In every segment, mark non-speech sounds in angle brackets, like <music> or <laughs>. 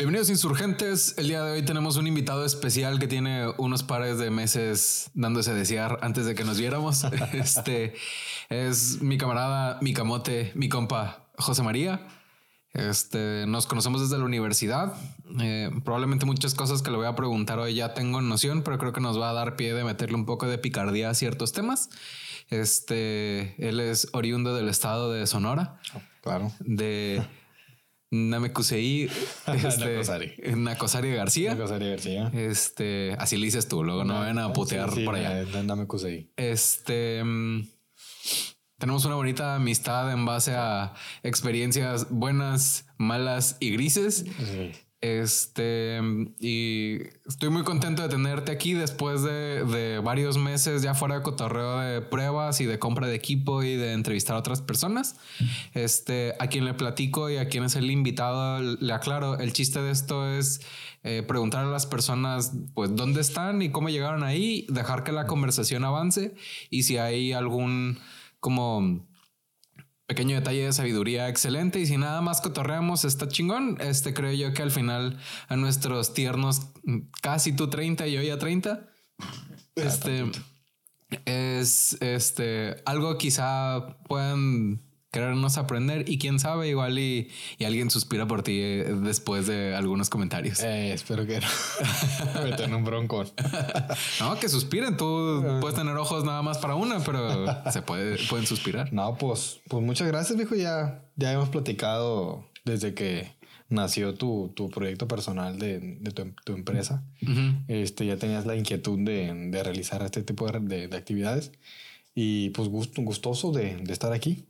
Bienvenidos insurgentes. El día de hoy tenemos un invitado especial que tiene unos pares de meses dándose a desear antes de que nos viéramos. <laughs> Este es mi camarada, mi camote, mi compa José María. Este nos conocemos desde la universidad. Eh, probablemente muchas cosas que le voy a preguntar hoy ya tengo noción, pero creo que nos va a dar pie de meterle un poco de picardía a ciertos temas. Este él es oriundo del estado de Sonora. Claro. De <laughs> Namekusei, <laughs> este, Nacosari. García. Nacosari García. Este, así le dices tú, luego no van a putear por allá. Namekusei. Este, mm, tenemos una bonita amistad en base a experiencias buenas, malas y grises. Sí. Este, y estoy muy contento de tenerte aquí después de, varios meses ya fuera de cotorreo de pruebas y de compra de equipo y de entrevistar a otras personas. Este, a quien le platico y a quien es el invitado, le aclaro, el chiste de esto es eh, preguntar a las personas, pues, dónde están y cómo llegaron ahí, dejar que la conversación avance y si hay algún como pequeño detalle de sabiduría excelente. Y si nada más cotorreamos está chingón, este creo yo que al final a nuestros tiernos casi tú 30 y yo ya 30 este es este algo quizá puedan querernos aprender y quién sabe, igual y, alguien suspira por ti eh, después de algunos comentarios. Eh, espero que no. <laughs> Me en un bronco. <laughs> no, que suspiren. Tú puedes tener ojos nada más para una, pero <laughs> se puede, pueden suspirar. No, pues, pues muchas gracias, viejo. Ya, ya hemos platicado desde que nació tu, tu proyecto personal de, de tu, empresa. Este, ya tenías la inquietud de, de realizar este tipo de, de, actividades y pues gusto, gustoso de, de estar aquí.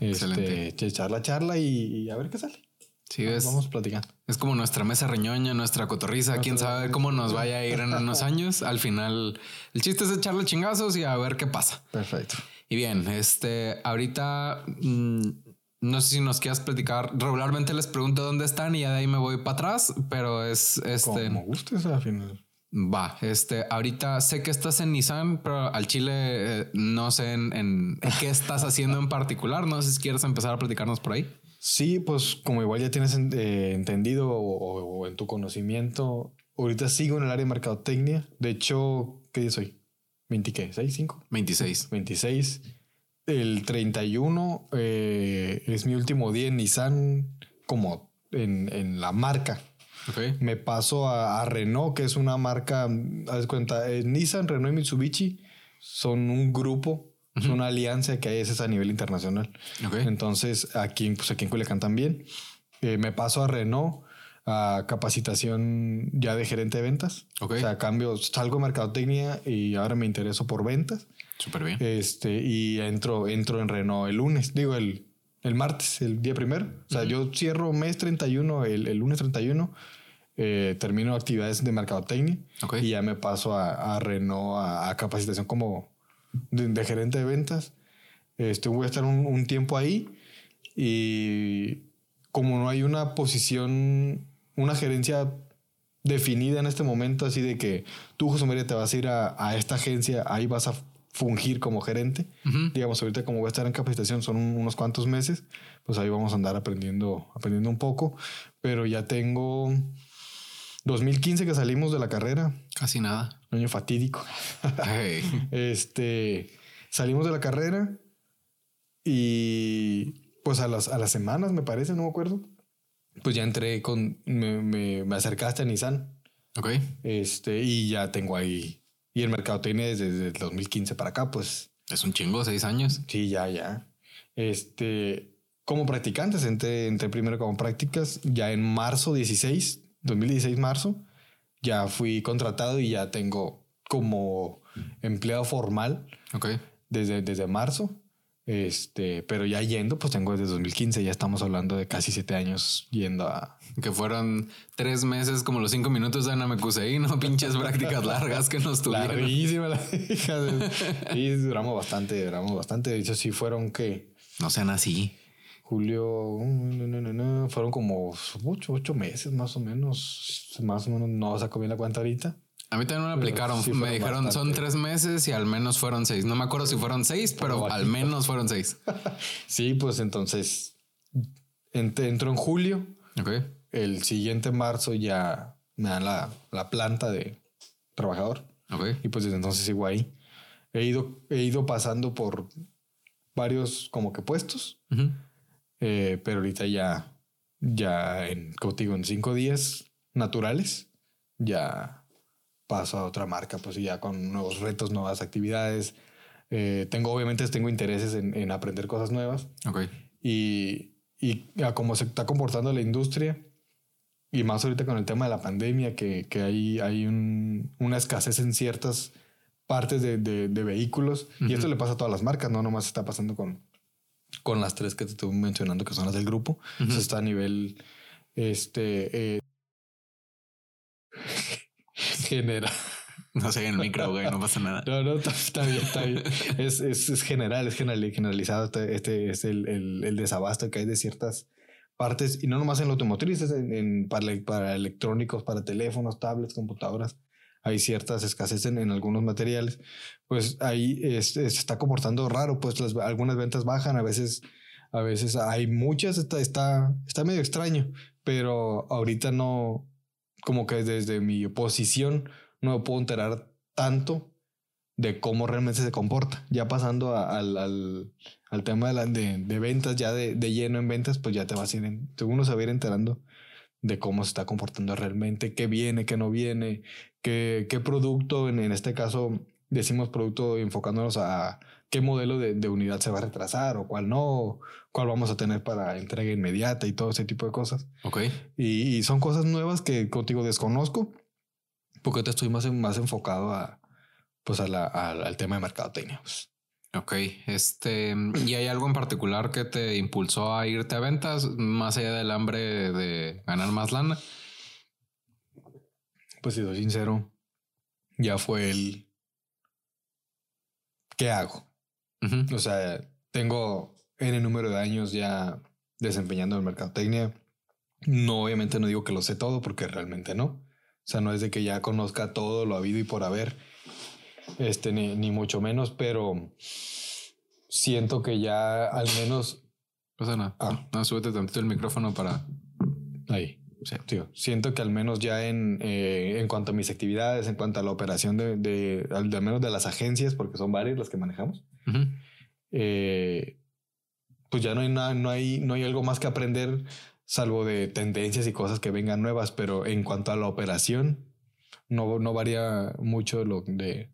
Excelente. Este, echar la charla y, a ver qué sale. Sí, vamos, vamos platicando. Es como nuestra mesa reñoña, nuestra cotorriza. Quién sabe cómo nos vaya a ir en unos <laughs> años. Al final, el chiste es echarle chingazos y a ver qué pasa. Perfecto. Y bien, este, ahorita mm, no sé si nos quieras platicar. Regularmente les pregunto dónde están y ya de ahí me voy para atrás, pero es este. Como gustes al final. Va, este, ahorita sé que estás en Nissan, pero al Chile eh, no sé en, qué estás haciendo en particular. No sé si quieres empezar a platicarnos por ahí. Sí, pues como igual ya tienes eh, entendido o, en tu conocimiento, ahorita sigo en el área de mercadotecnia. De hecho, ¿qué día soy? ¿20 qué? ¿6, 5? 26. 26. El 31 eh, es mi último día en Nissan como en, en la marca. Me paso a, Renault, que es una marca, haz cuenta, eh, Nissan, Renault y Mitsubishi son un grupo, es una alianza que hay es a nivel internacional. Entonces, aquí, pues aquí en Culiacán también. Eh, me paso a Renault a capacitación ya de gerente de ventas. O sea, cambio, salgo de mercadotecnia y ahora me intereso por ventas. Súper bien. Este, y entro, entro en Renault el lunes, digo el, el martes, el día primero. O sea, yo cierro mes 31, el, el lunes 31 eh, termino actividades de mercadotecnia y ya me paso a, a Renault a, capacitación como de, gerente de ventas. Este, voy a estar un, tiempo ahí y como no hay una posición, una gerencia definida en este momento, así de que tú, José María, te vas a ir a, esta agencia, ahí vas a fungir como gerente. Digamos, ahorita como voy a estar en capacitación son unos cuantos meses, pues ahí vamos a andar aprendiendo, aprendiendo un poco, pero ya tengo 2015 que salimos de la carrera. Casi nada. año fatídico. <laughs> este, salimos de la carrera y pues a las, a las semanas, me parece, no me acuerdo. Pues ya entré con, me, me, acercaste a Nissan. Ok. Este, y ya tengo ahí. Y el mercado tiene desde el 2015 para acá, pues. Es un chingo, seis años. Sí, ya, ya. Este, como practicantes, entré, entré primero como prácticas ya en marzo 16 2016 marzo, ya fui contratado y ya tengo como empleado formal. Desde, desde marzo. Este, pero ya yendo, pues tengo desde 2015, ya estamos hablando de casi siete años yendo a... Que fueron tres meses, como los cinco minutos de Namekusei, ¿no? <laughs> Pinches prácticas largas que nos tuvieron. Larguísima la <laughs> hija. y duramos bastante, duramos bastante. De hecho, sí fueron que... No sean así. Julio, fueron como ocho, ocho meses más o menos. Más o menos no saco bien la cuenta ahorita. A mí también me aplicaron. me dijeron son tres meses y al menos fueron seis. No me acuerdo si fueron seis, pero, al menos fueron seis. <laughs> sí, pues entonces entro en julio. Ok. el siguiente marzo ya me dan la, la planta de trabajador. Y pues desde entonces sigo ahí. He ido, he ido pasando por varios como que puestos, eh, pero ahorita ya, ya en, contigo en cinco días naturales, ya paso a otra marca, pues ya con nuevos retos, nuevas actividades. Eh, tengo, obviamente, tengo intereses en, en aprender cosas nuevas. Okay. Y, y a cómo se está comportando la industria, y más ahorita con el tema de la pandemia, que, que hay, hay un, una escasez en ciertas partes de, de, vehículos. Y esto le pasa a todas las marcas, no nomás está pasando con, con las tres que te estuve mencionando, que son las del grupo. Eso está a nivel este, eh, <laughs> general. No sé, en el micro, güey, no pasa nada. No, no, está, bien, está bien. Es, es, es general, es generalizado. Este, es el, el, el, desabasto que hay de ciertas partes, y no nomás en lo automotriz, en, para, para, electrónicos, para teléfonos, tablets, computadoras. Hay ciertas escasez en, algunos materiales. Pues ahí se está comportando raro, pues las, algunas ventas bajan, a veces, a veces hay muchas, está, está, está medio extraño, pero ahorita no, como que desde mi posición no me puedo enterar tanto de cómo realmente se comporta. Ya pasando al, al, al, tema de, la, de, de, ventas, ya de, de, lleno en ventas, pues ya te vas a ir, uno se va a ir enterando de cómo se está comportando realmente, qué viene, qué no viene, qué, qué producto, en, en este caso decimos producto enfocándonos a qué modelo de, de, unidad se va a retrasar o cuál no, cuál vamos a tener para entrega inmediata y todo ese tipo de cosas. Ok. Y, y son cosas nuevas que contigo desconozco porque te estoy más, más enfocado a, pues a la, al tema de mercadotecnia. Pues. Ok, este, ¿y hay algo en particular que te impulsó a irte a ventas más allá del hambre de ganar más lana? Pues si soy sincero, ya fue el ¿qué hago? O sea, tengo en el número de años ya desempeñando en mercadotecnia. No, obviamente no digo que lo sé todo porque realmente no. O sea, no es de que ya conozca todo lo habido y por haber este, ni, ni mucho menos, pero siento que ya al menos. Pasa nada. Ah. No, súbete tantito el micrófono para. Ahí. Sí. Tío, siento que al menos ya en, eh, en cuanto a mis actividades, en cuanto a la operación de, de, al, menos de las agencias, porque son varias las que manejamos, eh, pues ya no hay nada, no hay, no hay algo más que aprender, salvo de tendencias y cosas que vengan nuevas, pero en cuanto a la operación, no, no varía mucho lo de,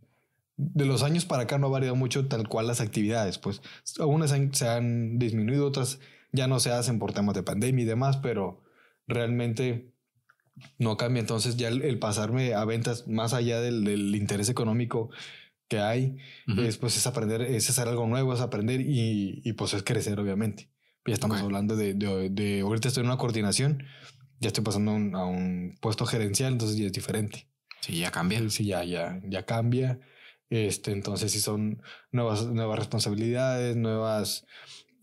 de los años para acá no ha variado mucho tal cual las actividades, pues algunas se han disminuido, otras ya no se hacen por temas de pandemia y demás, pero realmente no cambia. Entonces ya el, pasarme a ventas más allá del, interés económico que hay, es, pues es aprender, es hacer algo nuevo, es aprender y, y pues es crecer, obviamente. Ya estamos hablando de, de, ahorita estoy en una coordinación, ya estoy pasando a un, a un puesto gerencial, entonces ya es diferente. Sí, ya cambia. Sí, ya, ya, ya cambia. Este, entonces, si son nuevas, nuevas responsabilidades, nuevas,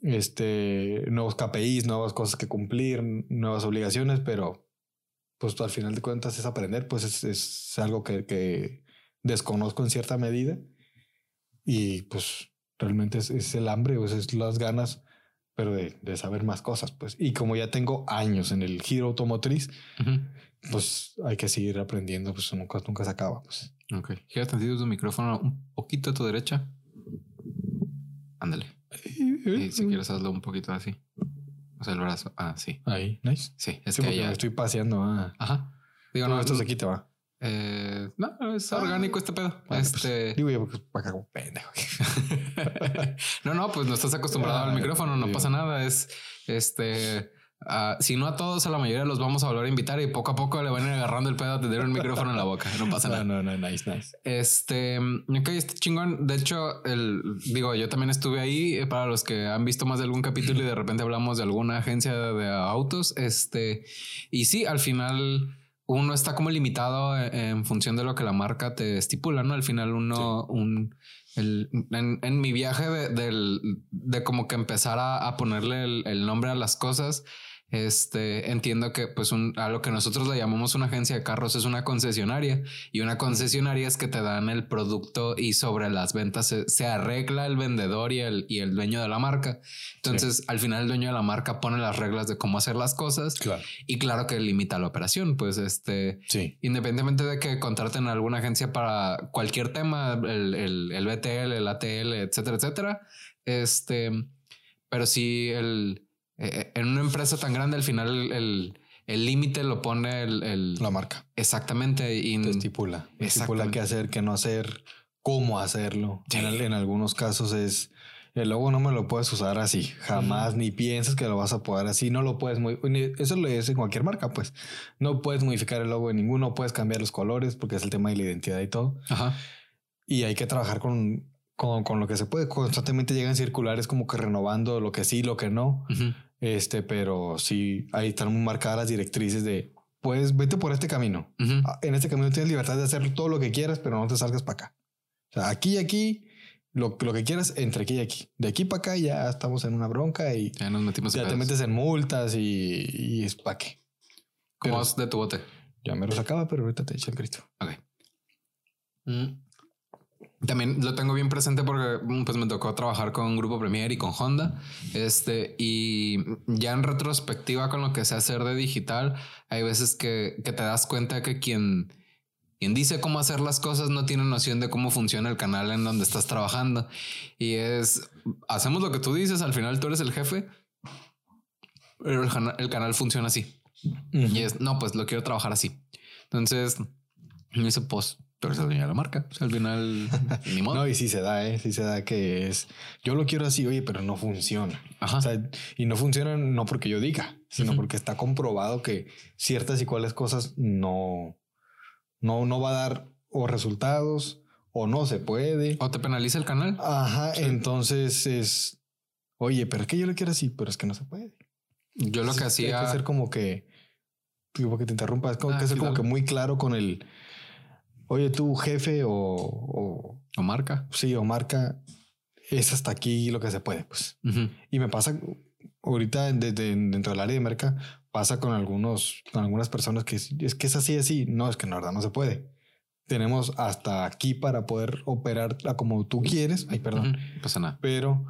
este, nuevos KPIs, nuevas cosas que cumplir, nuevas obligaciones, pero pues al final de cuentas es aprender, pues es, es algo que, que, desconozco en cierta medida y pues realmente es, es el hambre, pues es las ganas, pero de, de, saber más cosas, pues. Y como ya tengo años en el giro automotriz, pues hay que seguir aprendiendo, pues nunca, nunca se acaba, pues. Ok. Gira tantito tu micrófono un poquito a tu derecha. Ándale. Y <laughs> si quieres hazlo un poquito así. O sea, el brazo. Ah, sí. Ahí, nice. Sí, es que ya... me estoy paseando. Ah. Ajá. Digo, no, esto se quita, va. Eh, no, es orgánico este pedo. Pues, este. digo yo, porque acá como pendejo. <laughs> no, no, pues no estás acostumbrado <laughs> al micrófono, no pasa nada. Es este Ah, si no a todos, a la mayoría los vamos a volver a invitar y poco a poco le van a ir agarrando el pedo a tener un micrófono en la boca. No pasa nada. No, no, no, nice, nice. Este, ok, este chingón. De hecho, el, digo, yo también estuve ahí eh, para los que han visto más de algún capítulo y de repente hablamos de alguna agencia de autos. Este, y sí, al final uno está como limitado en, función de lo que la marca te estipula, ¿no? Al final uno, un, el, en, mi viaje de, de, como que empezar a, ponerle el, el nombre a las cosas, Este, entiendo que pues un, a lo que nosotros le llamamos una agencia de carros es una concesionaria y una concesionaria es que te dan el producto y sobre las ventas se, arregla el vendedor y el, y el dueño de la marca. Entonces, al final el dueño de la marca pone las reglas de cómo hacer las cosas y claro que limita la operación. Pues este, independientemente de que contraten a alguna agencia para cualquier tema, el, el, el BTL, el ATL, etcétera, etcétera. Este, pero sí el eh, eh, en una empresa tan grande, al final el límite lo pone el, la marca. Exactamente. Y estipula. Estipula qué hacer, qué no hacer, cómo hacerlo. En, algunos casos es el logo no me lo puedes usar así, jamás, ni piensas que lo vas a poder así, no lo puedes, eso lo es en cualquier marca, pues no puedes modificar el logo de ninguno, puedes cambiar los colores porque es el tema de la identidad y todo. Ajá. Y hay que trabajar con, con, lo que se puede, constantemente llegan circulares como que renovando lo que sí, lo que no. Este, pero sí, ahí están muy marcadas las directrices de, pues vete por este camino. Ah, en este camino tienes libertad de hacer todo lo que quieras, pero no te salgas para acá. O sea, aquí y aquí, lo, lo, que quieras, entre aquí y aquí. De aquí para acá ya estamos en una bronca y ya, nos metimos ya te metes en multas y, y es pa' qué. ¿Cómo vas de tu bote? Ya me lo sacaba, pero ahorita te eché el grito. Ok. Mm. También lo tengo bien presente porque mm, pues me tocó trabajar con Grupo Premier y con Honda. Este, y ya en retrospectiva con lo que sé hacer de digital, hay veces que, que te das cuenta que quien, quien dice cómo hacer las cosas no tiene noción de cómo funciona el canal en donde estás trabajando. Y es, hacemos lo que tú dices, al final tú eres el jefe, pero el, canal funciona así. Y es, no, pues lo quiero trabajar así. Entonces, me dice, pues pero esa es la marca. al final, <laughs> ni modo. No, y sí se da, ¿eh? Sí se da que es. Yo lo quiero así, oye, pero no funciona. Ajá. O sea, y no funciona no porque yo diga, sino porque está comprobado que ciertas y cuales cosas no, no, no va a dar o resultados o no se puede. O te penaliza el canal. Ajá. Entonces es, oye, pero es que yo lo quiero así, pero es que no se puede. Yo lo que hacía. Hay que ser como que, digo, que te interrumpa, es como ah, que ser como que muy claro con el oye, tú jefe o, o, marca. Sí, o marca, es hasta aquí lo que se puede, pues. Y me pasa ahorita desde dentro del área de marca, pasa con algunos, con algunas personas que es, que es así, así. No, es que en verdad no se puede. Tenemos hasta aquí para poder operar como tú quieres. Ay, perdón. pasa nada. Pero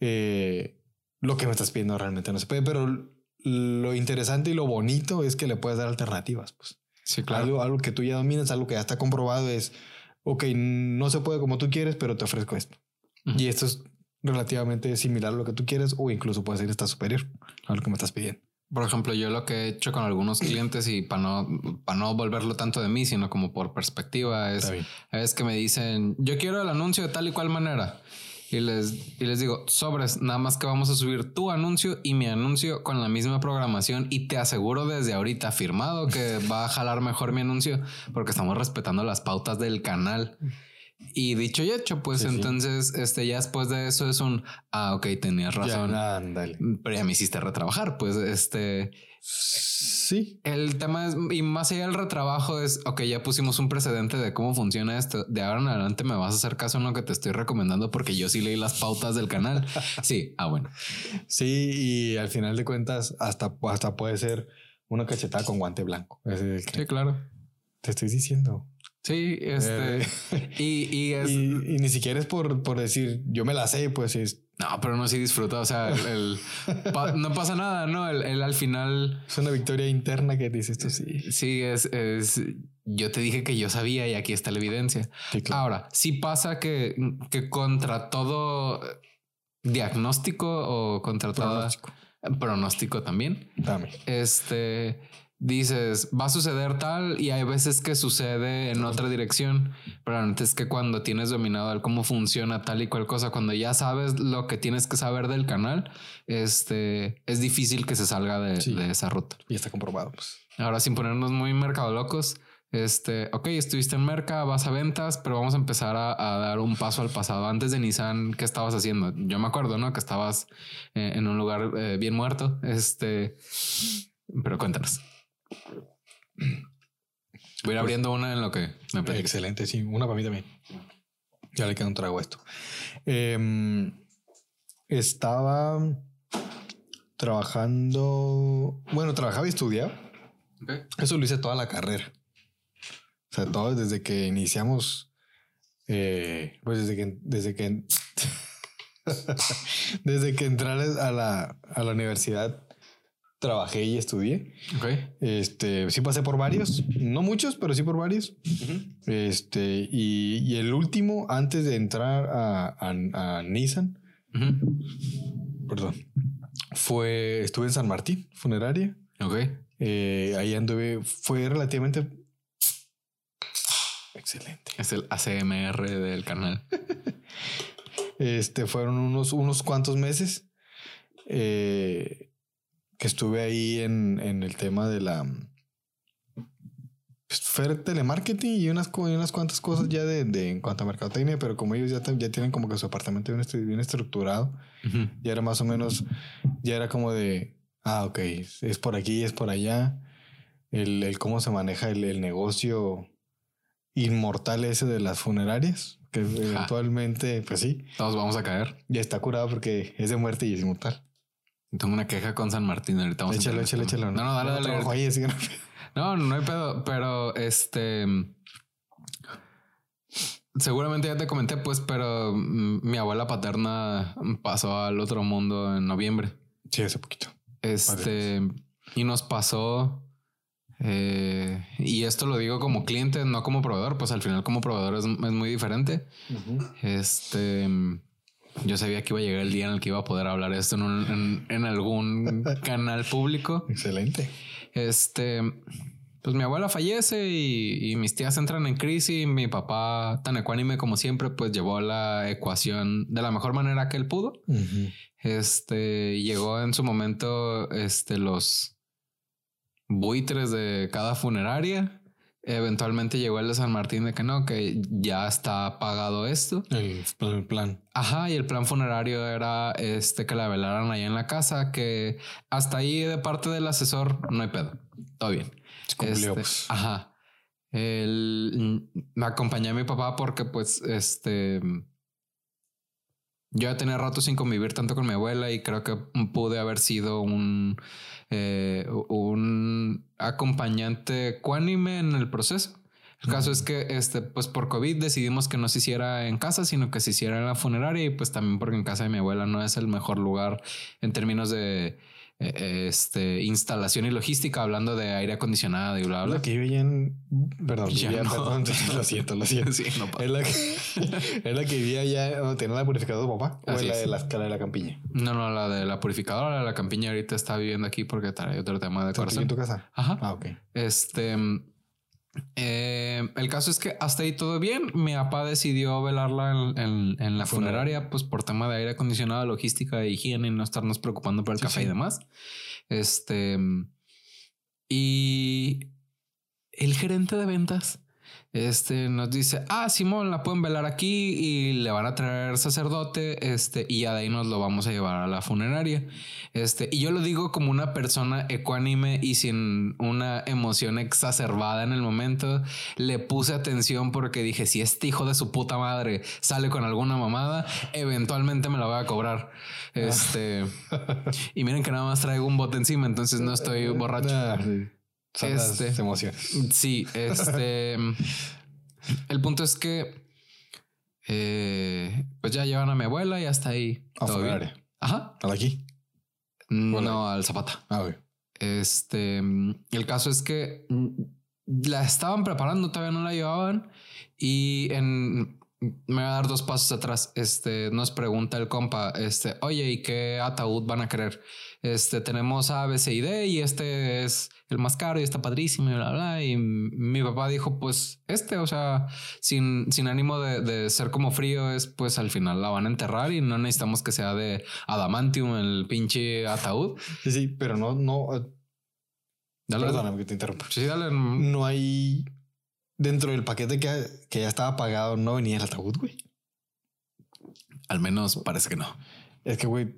eh, lo que me estás pidiendo realmente no se puede. Pero lo interesante y lo bonito es que le puedes dar alternativas, pues. Sí, claro. Algo, que tú ya dominas, algo que ya está comprobado es, ok, no se puede como tú quieres, pero te ofrezco esto. Y esto es relativamente similar a lo que tú quieres o incluso puede ser está superior a lo que me estás pidiendo. Por ejemplo, yo lo que he hecho con algunos clientes y para no, para no volverlo tanto de mí, sino como por perspectiva, es, es que me dicen, yo quiero el anuncio de tal y cual manera y les, y les digo, sobres, nada más que vamos a subir tu anuncio y mi anuncio con la misma programación y te aseguro desde ahorita firmado que <laughs> va a jalar mejor mi anuncio porque estamos respetando las pautas del canal. Y dicho y hecho, pues entonces, este, ya después de eso es un, ah, ok, tenías razón. Pero ya me hiciste retrabajar, pues, este, Sí. El tema es, y más allá del retrabajo es, ok, ya pusimos un precedente de cómo funciona esto. De ahora en adelante me vas a hacer caso en lo que te estoy recomendando porque yo sí leí las pautas del canal. <laughs> Sí, ah, bueno. Sí, y al final de cuentas, hasta, hasta puede ser una cachetada con guante blanco. sí, claro. Te estoy diciendo. Sí, este. Eh, <laughs> y, y, ni siquiera es por, por decir yo me la sé, pues es no, pero no sí disfruta. O sea, el, <laughs> no pasa nada, ¿no? El, al final. Es una victoria interna que dices tú, sí. Sí, es, es. Yo te dije que yo sabía y aquí está la evidencia. Ahora, sí pasa que, que contra todo diagnóstico o contra todo pronóstico también. Dame. Este dices, va a suceder tal y hay veces que sucede en otra dirección, pero antes que cuando tienes dominado el cómo funciona tal y cual cosa, cuando ya sabes lo que tienes que saber del canal, este, es difícil que se salga de, esa ruta. Y está comprobado. Pues. Ahora, sin ponernos muy mercado locos, este, ok, estuviste en Merca, vas a ventas, pero vamos a empezar a, dar un paso al pasado. Antes de Nissan, ¿qué estabas haciendo? Yo me acuerdo, ¿no? Que estabas eh, en un lugar eh, bien muerto. Este, pero cuéntanos. Voy a ir abriendo una en lo que me Excelente, sí, una para mí también. Ya le queda un trago a esto. Em, estaba trabajando. Bueno, trabajaba y estudiaba. Eso lo hice toda la carrera. O sea, todo desde que iniciamos. Eh, pues desde que. Desde que. <laughs> desde que entré a la, a la universidad trabajé y estudié. Este, sí pasé por varios, no muchos, pero sí por varios. Este, y, el último, antes de entrar a, a, Nissan, perdón, fue, estuve en San Martín, funeraria. Ok. Eh, ahí anduve, fue relativamente excelente. Es el ACMR del canal. <laughs> este, fueron unos, unos cuantos meses. Eh, que estuve ahí en, en el tema de la pues, Fer Telemarketing y unas, unas cuantas cosas ya de, de, en cuanto a mercadotecnia, pero como ellos ya, ya tienen como que su apartamento bien, bien estructurado, ya era más o menos, ya era como de, ah, ok, es por aquí, es por allá, el, el cómo se maneja el, el, negocio inmortal ese de las funerarias, que eventualmente, pues sí. Todos vamos a caer. Ya está curado porque es de muerte y es inmortal. Tengo una queja con San Martín. Ahorita vamos échalo, échalo, échalo. No, no, dale, dale. no, no hay pedo, pero este. Seguramente ya te comenté, pues, pero mm, mi abuela paterna pasó al otro mundo en noviembre. Sí, hace poquito. Este. Y nos pasó. Eh, y esto lo digo como cliente, no como proveedor, pues al final como proveedor es, muy diferente. Este yo sabía que iba a llegar el día en el que iba a poder hablar esto en, algún <laughs> canal público. Excelente. Este, pues mi abuela fallece y, mis tías entran en crisis. Mi papá, tan ecuánime como siempre, pues llevó la ecuación de la mejor manera que él pudo. Este llegó en su momento, este, los buitres de cada funeraria Eventualmente llegó el de San Martín de que no, que ya está pagado esto. El, plan. Ajá, y el plan funerario era este que la velaran allá en la casa, que hasta ahí de parte del asesor no hay pedo. Todo bien. Este, pues. Ajá. El, me acompañé a mi papá porque pues este yo ya tenía rato sin convivir tanto con mi abuela y creo que pude haber sido un, eh, un acompañante cuánime en el proceso. El caso es que, este, pues por COVID decidimos que no se hiciera en casa, sino que se hiciera en la funeraria y pues también porque en casa de mi abuela no es el mejor lugar en términos de este, instalación y logística, hablando de aire acondicionado y bla, bla. La que vive en. Perdón, vivía, perdón, <laughs> lo siento, lo siento. Sí, no es, la que, <laughs> es la que vivía ya donde tenía la purificadora de papá. ¿O es la de la escala de la campiña? No, no, la de la purificadora de la campiña ahorita está viviendo aquí porque trae otro tema de corazón. en tu casa? Ajá. Ah, ok. Este. Eh, el caso es que hasta ahí todo bien. Mi papá decidió velarla en, la funeraria, pues por tema de aire acondicionado, logística de higiene y no estarnos preocupando por el café y demás. Este. Y el gerente de ventas este nos dice, ah, Simón, la pueden velar aquí y le van a traer sacerdote, este, y ya de ahí nos lo vamos a llevar a la funeraria. Este, y yo lo digo como una persona ecuánime y sin una emoción exacerbada en el momento, le puse atención porque dije, si este hijo de su puta madre sale con alguna mamada, eventualmente me la voy a cobrar. Este, <laughs> y miren que nada más traigo un bote encima, entonces no estoy borracho. Este, emociones. Sí, este. <laughs> el punto es que. Eh, pues ya llevan a mi abuela y hasta ahí. A todo Ajá. ¿Al aquí? No, al Zapata. Ah, Este. El caso es que la estaban preparando, todavía no la llevaban. Y en. Me voy a dar dos pasos atrás. Este nos pregunta el compa, este, oye, ¿y qué ataúd van a querer? Este tenemos A, B, C y D, y este es el más caro y está padrísimo y bla, bla. Y mi papá dijo, pues este, o sea, sin, sin ánimo de, ser como frío, es pues al final la van a enterrar y no necesitamos que sea de adamantium el pinche ataúd. Sí, sí, pero no, no. Eh, dale, Perdóname que te interrumpa. Sí, dale. No hay. Dentro del paquete que, que ya estaba pagado, no venía el ataúd, güey. Al menos parece que no. Es que, güey,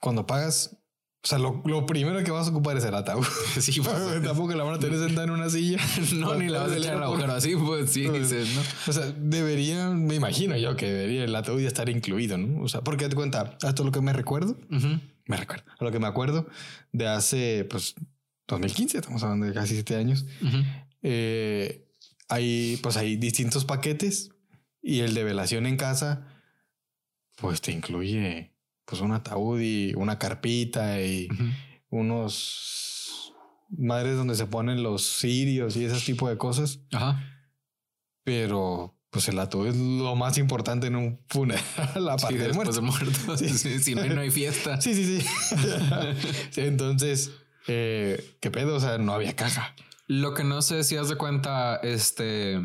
cuando pagas O sea, lo, lo, primero que vas a ocupar es el ataúd. <laughs> Sí, <laughs> pues, tampoco la van a tener sentada en una silla. <laughs> no, ni la vas a echar la agujero así, pues sí, dices, ¿no? O sea, debería, me imagino yo que debería el ataúd ya estar incluido, ¿no? O sea, porque te cuenta, esto lo que me recuerdo, me recuerdo, a lo que me acuerdo de hace, pues, 2015, estamos hablando de casi siete años. eh, hay, pues, hay distintos paquetes y el de velación en casa, pues te incluye pues un ataúd y una carpita y unos madres donde se ponen los cirios y ese tipo de cosas. Ajá. Pero pues el ataúd es lo más importante en un funeral, <laughs> aparte de muerto. si no, no hay fiesta. <laughs> Sí, sí, <laughs> sí. Entonces, eh, ¿qué pedo? O sea, no había caja. Lo que no sé si has de cuenta, este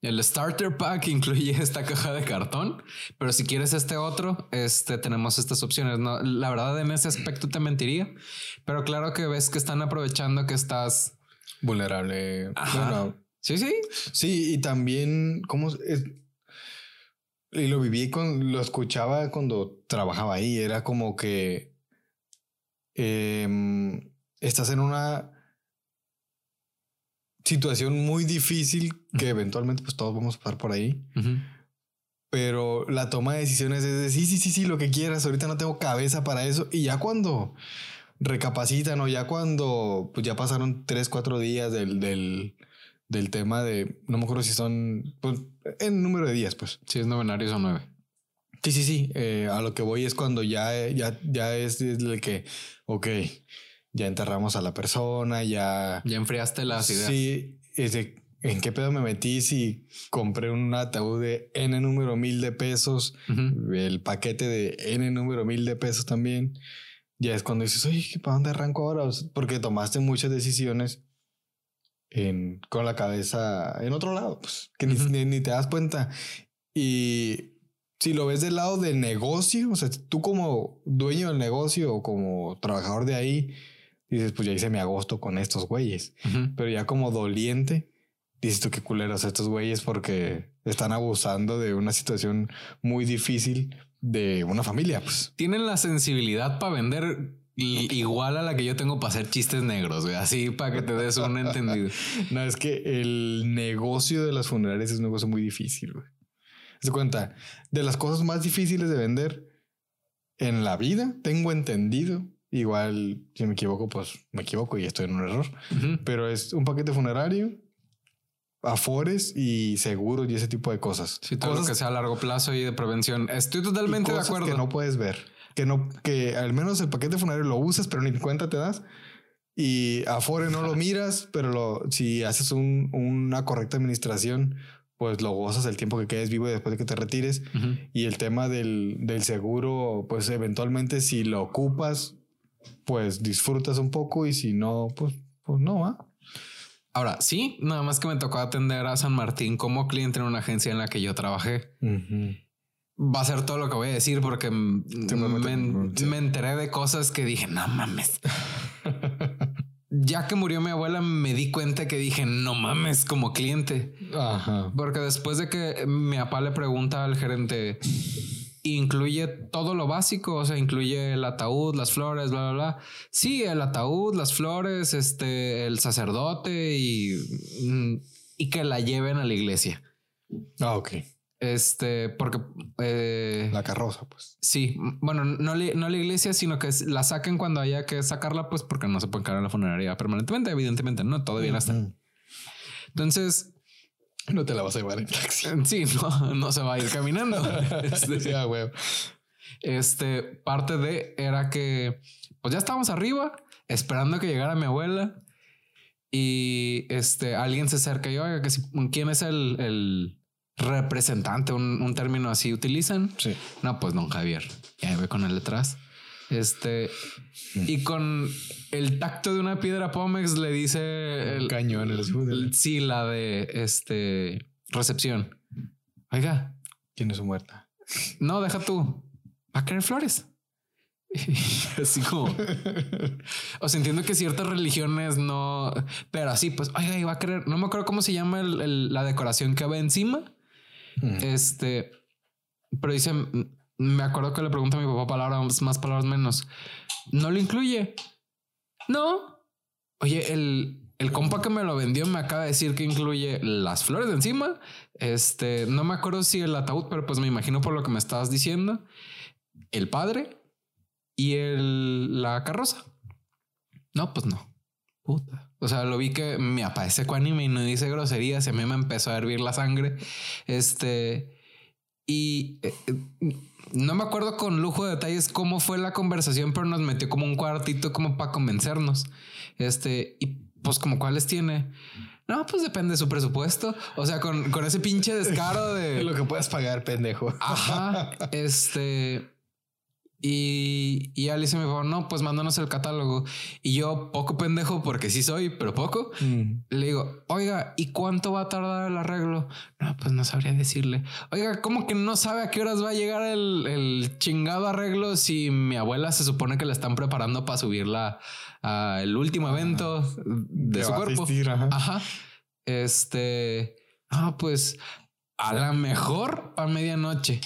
el starter pack <laughs> incluye esta caja de cartón, pero si quieres este otro, este tenemos estas opciones. No, la verdad en ese aspecto te mentiría, pero claro que ves que están aprovechando que estás vulnerable. sí, sí, sí. Y también cómo es, y lo viví con, lo escuchaba cuando trabajaba ahí. Era como que em, estás en una situación muy difícil que eventualmente pues todos vamos a pasar por ahí. Pero la toma de decisiones es de sí, sí, sí, sí, lo que quieras. Ahorita no tengo cabeza para eso. Y ya cuando recapacitan o ya cuando pues ya pasaron tres, cuatro días del, del, del tema de, no me acuerdo si son, pues, en número de días, pues. Si es novenario son nueve. Sí, sí, sí. Eh, a lo que voy es cuando ya, ya, ya es el que, ok, ya enterramos a la persona, ya... Ya enfriaste las ideas. Sí, ¿en qué pedo me metí si compré un ataúd de N número mil de pesos, el paquete de N número mil de pesos también? Ya es cuando dices, oye, ¿para dónde arranco ahora? Porque tomaste muchas decisiones en, con la cabeza en otro lado, pues, que ni, ni te das cuenta. Y si lo ves del lado del negocio, o sea, tú como dueño del negocio o como trabajador de ahí, dices, pues ya hice mi agosto con estos güeyes. Pero ya como doliente, dices tú qué culeros estos güeyes porque están abusando de una situación muy difícil de una familia. Pues. Tienen la sensibilidad para vender igual a la que yo tengo para hacer chistes negros, güey. Así para que te des un entendido. <laughs> no, es que el negocio de las funerarias es un negocio muy difícil, güey. Se cuenta, de las cosas más difíciles de vender en la vida, tengo entendido Igual, si me equivoco, pues me equivoco y estoy en un error. Pero es un paquete funerario, afores y seguros y ese tipo de cosas. Sí, todo lo que sea a largo plazo y de prevención. Estoy totalmente de acuerdo. Que no puedes ver. Que no, que al menos el paquete funerario lo usas, pero ni cuenta te das. Y afore no lo <laughs> miras, pero lo, si haces un, una correcta administración, pues lo gozas el tiempo que quedes vivo y después de que te retires. Y el tema del, del seguro, pues eventualmente si lo ocupas, pues disfrutas un poco y si no, pues, pues no, ¿ah? Ahora, sí, nada más que me tocó atender a San Martín como cliente en una agencia en la que yo trabajé. Va a ser todo lo que voy a decir porque me, enteré de cosas que dije, no mames. <laughs> ya que murió mi abuela, me di cuenta que dije, no mames, como cliente. Porque después de que mi papá le pregunta al gerente, incluye todo lo básico, o sea, incluye el ataúd, las flores, bla, bla, bla. Sí, el ataúd, las flores, este, el sacerdote y, mm, y que la lleven a la iglesia. Ah, ok. Este, porque... Eh, la carroza, pues. Sí, bueno, no, no la iglesia, sino que la saquen cuando haya que sacarla, pues porque no se puede cargar la funeraria permanentemente, ehuidentemente, ¿no? Todo bien hasta. Entonces, no te la vas a llevar en taxi. <laughs> Sí, no, no se va a ir caminando. <laughs> este, ah, este, parte de era que pues ya estábamos arriba esperando que llegara mi abuela y este alguien se acerca y oiga que si, quién es el, el representante, un, un, término así utilizan. Sí. No, pues don Javier. Ya ve con él detrás. Este, y con el tacto de una piedra Pómex le dice el cañón. El, sí, la de este recepción. Oiga, ¿quién es su muerta? No, deja tú. Va a querer flores. <laughs> así como, o sea, entiendo que ciertas religiones no, pero así, pues, oiga, iba a querer, no me acuerdo cómo se llama la decoración que va encima. Este, pero dicen me acuerdo que le pregunto a mi papá palabras más, palabras menos. ¿No lo incluye? No. Oye, el, el compa que me lo vendió me acaba de decir que incluye las flores de encima. Este, no me acuerdo si el ataúd, pero pues me imagino por lo que me estabas diciendo. El padre y el, la carroza. No, pues no. Puta. O sea, lo vi que me aparece ecuánime y no dice groserías y a mí me empezó a hervir la sangre. Este, y eh, eh, no me acuerdo con lujo de detalles cómo fue la conversación, pero nos metió como un cuartito como para convencernos. Este, y pues como cuáles tiene. No, pues depende de su presupuesto. O sea, con, con ese pinche descaro de... <laughs> Lo que puedes pagar, pendejo. Ajá. <laughs> Este... Y, y Alice me dijo, no, pues mándanos el catálogo. Y yo, poco pendejo, porque sí soy, pero poco, mm. le digo, oiga, ¿y cuánto va a tardar el arreglo? No, pues no sabría decirle. Oiga, ¿cómo que no sabe a qué horas va a llegar el, el chingado arreglo si mi abuela se supone que la están preparando para subirla al último evento de su cuerpo? ajá. Este, ah, pues a la mejor a medianoche.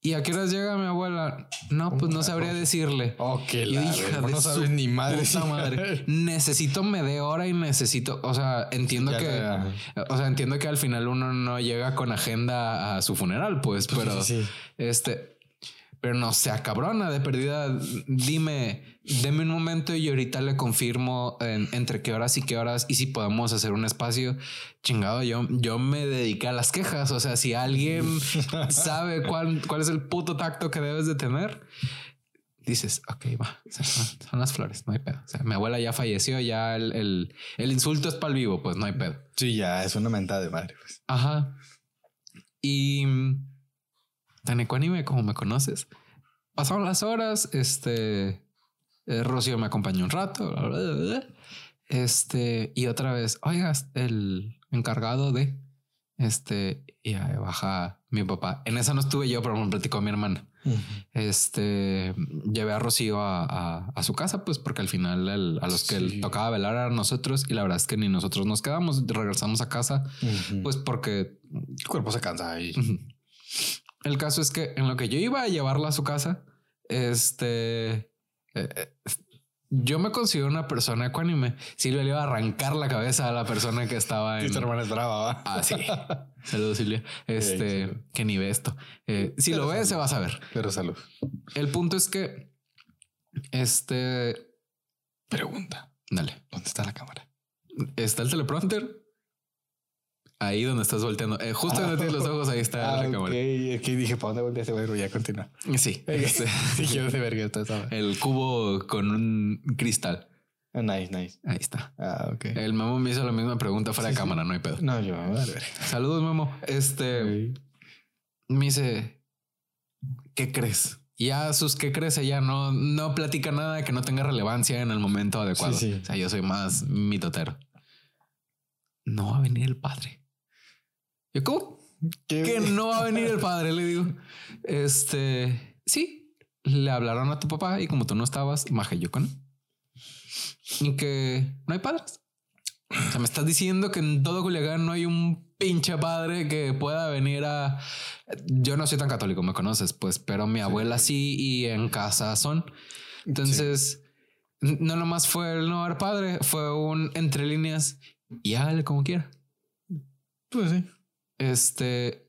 ¿Y a qué horas llega mi abuela? No, pues no sabría decirle. Ok, hija no sabes ni madre. madre. <laughs> necesito me hora y necesito, o sea, entiendo que, o sea, entiendo que al final uno no llega con agenda a su funeral, pues, pero este, pero no sea cabrona de perdida. Dime, deme un momento y ahorita le confirmo entre qué horas y qué horas y si podemos hacer un espacio. Chingado, yo, yo me dediqué a las quejas. O sea, si alguien <laughs> sabe cuál, cuál es el puto tacto que debes de tener, dices, ok, va, son las flores, no hay pedo. O sea, mi abuela ya falleció, ya el, el, insulto es para el vivo, pues no hay pedo. Sí, ya es una mentada de madre. Pues. Ajá. Y tan ecuánime como me conoces. Pasaron las horas, este, eh, Rocío me acompañó un rato, este, y otra vez, oigas, el encargado de, este, y ahí baja mi papá. En esa no estuve yo, pero me platicó mi hermana. Este llevé a Rocío a, su casa, pues porque al final a los que tocaba velar a nosotros y la verdad es que ni nosotros nos quedamos, regresamos a casa, pues porque el cuerpo se cansa. El caso es que en lo que yo iba a llevarla a su casa, este, eh, yo me considero una persona ecuánime. Silvia le iba a arrancar la cabeza a la persona que estaba en. Tu hermana es brava, ¿va? Ah, sí. Saludos, Silvia. <laughs> Este, que ni ve esto. Eh, si lo ve, se va a saber. Pero salud. El punto es que, este. Pregunta. Dale. ¿Dónde está la cámara? Está el teleprompter. Ahí donde estás volteando. Eh, justo donde tienes los ojos, ahí está la ah, cámara. Ok, aquí dije, ¿para dónde volteaste? Bueno, ya continúa. Sí. <laughs> Este, El cubo con un cristal. Ah, nice, nice. Ahí está. Ah, ok. El Memo me hizo la misma pregunta fuera de cámara, no hay pedo. No, yo, a ver. Saludos, Memo. Este me dice, ¿qué crees? Ya sus qué crees ella no, no platica nada que no tenga relevancia en el momento adecuado. Sí, sí. O sea, yo soy más mitotero. No va a venir el padre. Yo, ¿cómo? Que no va a venir el padre, le digo. Este, sí, le hablaron a tu papá y como tú no estabas, maje yo con Y que no hay padres. O sea, me estás diciendo que en todo Culiacán no hay un pinche padre que pueda venir a. Yo no soy tan católico, me conoces, pues, pero mi abuela sí y en casa son. Entonces, no nomás fue el no haber padre, fue un entre líneas y hágale como quiera. Pues sí. Este.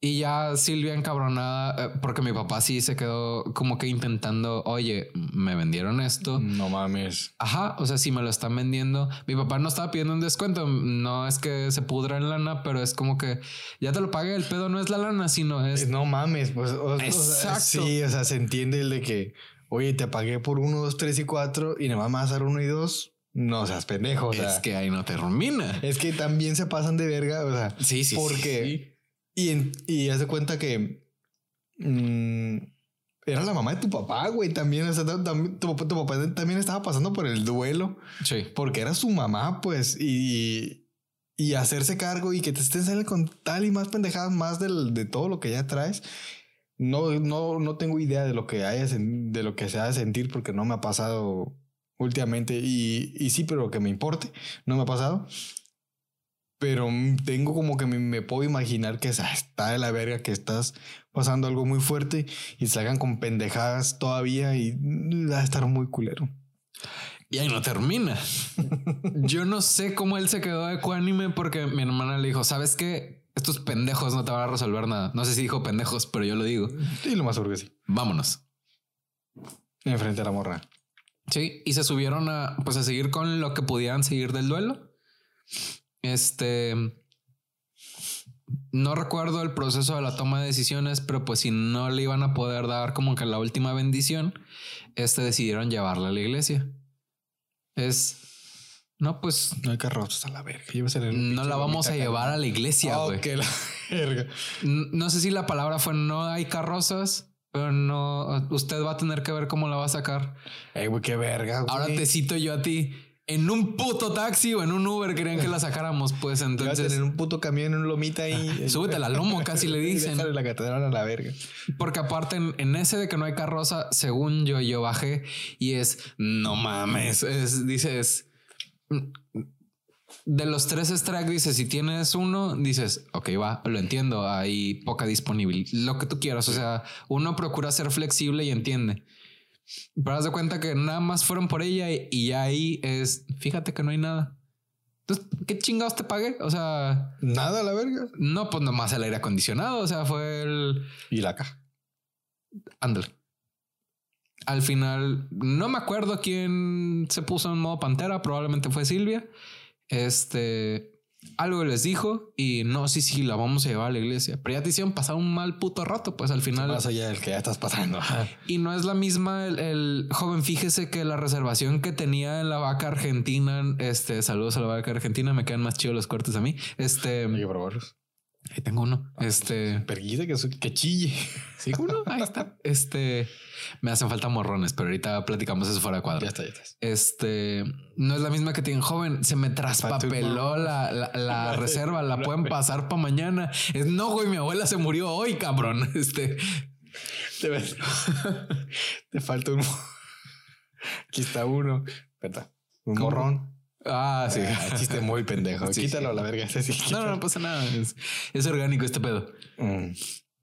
Y ya Silvia encabronada, eh, porque mi papá sí se quedó como que intentando, oye, me vendieron esto. No mames. Ajá, o sea, si me lo están vendiendo, mi papá no estaba pidiendo un descuento, no es que se pudra en lana, pero es como que ya te lo pagué, el pedo no es la lana, sino es... No mames, pues... Exacto. sí, o sea, se entiende el de que, oye, te pagué por uno, dos, tres y cuatro y nada más me vas a dar uno y dos. No seas pendejo. es que ahí no termina. Es que también se pasan de verga. O sea, sí, sí. Porque. Y, en, y haz de cuenta que. Mm, era la mamá de tu papá, güey. También, o sea, tu, papá también estaba pasando por el duelo. Sí. Porque era su mamá, pues. Y, y hacerse cargo y que te estén saliendo con tal y más pendejadas más del, de todo lo que ya traes. No, no, no tengo idea de lo que hayas, de lo que se ha de sentir porque no me ha pasado últimamente y, y sí, pero que me importe, no me ha pasado. pero tengo como que me, puedo imaginar que está de la verga que estás pasando algo muy fuerte y salgan con pendejadas todavía y va a estar muy culero. Y ahí no termina. Yo no sé cómo él se quedó ecuánime porque mi hermana le dijo, ¿sabes qué? Estos pendejos no te van a resolver nada. No sé si dijo pendejos, pero yo lo digo. Sí, lo más seguro que sí. Vámonos. Enfrente a la morra. Sí, y se subieron a, pues, a seguir con lo que pudieran seguir del duelo. Este. No recuerdo el proceso de la toma de decisiones, pero pues si no le iban a poder dar como que la última bendición, este decidieron llevarla a la iglesia. Es. No, pues. No hay carrozas a la verga. no la vamos a llevar a la iglesia, güey. la <laughs> verga. No sé si la palabra fue no hay carrozas, pero no. Usted va a tener que ver cómo la va a sacar. Ey, güey, qué verga. Ahora te cito yo a ti en un puto taxi o en un Uber querían que la sacáramos, pues entonces. en un puto camión, en un lomita ahí. Súbete la lomo, casi le <laughs> dicen. la catedral a la verga. Porque aparte, en, ese de que no hay carroza, según yo, yo bajé y es no mames. Es, dices de los tres strikes, dices si tienes uno, dices ok, va, lo entiendo. Hay poca disponibilidad, lo que tú quieras. O sea, uno procura ser flexible y entiende. Pero haz de cuenta que nada más fueron por ella y, ahí es, fíjate que no hay nada. Entonces, ¿qué chingados te pagué? O sea... Nada, la verga. No, pues nomás el aire acondicionado. O sea, fue el... Y la caja. Ándale. Al final, no me acuerdo quién se puso en modo pantera. Probablemente fue Silvia. Este algo les dijo y no, sí, sí, la vamos a llevar a la iglesia. Pero ya te hicieron pasar un mal puto rato, pues al final. Más allá del que ya estás pasando. Y no es la misma el, joven. Fíjese que la reservación que tenía en la vaca argentina, este, saludos a la vaca argentina, me quedan más chidos los cortes a mí. Este. Hay que probarlos. Ahí tengo uno. Ah, este. Perguita que, que chille. <laughs> Sí, uno. Ahí está. Este. Me hacen falta morrones, pero ahorita platicamos eso fuera de cuadro. Ya está, ya está. Este. No es la misma que tienen joven. Se me traspapeló la, <laughs> la, reserva. La pueden pasar para mañana. Es no, güey. Mi abuela se murió hoy, cabrón. <laughs> Este. Te, ves? Te falta uno. Aquí está uno. Espera. Un morrón. Ah, sí. Ah, chiste muy pendejo. <laughs> Quítalo a la verga. no, no, pasa nada. Es, orgánico este pedo. Mm.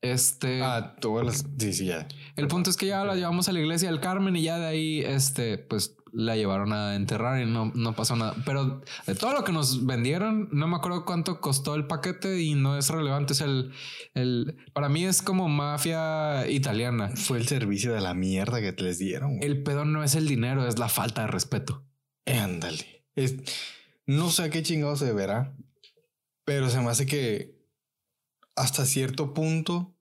Este. Ah, tú Sí, sí, ya. El punto es que ya la llevamos a la iglesia del Carmen y ya de ahí, este, pues la llevaron a enterrar y no, no pasó nada. Pero de todo lo que nos vendieron, no me acuerdo cuánto costó el paquete y no es relevante. Es el, el, para mí es como mafia italiana. Fue el servicio de la mierda que te les dieron. El pedo no es el dinero, es la falta de respeto. Ándale. Es, no sé a qué chingado se verá, pero se me hace que hasta cierto punto,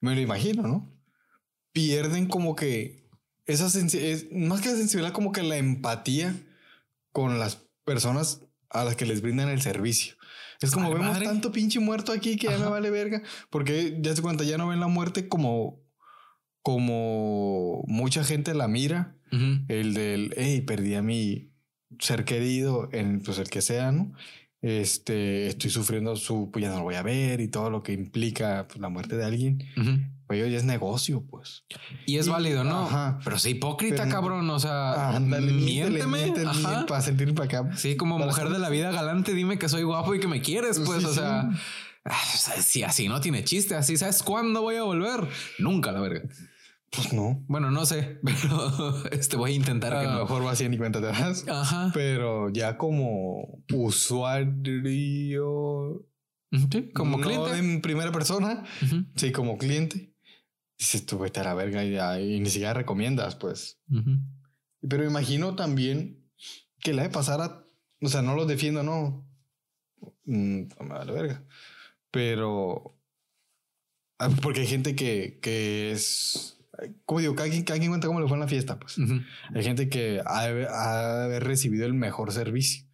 me lo imagino, ¿no? Pierden como que esa sensibilidad, más que la sensibilidad, como que la empatía con las personas a las que les brindan el servicio. Es como vemos tanto pinche muerto aquí que ya me vale verga, porque ya se cuenta, ya no ven la muerte como como mucha gente la mira, el del, hey, perdí a mi, ser querido en pues el que sea, ¿no? Este, estoy sufriendo su, pues ya no lo voy a ver y todo lo que implica pues, la muerte de alguien. Pues ya es negocio, pues. Y es válido, ¿no? Ajá. Pero es hipócrita, cabrón. O sea, miénteme. para sentir para acá. Sí, como mujer de la vida galante, dime que soy guapo y que me quieres, pues. o sea, ah, si así no tiene chiste, así sabes cuándo voy a volver. Nunca, la verga. Pues no. Bueno, no sé, <laughs> pero este voy a intentar a que lo mejor va así ni cuenta te das. Ajá. Pero ya como usuario. Sí, como cliente. en primera persona. Sí, como cliente. Dices tú, vete a la verga y, ni siquiera recomiendas, pues. Pero imagino también que la de pasar a. O sea, no los defiendo, no. Mm, me vale verga. Pero. Ah, porque hay gente que, que es como digo, cada quien, cuenta cómo le fue en la fiesta, pues. Hay gente que ha de, haber recibido el mejor servicio.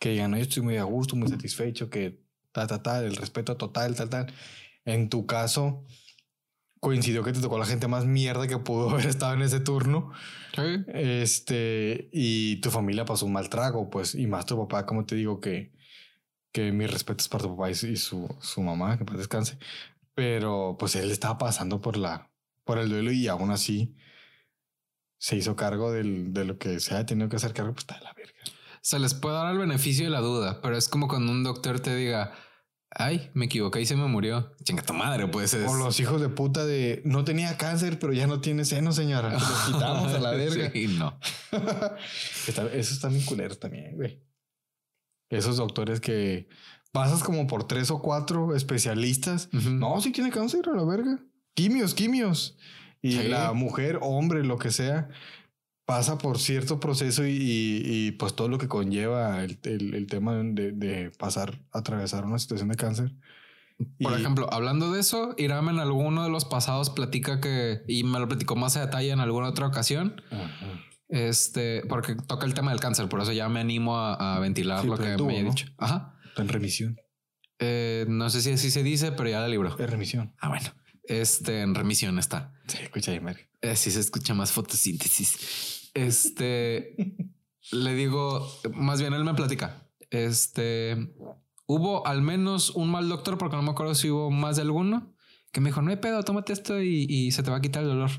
Que digan, no, yo estoy muy a gusto, muy satisfecho, que ta, ta, ta, el respeto total, tal, tal. En tu caso, coincidió que te tocó la gente más mierda que pudo <laughs> haber estado en ese turno. Este, y tu familia pasó un mal trago, pues, y más tu papá, como te digo, que, que mis respetos para tu papá y, su, su mamá, que pues descanse. Pero pues él estaba pasando por la, por el duelo y aún así se hizo cargo del, de lo que se ha tenido que hacer cargo, pues está de la verga. se les puede dar el beneficio de la duda, pero es como cuando un doctor te diga, ay, me equivoqué y se me murió. Chinga tu madre, pues es. O los hijos de puta de no tenía cáncer, pero ya no tiene seno, señora. Los quitamos a la <laughs> verga. Sí, no. <laughs> Eso está bien culero también, güey. Esos doctores que pasas como por tres o cuatro especialistas. No, sí tiene cáncer a la verga. Quimios, quimios. Y Sí. la mujer, hombre, lo que sea, pasa por cierto proceso y, y- y, pues todo lo que conlleva el, el- el tema de, de pasar, atravesar una situación de cáncer. Por Y- ejemplo, hablando de eso, Iram en alguno de los pasados platica que, y me lo platicó más a detalle en alguna otra ocasión, Ajá. este, porque toca el tema del cáncer, por eso ya me animo a, a ventilar Sí, lo pero que me haya ¿no? dicho. Ajá. Está en remisión. Eh, no sé si así se dice, pero ya la libro. Es remisión. Ah, bueno. Este, en remisión está. Sí, escucha ahí, Mario. Eh, sí se escucha más fotosíntesis. Este, <laughs> le digo, más bien él me platica. Este, hubo al menos un mal doctor, porque no me acuerdo si hubo más de alguno, que me dijo, no hay pedo, tómate esto y, y se te va a quitar el dolor.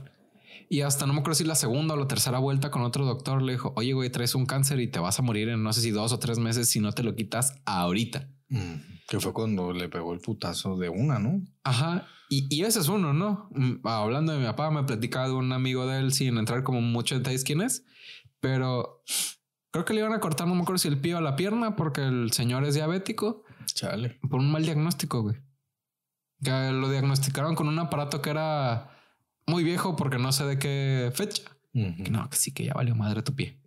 Y hasta no me acuerdo si la segunda o la tercera vuelta con otro doctor le dijo, oye, güey, traes un cáncer y te vas a morir en no sé si dos o tres meses si no te lo quitas ahorita. Mm, Que fue cuando le pegó el putazo de una, ¿no? Ajá. Y, y ese es uno, ¿no? Mm, Hablando de mi papá, me platicaba de un amigo de él sin entrar como mucho en detalles quién es, pero creo que le iban a cortar, no me acuerdo si el pie o la pierna, porque el señor es diabético Chale. por un mal diagnóstico, güey. Que lo diagnosticaron con un aparato que era muy viejo porque no sé de qué fecha. Que no, que sí, que ya valió madre tu pie.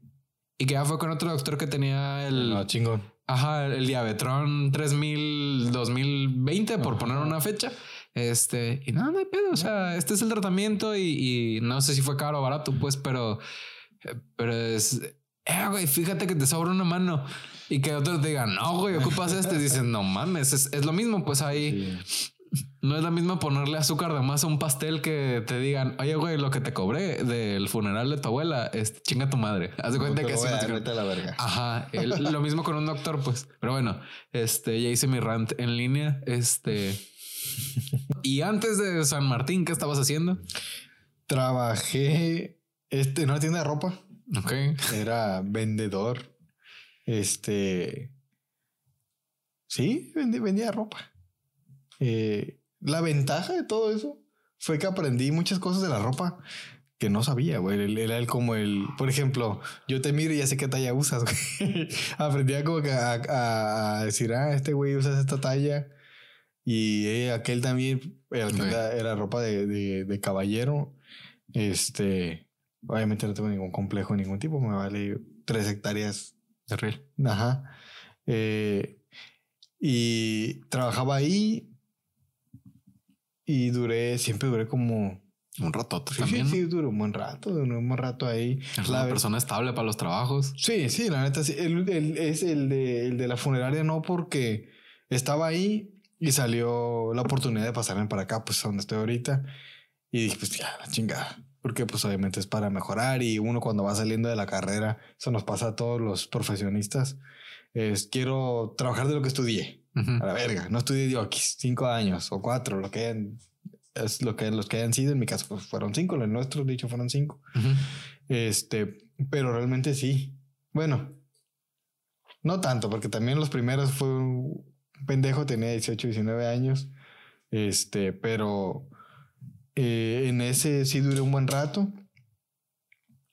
Y que ya fue con otro doctor que tenía el... No, chingón. Ajá, el Diabetron 3000 2020, por Ajá. poner una fecha. Este, y no, no hay pedo. O sea, este es el tratamiento y, y no sé si fue caro o barato, pues, pero, pero es, eh, güey, fíjate que te sobra una mano y que otro te diga, no, güey, ocupas este. Dicen, no mames, es, es lo mismo. Pues ahí Sí. no es lo mismo ponerle azúcar de más a un pastel que te digan, oye, güey, lo que te cobré del funeral de tu abuela, es chinga tu madre. Haz de cuenta que la verga. Ajá, el- lo mismo con un doctor, pues. Pero bueno, este ya hice mi rant en línea. Este. Y antes de San Martín, ¿qué estabas haciendo? Trabajé este, en una tienda de ropa. Ok. Era vendedor. Este. Sí, vendí- vendía ropa. Eh, la ventaja de todo eso fue que aprendí muchas cosas de la ropa que no sabía, güey. Era el como el, por ejemplo, yo te miro y ya sé qué talla usas, güey. <laughs> Aprendí a como que a, a- a decir, ah, este güey usa esta talla. Y eh, aquel también era, Ok. era ropa de, de- de caballero. Este, obviamente no tengo ningún complejo de ningún tipo, me vale tres hectáreas De real. Ajá. Eh, y trabajaba ahí y duré, siempre duré como... Un ratote Sí, también. sí, sí, duró un buen rato, duró un buen rato ahí. La una ve- persona estable para los trabajos. Sí, sí, la neta, sí. El, el- es el de, el de la funeraria, no, porque estaba ahí y salió la oportunidad de pasarme para acá, pues donde estoy ahorita. Y dije, pues ya, la chingada. Porque pues obviamente es para mejorar y uno cuando va saliendo de la carrera, eso nos pasa a todos los profesionistas, es quiero trabajar de lo que estudié. Ujú. A la verga, no estudié digo, aquí cinco años o cuatro, lo que hayan, es lo que los que hayan sido. En mi caso pues, fueron cinco, los nuestros, dicho, fueron cinco. Ujú. Este, pero realmente sí. Bueno, no tanto, porque también los primeros fue pendejo, tenía 18, 19 años. Este, pero eh, en ese sí duré un buen rato.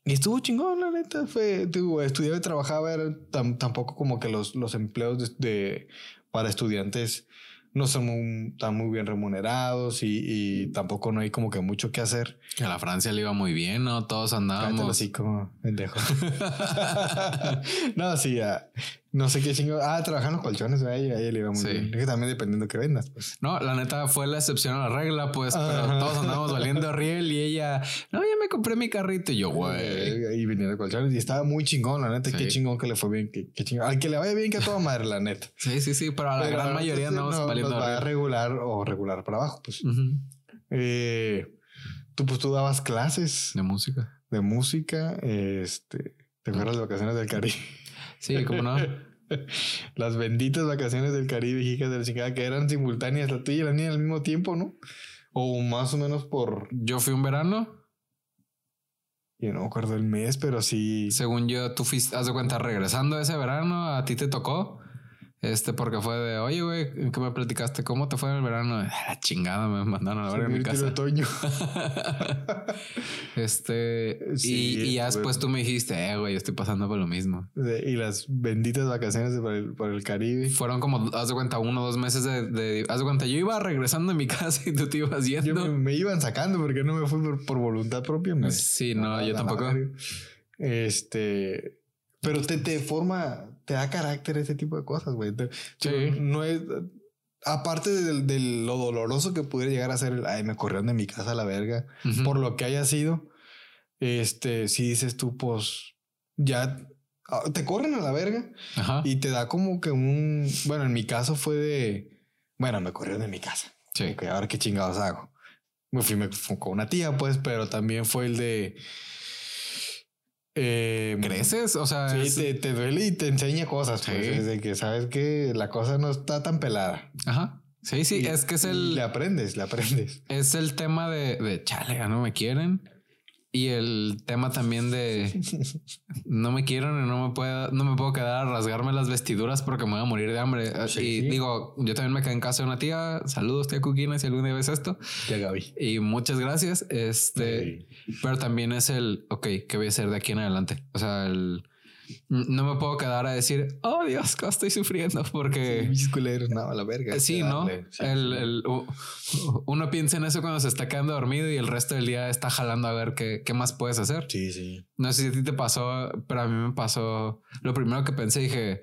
Y estuvo chingón, la neta. Fue, digo, estudiaba y trabajaba, era tam- tampoco como que los, los empleos de, de- para estudiantes no son muy, tan muy bien remunerados y, y tampoco no hay como que mucho que hacer. Que a la Francia le iba muy bien, ¿no? Todos Cállate andábamos. así como pendejo. <laughs> <laughs> no, sí, ah, no sé qué chingo. Ah, trabajar en los colchones, a ella, a ella le iba muy Sí. bien. Es que también dependiendo que vendas, pues. No, la neta fue la excepción a la regla, pues, pero todos andábamos valiendo riel y ella, no, ya me compré mi carrito y yo, güey. Y venía de colchones y estaba muy chingón, la neta. Sí. Qué chingón que le fue bien, qué, qué chingón. Al que le vaya bien, que a toda madre, la neta. Sí, sí, sí, pero a la Pero gran mayoría andamos no, valiendo nos va a riel. regular o regular para abajo, pues. Eh, tú, pues tú dabas clases De música. de música, este. ¿Te acuerdas de vacaciones del Caribe? Sí, cómo no. <laughs> Las benditas vacaciones del Caribe, hijas de la chingada, que eran simultáneas, la tuya y la mía al mismo tiempo, ¿no? O más o menos por. Yo fui un verano Yo no me acuerdo el mes, pero sí. Según yo, tú fuiste, haz de cuenta, regresando ese verano, a ti te tocó. Este, porque fue de, oye, güey, ¿qué me platicaste? ¿Cómo te fue en el verano? <laughs> La chingada, me mandaron a ver en mi casa. otoño. <laughs> este, y, ya después tú me dijiste, eh, güey, estoy pasando por lo mismo. Y las benditas vacaciones por el, por el Caribe. Fueron como, haz de cuenta, uno o dos meses de, haz de cuenta, yo iba regresando a mi <laughs> casa y tú te ibas yendo. Yo me, iban sacando porque no me fui por, voluntad propia. sí, no, yo tampoco. Este, pero te, te forma, te da carácter ese tipo de cosas, güey. Sí. No es. Aparte de, lo doloroso que pudiera llegar a ser ay, me corrieron de mi casa a la verga, por lo que haya sido, este, si dices tú, pues ya ah, te corren a la verga y te da como que un. Bueno, en mi caso fue de. Bueno, me corrieron de mi casa. Sí. Ok, ahora qué chingados hago. Me fui, me fui con una tía, pues, pero también fue el de eh, ¿Creces? O sea, sí, te, duele y te enseña cosas. Pues, de que sabes que la cosa no está tan pelada. Ajá. Sí, sí, es que es el. Le aprendes, le aprendes. Es el tema de, de chale, ya no me quieren. Y el tema también de no me quiero y no me puedo, no me puedo quedar a rasgarme las vestiduras porque me voy a morir de hambre. y digo, yo también me quedé en casa de una tía. Saludos, tía Cuquina, si alguna vez esto. Tía Gaby. Y muchas gracias. Este, pero también es el, ok, ¿qué voy a hacer de aquí en adelante? O sea, el no me puedo quedar a decir, oh Dios, ¿cómo estoy sufriendo? Porque. Sí, no, la verga. Sí, ¿no? el, uno piensa en eso cuando se está quedando dormido y el resto del día está jalando a ver qué, qué más puedes hacer. Sí, sí. No sé si a ti te pasó, pero a mí me pasó. Lo primero que pensé, dije,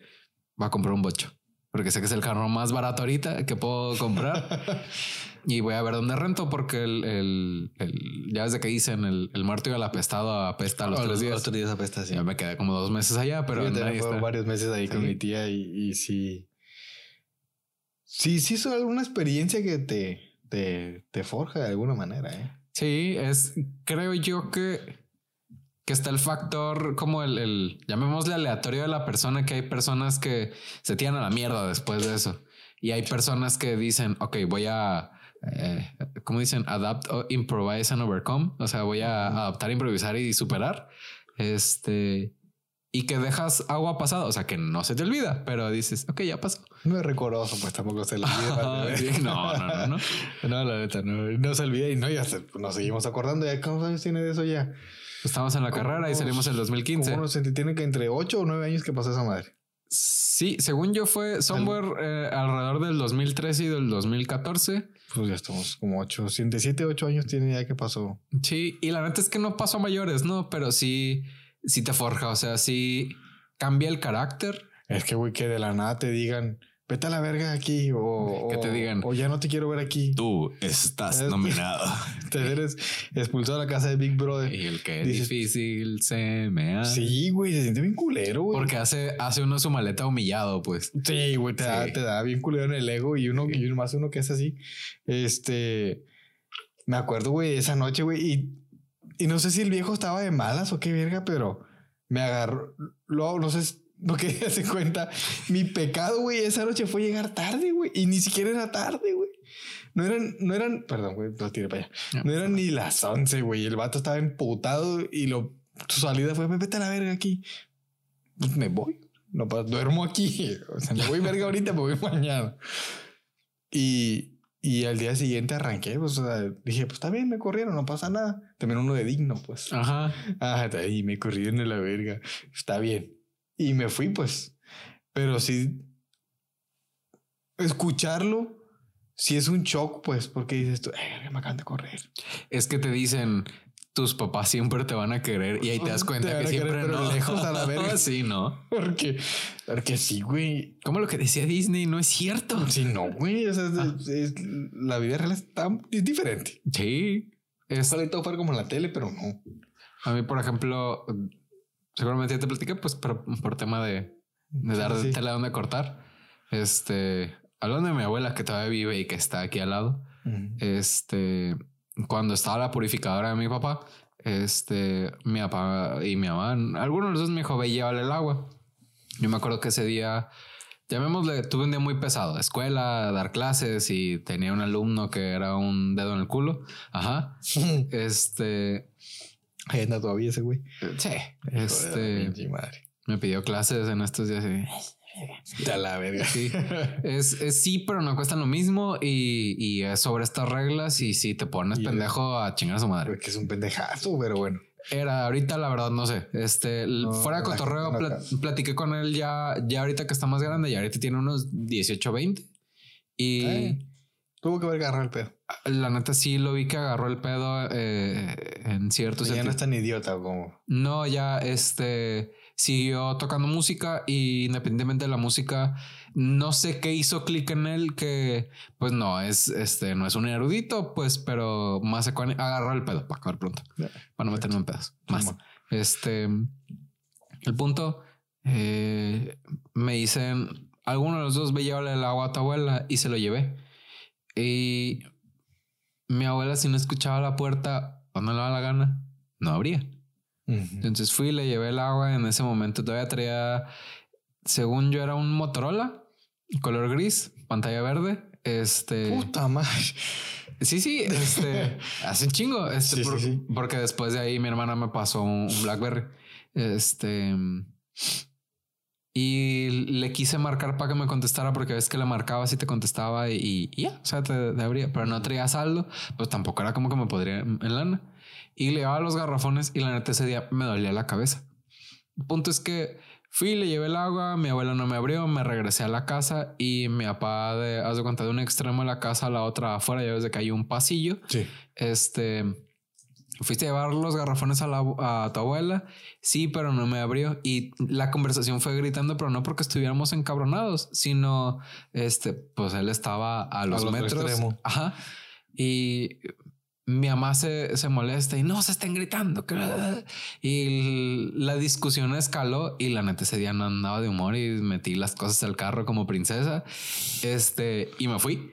va a comprar un bocho porque sé que es el carro más barato ahorita que puedo comprar. <laughs> y voy a ver dónde rento porque el, el, el ya desde que dicen el, el muerto y el apestado apesta los tres días. Los días apesta, sí. Ya me quedé como dos meses allá, pero sí, varios meses ahí con mi tía y, y, sí. Sí, sí, es alguna experiencia que te, te, te forja de alguna manera, ¿eh? Sí, es, creo yo que que está el factor como el, el, llamémosle aleatorio de la persona, que hay personas que se tiran a la mierda después de eso. Y hay personas que dicen, ok, voy a, eh, ¿cómo dicen? Adapt, improvise and overcome. O sea, voy a adaptar, improvisar y superar. Este, y que dejas agua pasada, o sea, que no se te olvida, pero dices, ok, ya pasó. No es recoroso, pues tampoco se le <laughs> olvida. no, no, no, no. <laughs> No, la neta, no, no se olvida y no, ya nos seguimos acordando. ¿Ya cuántos años tiene de eso ya? Estamos en la carrera y salimos en el 2015. ¿Cómo se tiene que entre 8 o 9 años que pasó esa madre? Sí, según yo fue somewhere eh, alrededor del 2013 y del 2014. Pues ya estamos como 8, 7, 8 años tiene ya que pasó. Sí, y la neta es que no pasó a mayores, ¿no? Pero sí, sí te forja, o sea, sí cambia el carácter. Es que, güey, que de la nada te digan, vete a la verga aquí o que te digan o ya no te quiero ver aquí. Tú estás nominado. <laughs> te eres expulsado de la casa de Big Brother. Y el que es difícil se me hace. Sí, güey, se siente bien culero, güey. Porque hace, hace uno su maleta humillado, pues. Sí, güey, te, Da, te da bien culero en el ego y uno, y más uno que es así. Este, me acuerdo, güey, esa noche, güey, y, y no sé si el viejo estaba de malas o qué verga, pero me agarró, luego, no sé no quería <laughs> hacer cuenta. Mi pecado, güey, esa noche fue llegar tarde, güey. Y ni siquiera era tarde, güey. No eran, no eran, perdón, güey, lo tiré para allá. No, eran ni las 11, güey. El vato estaba emputado y lo, su salida fue, vete a la verga aquí. Pues me voy. No, duermo aquí. <laughs> O sea, me voy verga ahorita, me voy <laughs> mañana. Y, y al día siguiente arranqué, pues, o sea, dije, pues está bien, me corrieron, no pasa nada. También uno de digno, pues. Ajá. Ah, ahí me corrieron de la verga. Está bien. Y me fui, pues. Pero sí, escucharlo, sí es un shock, pues, porque dices tú, eh, me acaban de correr. Es que te dicen, tus papás siempre te van a querer y ahí te das cuenta que siempre no. <laughs> lejos a la verga. <laughs> sí, ¿no? Porque, porque sí, güey. Como lo que decía Disney no es cierto. Sí, no, güey. O sea, es, la vida real está, es diferente. Sí. Es... todo fuera como en la tele, pero no. A mí, por ejemplo, seguramente ya te platiqué, pues por, por tema de, de dar sí, tela donde cortar. Este, hablando de mi abuela que todavía vive y que está aquí al lado, este, cuando estaba la purificadora de mi papá, este, mi papá y mi mamá, algunos de los dos me dijo, ve, llévale el agua. Yo me acuerdo que ese día, llamémosle, tuve un día muy pesado, escuela, dar clases y tenía un alumno que era un dedo en el culo. Ajá. <laughs> este, Ahí anda todavía ese güey. Sí. Este. Me pidió clases en estos días. <laughs> De la verga. Sí. <laughs> es, sí, pero no cuestan lo mismo y, y es sobre estas reglas. Y si te pones pendejo a chingar a su madre. Que es un pendejazo, pero bueno. Era ahorita, la verdad, no sé. Este fuera de cotorreo, platiqué con él ya, ya ahorita que está más grande, y ahorita tiene unos 18, 20. Y tuvo que haber agarrado el pedo. La neta sí lo vi que agarró el pedo eh, en ciertos. Ya no es tan idiota como. No, ya este siguió tocando música y independientemente de la música, no sé qué hizo clic en él que pues no es este no es un erudito, pues, pero más se agarró el pedo para acabar pronto. Para no meterme en pedos. Más. Este el punto eh, me dicen alguno de los dos ve llevarle el agua a tu abuela y se lo llevé. Y mi abuela, si no escuchaba la puerta o no le daba la gana, no abría. Entonces fui, le llevé el agua. En ese momento todavía traía, según yo, era un Motorola, color gris, pantalla verde. Este. Puta madre. Sí, sí, este. <laughs> hace un chingo. Este, Porque después de ahí mi hermana me pasó un, Blackberry. Este. Y le quise marcar para que me contestara porque ves que le marcaba si te contestaba y, ya, o sea, te, abría, pero no traía saldo, pues tampoco era como que me podría en lana. Y le daba los garrafones y la neta ese día me dolía la cabeza. El punto es que fui, le llevé el agua, mi abuela no me abrió, me regresé a la casa y mi papá, de, haz de cuenta, de un extremo de la casa a la otra afuera, ya ves de que hay un pasillo. Sí. Este fuiste a llevar los garrafones a, la, a, tu abuela. Sí, pero no me abrió. Y la conversación fue gritando, pero no porque estuviéramos encabronados, sino este, pues él estaba a los metros. Ajá. Y mi mamá se, se, molesta y no se estén gritando. Y la discusión escaló y la neta ese día no andaba de humor y metí las cosas al carro como princesa. Este, y me fui.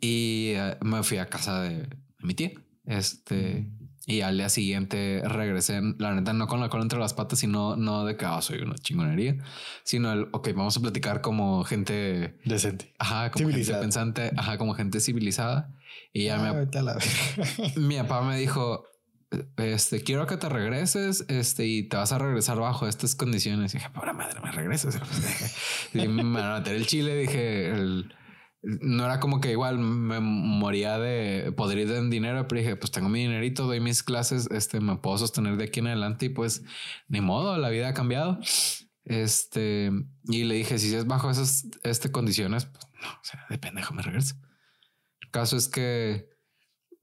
Y eh, me fui a casa de, de mi tía. Este, y al día siguiente regresé, la neta, no con la cola entre las patas, sino no de que oh, soy una chingonería, sino el, ok, vamos a platicar como gente decente. Ajá, como gente pensante, ajá, como gente civilizada. Y ya me, ah, <laughs> mi papá me dijo, este, quiero que te regreses, este, y te vas a regresar bajo estas condiciones. Y dije, pobre madre, me regresas. <laughs> y me van a meter el chile, dije, el, no era como que igual me moría de poder en dinero, pero dije, pues tengo mi dinerito, doy mis clases, este, me puedo sostener de aquí en adelante y pues ni modo, la vida ha cambiado. Este, y le dije, si es bajo esas este, condiciones, pues no, o sea, de pendejo me regreso. El caso es que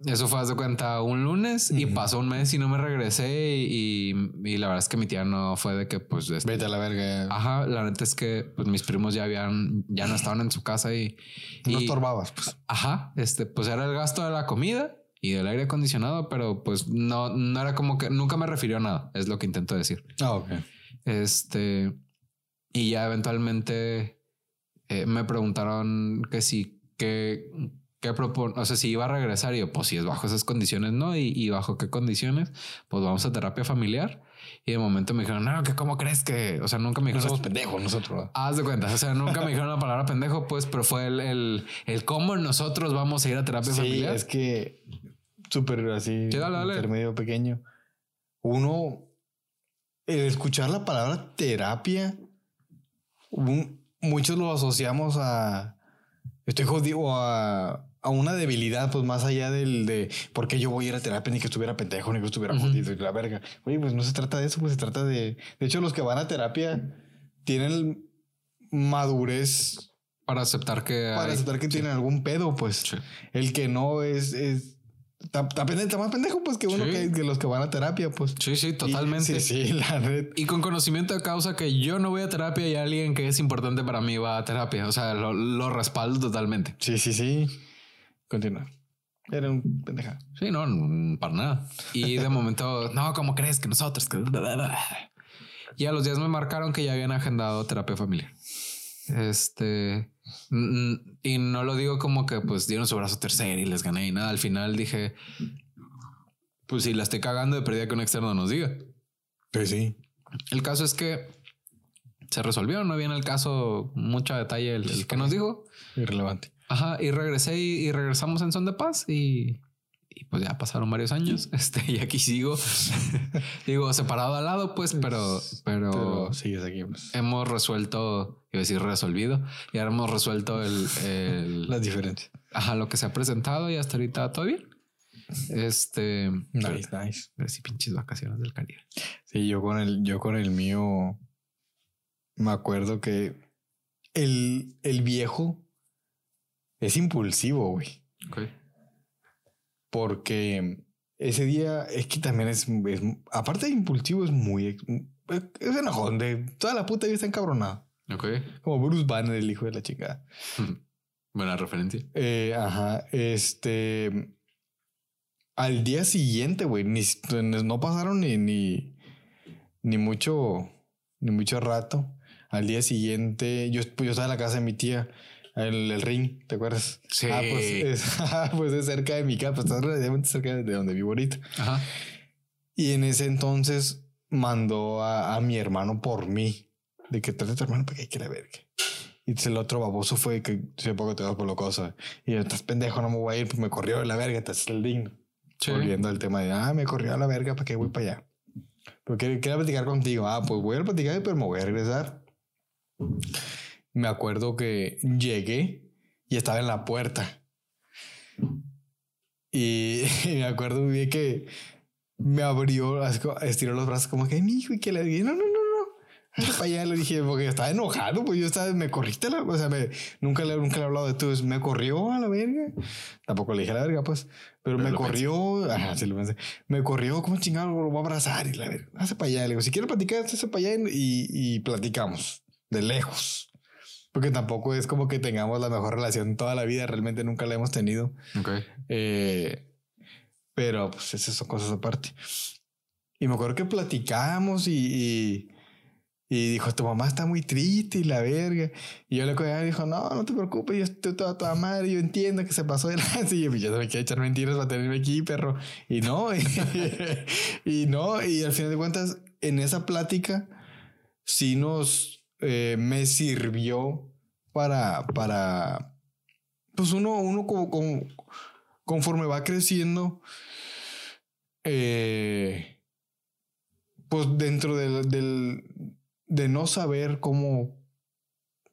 eso fue, de cuenta, un lunes y pasó un mes y no me regresé. Y, la verdad es que mi tía no fue de que, pues. Este, Vete a la verga. Ajá, la neta es que pues, mis primos ya habían, ya no estaban en su casa y. No estorbabas, pues. Ajá, este, pues era el gasto de la comida y del aire acondicionado, pero pues no, no era como que nunca me refirió a nada, es lo que intento decir. Ah, ok. Este. Y ya eventualmente eh, me preguntaron que si, que ¿Qué propone? O sea, si iba a regresar, y yo, pues si es bajo esas condiciones, no. Y, bajo qué condiciones, pues vamos a terapia familiar. Y de momento me dijeron, no, que cómo crees que, o sea, nunca me dijeron. No somos pendejos nosotros. Haz de cuenta. O sea, nunca me dijeron la palabra pendejo, pues, pero fue el, el, el cómo nosotros vamos a ir a terapia sí, familiar. Es que súper así, sí, intermedio pequeño. Uno, el escuchar la palabra terapia, muchos lo asociamos a estoy jodido a a una debilidad, pues más allá del de por qué yo voy a ir a terapia ni que estuviera pendejo, ni que estuviera jodido y la verga. Oye, pues no se trata de eso, pues se trata de. De hecho, los que van a terapia tienen madurez para aceptar que. Para aceptar que tienen algún pedo, pues. El que no es. es Está, más pendejo, pues, que uno que, los que van a terapia, pues. Sí, sí, totalmente. sí, sí, la red. Y con conocimiento de causa que yo no voy a terapia y alguien que es importante para mí va a terapia. O sea, lo, lo respaldo totalmente. Sí, sí, sí. Continúa. Era un pendeja. Sí, no, para nada. Y de momento, <laughs> no, ¿cómo crees que nosotros? Y a los días me marcaron que ya habían agendado terapia familiar. Este, y no lo digo como que pues dieron su brazo tercero y les gané y nada. Al final dije, pues si la estoy cagando de pérdida que un externo nos diga. Sí, sí. El caso es que se resolvió, no viene el caso mucho detalle el que nos dijo. Irrelevante. Ajá, y regresé y, regresamos en son de paz y, y pues ya pasaron varios años. <laughs> Este, y aquí sigo. <laughs> Digo, separado al lado, pues, pero, pero, sigues aquí. Pues. Hemos resuelto, iba a decir resolvido, y ahora hemos resuelto el, el <laughs> las diferencias. Ajá, lo que se ha presentado y hasta ahorita todo bien. Este. Nice, nice. Pero sí, pinches vacaciones del Caribe. Sí, yo con el, yo con el mío me acuerdo que el, el viejo es impulsivo, güey. Ok. Porque ese día es que también es, aparte de impulsivo, es muy. Es enojón de toda la puta vida está encabronado. Ok. Como Bruce Banner, el hijo de la chica. Buena referencia. Eh, ajá. Este. Al día siguiente, güey, ni, no pasaron ni, ni, ni mucho, ni mucho rato. Al día siguiente, yo, pues, yo estaba en la casa de mi tía el, el, ring, ¿te acuerdas? Sí. Ah, pues es, <laughs> pues es cerca de mi casa, pues está relativamente cerca de donde vivo ahorita. Ajá. Y en ese entonces mandó a, a mi hermano por mí, de que trae a tu hermano para que hay que la verga. Y el otro baboso fue que se poco te vas por lo cosa. Y yo, estás pendejo, no me voy a ir, pues me corrió de la verga, estás el digno. Sí. Volviendo al tema de, ah, me corrió a la verga, ¿para qué voy para allá? Pero quiero, platicar contigo. Ah, pues voy a platicar, pero me voy a regresar me acuerdo que llegué y estaba en la puerta. Y, <laughs> me acuerdo muy bien que me abrió, estiró los brazos como que mi hijo y que le dije, no, no, no, no. Para allá le dije, porque estaba enojado, pues yo estaba, me corriste, la, o sea, me, nunca, le, nunca le he hablado de tú, me corrió a la verga. Tampoco le dije a la verga, pues, pero, me corrió, ajá, sí lo pensé, me corrió, como chingado, lo voy a abrazar y la verga, hace para allá. Le digo, si quieres platicar, hace para allá y, y platicamos de lejos. Porque tampoco es como que tengamos la mejor relación toda la vida, realmente nunca la hemos tenido. Ok. Eh, pero pues esas son cosas aparte. Y me acuerdo que platicamos y, y, dijo, tu mamá está muy triste y la verga. Y yo le y dijo, no, no te preocupes, yo estoy toda, toda madre, yo entiendo que se pasó de lance. <laughs> Y yo, yo no me quiero echar mentiras para tenerme aquí, perro. Y no, y, <laughs> y no, y al final de cuentas, en esa plática, sí nos eh, me sirvió para, para, pues uno, uno como, conforme va creciendo, eh, pues dentro del, del, de no saber cómo,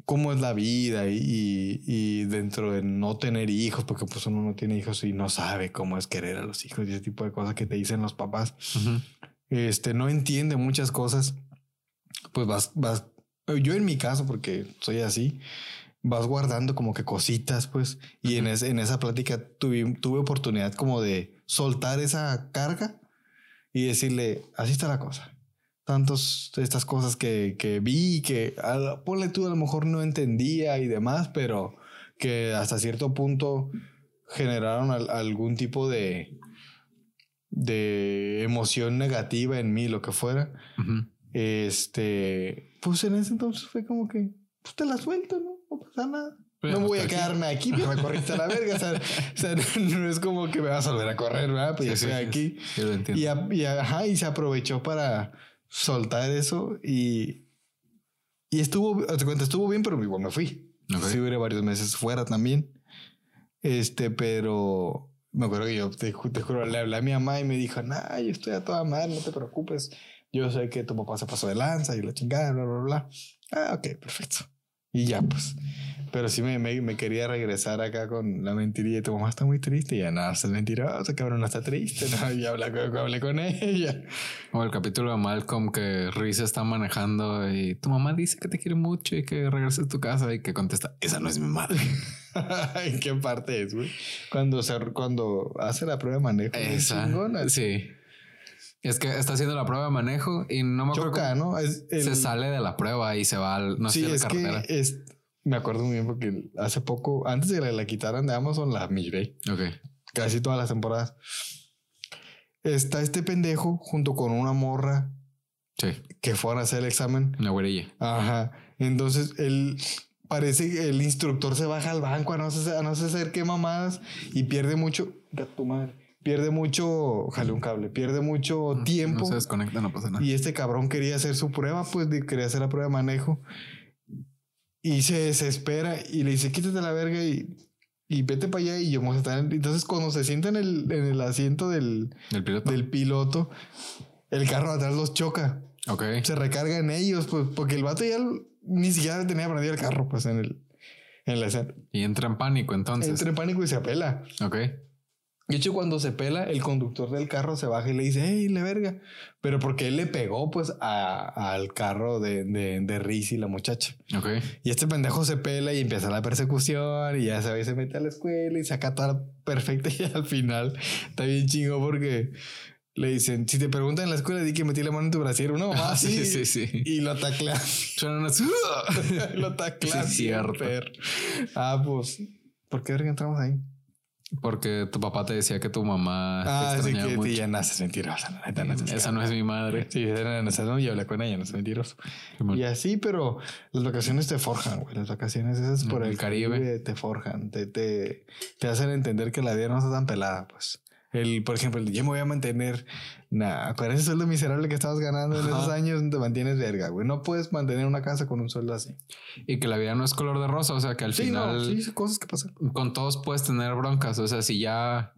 cómo es la vida y, y, dentro de no tener hijos, porque pues uno no tiene hijos y no sabe cómo es querer a los hijos y ese tipo de cosas que te dicen los papás, este, no entiende muchas cosas, pues vas, vas yo en mi caso, porque soy así, vas guardando como que cositas, pues, y en, en esa plática tuve, tuve oportunidad como de soltar esa carga y decirle, así está la cosa. Tantos estas cosas que, que vi, que a, ponle tú a lo mejor no entendía y demás, pero que hasta cierto punto generaron algún tipo de, de emoción negativa en mí, lo que fuera. Este, pues en ese entonces fue como que, pues te la suelto, ¿no? No pasa nada. no voy a quedarme aquí, pero me corriste a la verga. O sea, <laughs> no es como que me vas a volver a correr, ¿verdad? Pues ya estoy aquí. Y, y, ajá, y se aprovechó para soltar eso y, y estuvo, te cuenta, estuvo bien, pero igual me fui. Sí, duré varios meses fuera también. Este, pero me acuerdo que yo te, te juro, le hablé a mi mamá y me dijo, nah, yo estoy a toda madre, no te preocupes yo sé que tu papá se pasó de lanza y la chingada, bla, bla, bla. Ah, ok, perfecto. Y ya, pues. Pero sí me, me, quería regresar acá con la mentirilla. Tu mamá está muy triste. Y ya, nada, es mentiroso, cabrón, no está triste. No, <laughs> y hablé, hablé con ella. O el capítulo de Malcolm que Reese está manejando y tu mamá dice que te quiere mucho y que regreses a tu casa y que contesta, esa no es mi madre. <laughs> ¿En qué parte es, güey? Cuando, se, cuando hace la prueba de manejo. Esa. Sí. Es que está haciendo la prueba de manejo y no me acuerdo. ¿no? Se sale de la prueba y se va al. No sí, es que es, me acuerdo muy bien porque hace poco, antes de que la quitaran de Amazon, la miré. Ok. Casi todas las temporadas. Está este pendejo junto con una morra. Sí. Que fueron a hacer el examen. Una güerilla. Ajá. Entonces él parece que el instructor se baja al banco a no sé, a no sé hacer qué mamadas y pierde mucho. tu madre pierde mucho, jale un cable, pierde mucho tiempo. No se desconecta, no pasa nada. Y este cabrón quería hacer su prueba, pues quería hacer la prueba de manejo. Y se desespera y le dice, quítate la verga y y vete para allá y yo vamos a estar. Entonces, cuando se sienta en el, en el asiento del, piloto? del piloto, el carro atrás los choca. Ok. Se recarga en ellos, pues, porque el vato ya ni siquiera tenía prendido el carro, pues, en el, en la escena. Y entra en pánico entonces. Entra en pánico y se apela. Ok. De hecho, cuando se pela, el conductor del carro se baja y le dice, hey, le verga. Pero porque él le pegó, pues, al carro de, de, de Riz y la muchacha. Ok. Y este pendejo se pela y empieza la persecución y ya se, se mete a la escuela y saca toda perfecta <laughs> y al final está bien chingo porque le dicen, si te preguntan en la escuela, di que metí la mano en tu brasier. Mamá <laughs> así. sí, sí, sí. Y lo taclean. <laughs> lo taclean. Sí, cierto. Ah, pues, ¿por qué verga entramos ahí? Porque tu papá te decía que tu mamá. Ah, te sí, que mucho. ya naces mentirosa. No, no, esa no es mi madre. Sí, esa no, yo hablé con ella, no es mentiroso. Y así, pero las vacaciones te forjan, güey. Las vacaciones esas por el, Caribe. te forjan, te, te, te hacen entender que la vida no está tan pelada, pues. El, por ejemplo, yo me voy a mantener, nah, con ese sueldo miserable que estabas ganando en esos años, te mantienes verga, güey. No puedes mantener una casa con un sueldo así. Y que la vida no es color de rosa, o sea, que al final. sí, cosas que pasan. Con todos puedes tener broncas, o sea, si ya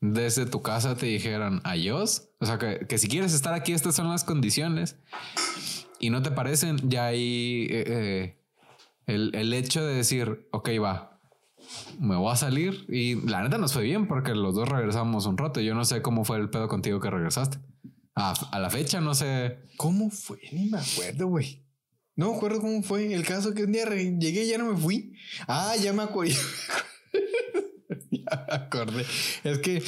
desde tu casa te dijeran adiós, o sea, que, que si quieres estar aquí, estas son las condiciones y no te parecen, ya ahí eh, eh, el, el hecho de decir, ok, va, me voy a salir. Y la neta nos fue bien porque los dos regresamos un rato. Yo no sé cómo fue el pedo contigo que regresaste. A, la fecha, no sé. ¿Cómo fue? Ni me acuerdo, güey. No me acuerdo cómo fue. El caso que un día llegué y ya no me fui. Ah, ya me acuerdo. <laughs> ya me acordé. Es que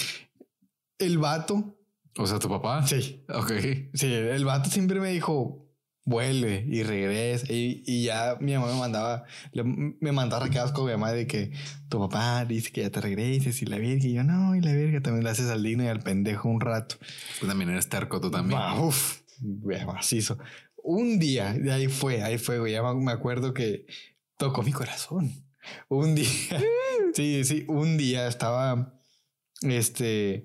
el vato. O sea, tu papá. Sí. Ok. Sí, el vato siempre me dijo, vuelve y regresa. Y, ya mi mamá me mandaba, me mandaba recados con mi mamá de que tu papá dice que ya te regreses y la virga. Y yo, no, y la virga también le haces al digno y al pendejo un rato. Tú también eres terco, tú también. uf, macizo. Un día, de ahí fue, ahí fue, güey. Ya me acuerdo que tocó mi corazón. Un día, <laughs> sí, sí, un día estaba, este,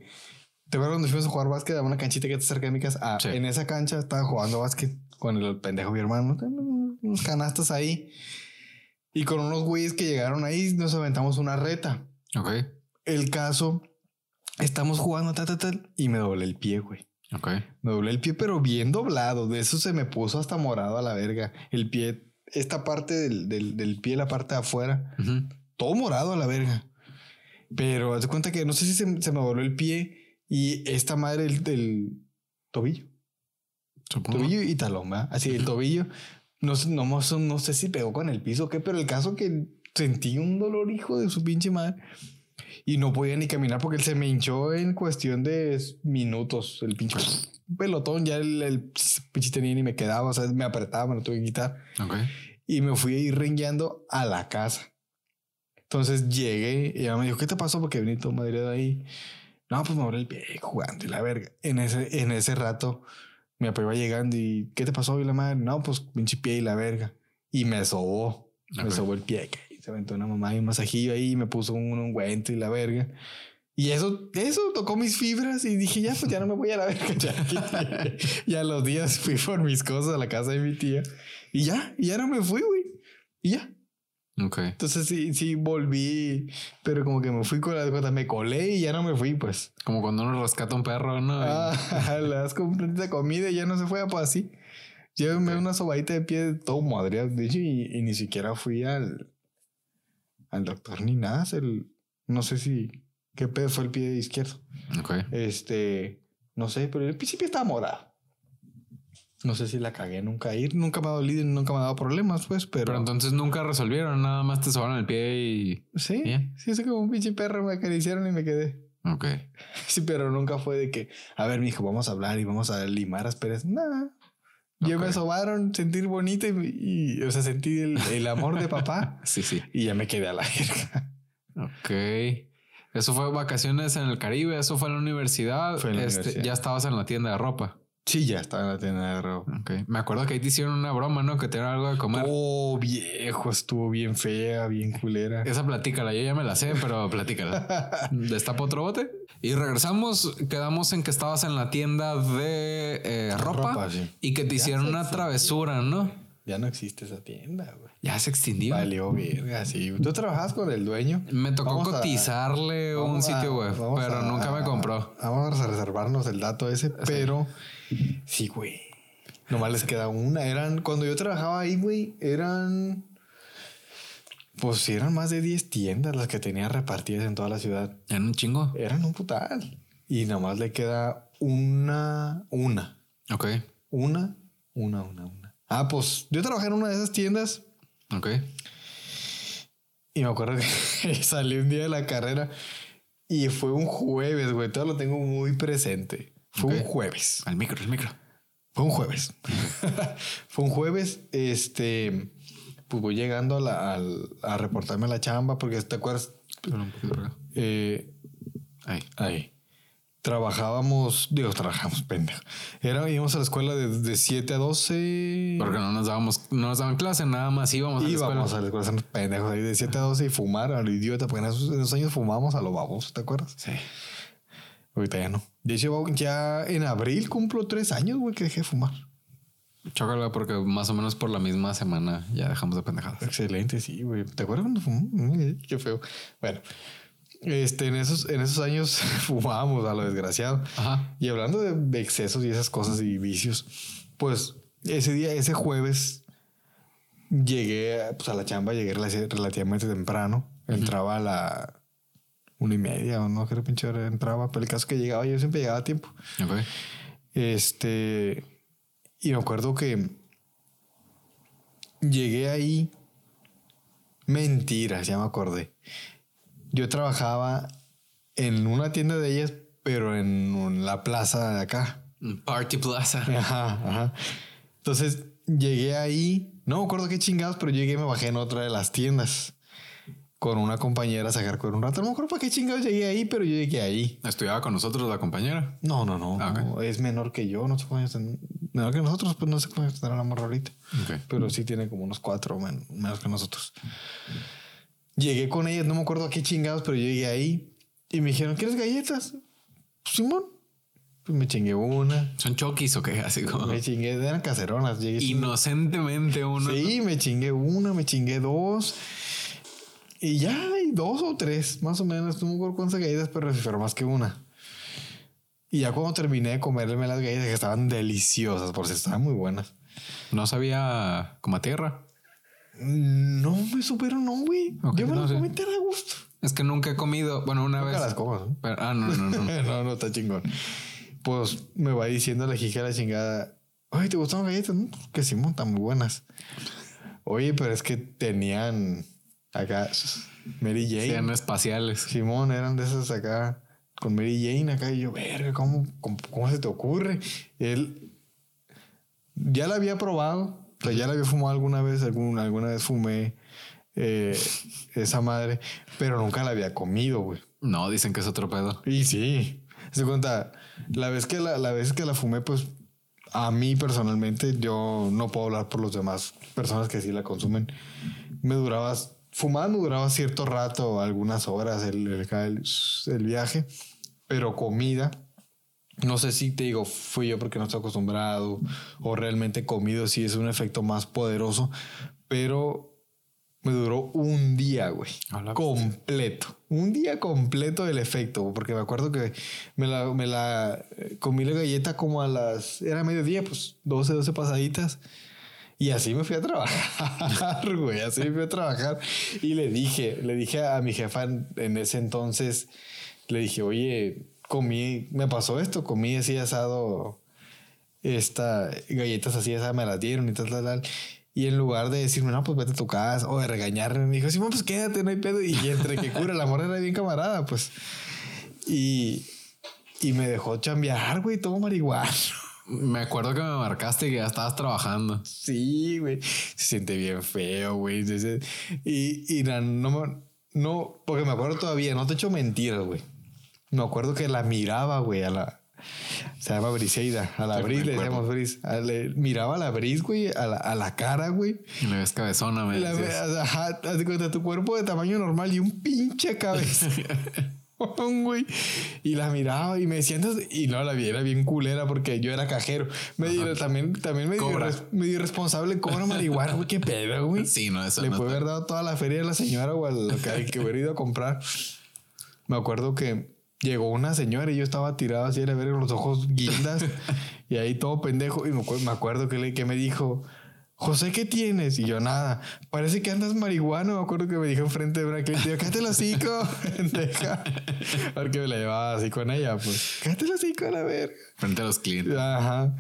¿te acuerdas cuando fuimos a jugar básquet a una canchita que está cerca de mi casa? Ah, en esa cancha estaba jugando básquet con el pendejo mi hermano, unos canastas ahí. Y con unos güeyes que llegaron ahí, nos aventamos una reta. Ok. El caso, estamos jugando, tal, tal, tal, y me doblé el pie, güey. Ok. Me doblé el pie, pero bien doblado. De eso se me puso hasta morado a la verga. El pie, esta parte del, del, pie, la parte de afuera, todo morado a la verga. Pero haz de cuenta que no sé si se, se me dobló el pie y esta madre del tobillo. Tobillo y talón, ¿verdad? Así, el tobillo. No, no, no, sé si pegó con el piso o qué, pero el caso que sentí un dolor, hijo de su pinche madre. Y no podía ni caminar porque él se me hinchó en cuestión de minutos. El pinche pelotón, ya el, el pinche tenía ni me quedaba, o sea, me apretaba, me lo tuve que quitar. Y me fui a ir rengueando a la casa. Entonces llegué y ella me dijo, ¿qué te pasó? Porque vení tu madre de ahí. No, pues me abrió el pie jugando y la verga. En ese, en ese rato mi papá iba llegando y ¿qué te pasó? Y la madre, no, pues pinche pie y la verga. Y me sobó. Me sobó el pie. Y se aventó una mamá y un masajillo ahí y me puso un ungüento y la verga. Y eso, eso tocó mis fibras y dije, ya, pues ya no me voy a la verga. <laughs> y a los días fui por mis cosas a la casa de mi tía. Y ya, y ya no me fui, güey. Y ya. Ok. Entonces sí, sí volví, pero como que me fui con la cuenta, me colé y ya no me fui, pues. Como cuando uno rescata un perro, ¿no? Ah, <laughs> le das de comida y ya no se fue, pues así. Llévame una sobadita de pie todo madre, de hecho, y, ni siquiera fui al, al doctor ni nada. El, no sé si qué pedo fue el pie izquierdo. Ok. Este, no sé, pero el principio estaba morado. No sé si la cagué nunca ir, nunca me ha dolido y nunca me ha dado problemas, pues, pero. Pero entonces nunca resolvieron, nada más te sobaron el pie y. Sí, sí, es como un pinche perro me acariciaron y me quedé. Ok. <laughs> Sí, pero nunca fue de que, a ver, mijo, vamos a hablar y vamos a limar asperezas. Nada. Yo me sobaron, sentir bonito y, o sea, sentí el, amor de papá. <laughs> sí, sí. Y ya me quedé a la jerga. Ok. Eso fue vacaciones en el Caribe, eso fue en la universidad. Fue en la este, universidad. Ya estabas en la tienda de ropa. Sí, ya estaba en la tienda de ropa. Okay. Me acuerdo que ahí te hicieron una broma, ¿no? Que te dieron algo de comer. Oh, viejo, estuvo bien fea, bien culera. Esa platícala, yo ya me la sé, pero platícala. <laughs> Destapa otro bote. Y regresamos, quedamos en que estabas en la tienda de eh, ropa, y que te hicieron una travesura, ¿no? Ya no existe esa tienda, güey. Ya se extinguió. Valió verga, sí. ¿Tú trabajabas con el dueño? Me tocó cotizarle un sitio web, pero nunca me compró. vamos a reservarnos el dato ese, pero sí, güey. Nomás les queda una. Eran, cuando yo trabajaba ahí, güey, eran. Pues eran más de 10 tiendas las que tenía repartidas en toda la ciudad. Eran un chingo. Eran un putal. Y nomás le queda una. Una. Ok. Una, una, una, una. Ah, pues yo trabajé en una de esas tiendas. Ok. Y me acuerdo que <laughs> salí un día de la carrera y fue un jueves, güey. Todo lo tengo muy presente. Fue un jueves. Al micro, al micro. Fue un jueves. <laughs> fue un jueves. Este, pues voy llegando a, la, a, reportarme a la chamba porque te acuerdas. Eh, ahí. Ahí trabajábamos, digo, trabajamos, pendejo. Era, íbamos a la escuela de, 7 a 12. Porque no nos dábamos, no nos daban clase, nada más íbamos a la escuela. Íbamos a la escuela, pendejos, de 7 a 12 y fumar a lo idiota, porque en esos, años fumábamos a lo baboso, ¿te acuerdas? Sí. Ahorita ya no. De hecho, ya en abril cumplo tres años, güey, que dejé de fumar. Chócala, porque más o menos por la misma semana ya dejamos de pendejadas. Excelente, sí, güey. ¿Te acuerdas cuando fumamos? Qué feo. Bueno, este, en esos, en esos años <laughs> fumábamos a lo desgraciado. Y hablando de, excesos y esas cosas y vicios, pues ese día, ese jueves, llegué pues, a la chamba, llegué relativamente temprano. Entraba a la una y media o no, qué pinche hora entraba, pero el caso que llegaba, yo siempre llegaba a tiempo. Este, y me acuerdo que llegué ahí. Mentiras, ya me acordé yo trabajaba en una tienda de ellas, pero en la plaza de acá. Party Plaza. Ajá, ajá. Entonces llegué ahí, no me acuerdo qué chingados, pero llegué y me bajé en otra de las tiendas con una compañera a sacar con un rato. No me acuerdo para qué chingados llegué ahí, pero yo llegué ahí. ¿Estudiaba con nosotros la compañera? No, no, no. Ah, es menor que yo, no sé cuántos Menor que nosotros, pues no sé cuántos tendrá la morra ahorita. Pero sí tiene como unos cuatro menos que nosotros. Llegué con ellas, no me acuerdo a qué chingados, pero llegué ahí y me dijeron, ¿quieres galletas? Simón. Pues me chingué una. ¿Son chokis o qué? <laughs> Así como. Me chingué, eran caseronas. Inocentemente una. Sí, me chingué una, me chingué dos. Y ya, hay dos o tres, más o menos. No me acuerdo cuántas galletas, pero fueron más que una. Y ya cuando terminé de comerme las galletas, que estaban deliciosas, por si estaban muy buenas. No sabía como a tierra. No me supero, no, güey. Yo me lo comí a gusto. Es que nunca he comido. Bueno, una vez. las comas. ah, no, no, no. <laughs> no, no, está chingón. Pues me va diciendo la hija la chingada. Oye, ¿te gustan las galletas? que sí, están muy buenas. Oye, pero es que tenían acá Mary Jane. Eran espaciales. Simón, eran de esas acá con Mary Jane acá. Y yo, verga, ¿cómo, cómo, cómo se te ocurre? Él ya la había probado o ya la había fumado alguna vez, alguna, alguna vez fumé eh, esa madre, pero nunca la había comido, güey. No, dicen que es otro pedo. Y sí, se cuenta, la vez que la, la vez que la fumé, pues a mí personalmente, yo no puedo hablar por los demás personas que sí la consumen. Me duraba, fumar me duraba cierto rato, algunas horas el, el, el viaje, pero comida no sé si te digo, fui yo porque no estoy acostumbrado o realmente comido, si es un efecto más poderoso, pero me duró un día, güey. Completo. Un día completo del efecto, porque me acuerdo que me la, me la eh, comí la galleta como a las, era mediodía, pues 12, 12 pasaditas. Y así me fui a trabajar, <laughs> güey, así me fui a trabajar. Y le dije, le dije a mi jefa en ese entonces, le dije, oye, comí, me pasó esto, comí así asado, esta galletas así asadas me las dieron y tal, tal, tal. Y en lugar de decirme, no, pues vete a tu casa o de regañarme, me dijo, sí, pues quédate, no hay pedo. Y entre que cura, la morra era bien camarada, pues. Y, y me dejó chambear, güey, todo marihuana. Me acuerdo que me marcaste y que ya estabas trabajando. Sí, güey. Se siente bien feo, güey. Y, y no, no, no, porque me acuerdo todavía, no te echo mentiras, güey. Me acuerdo que la miraba, güey, a la. Se llama Briseida. A la Bris le decíamos Bris. Le, miraba a la Bris, güey, a la, a la cara, güey. Y le ves cabezona, me la, Ajá, haz de cuenta, tu cuerpo de tamaño normal y un pinche cabeza. <laughs> güey. Y la miraba y me decía, y no, la vi, era bien culera porque yo era cajero. Me di, también, también me, di, responsable, cobra marihuana, güey, qué pedo, güey. Sí, no, eso Le puede haber dado toda la feria a la señora o al que, que hubiera ido a comprar. Me acuerdo que llegó una señora y yo estaba tirado así, era ver los ojos guindas <laughs> y ahí todo pendejo. Y me acuerdo, que, le, que me dijo, José, ¿qué tienes? Y yo, nada. Parece que andas marihuana. Me acuerdo que me dijo enfrente de una cliente, yo, cállate el hocico, <laughs> pendeja. Porque me la llevaba así con ella, pues, cállate el hocico a la verga. Frente a los clientes. Ajá.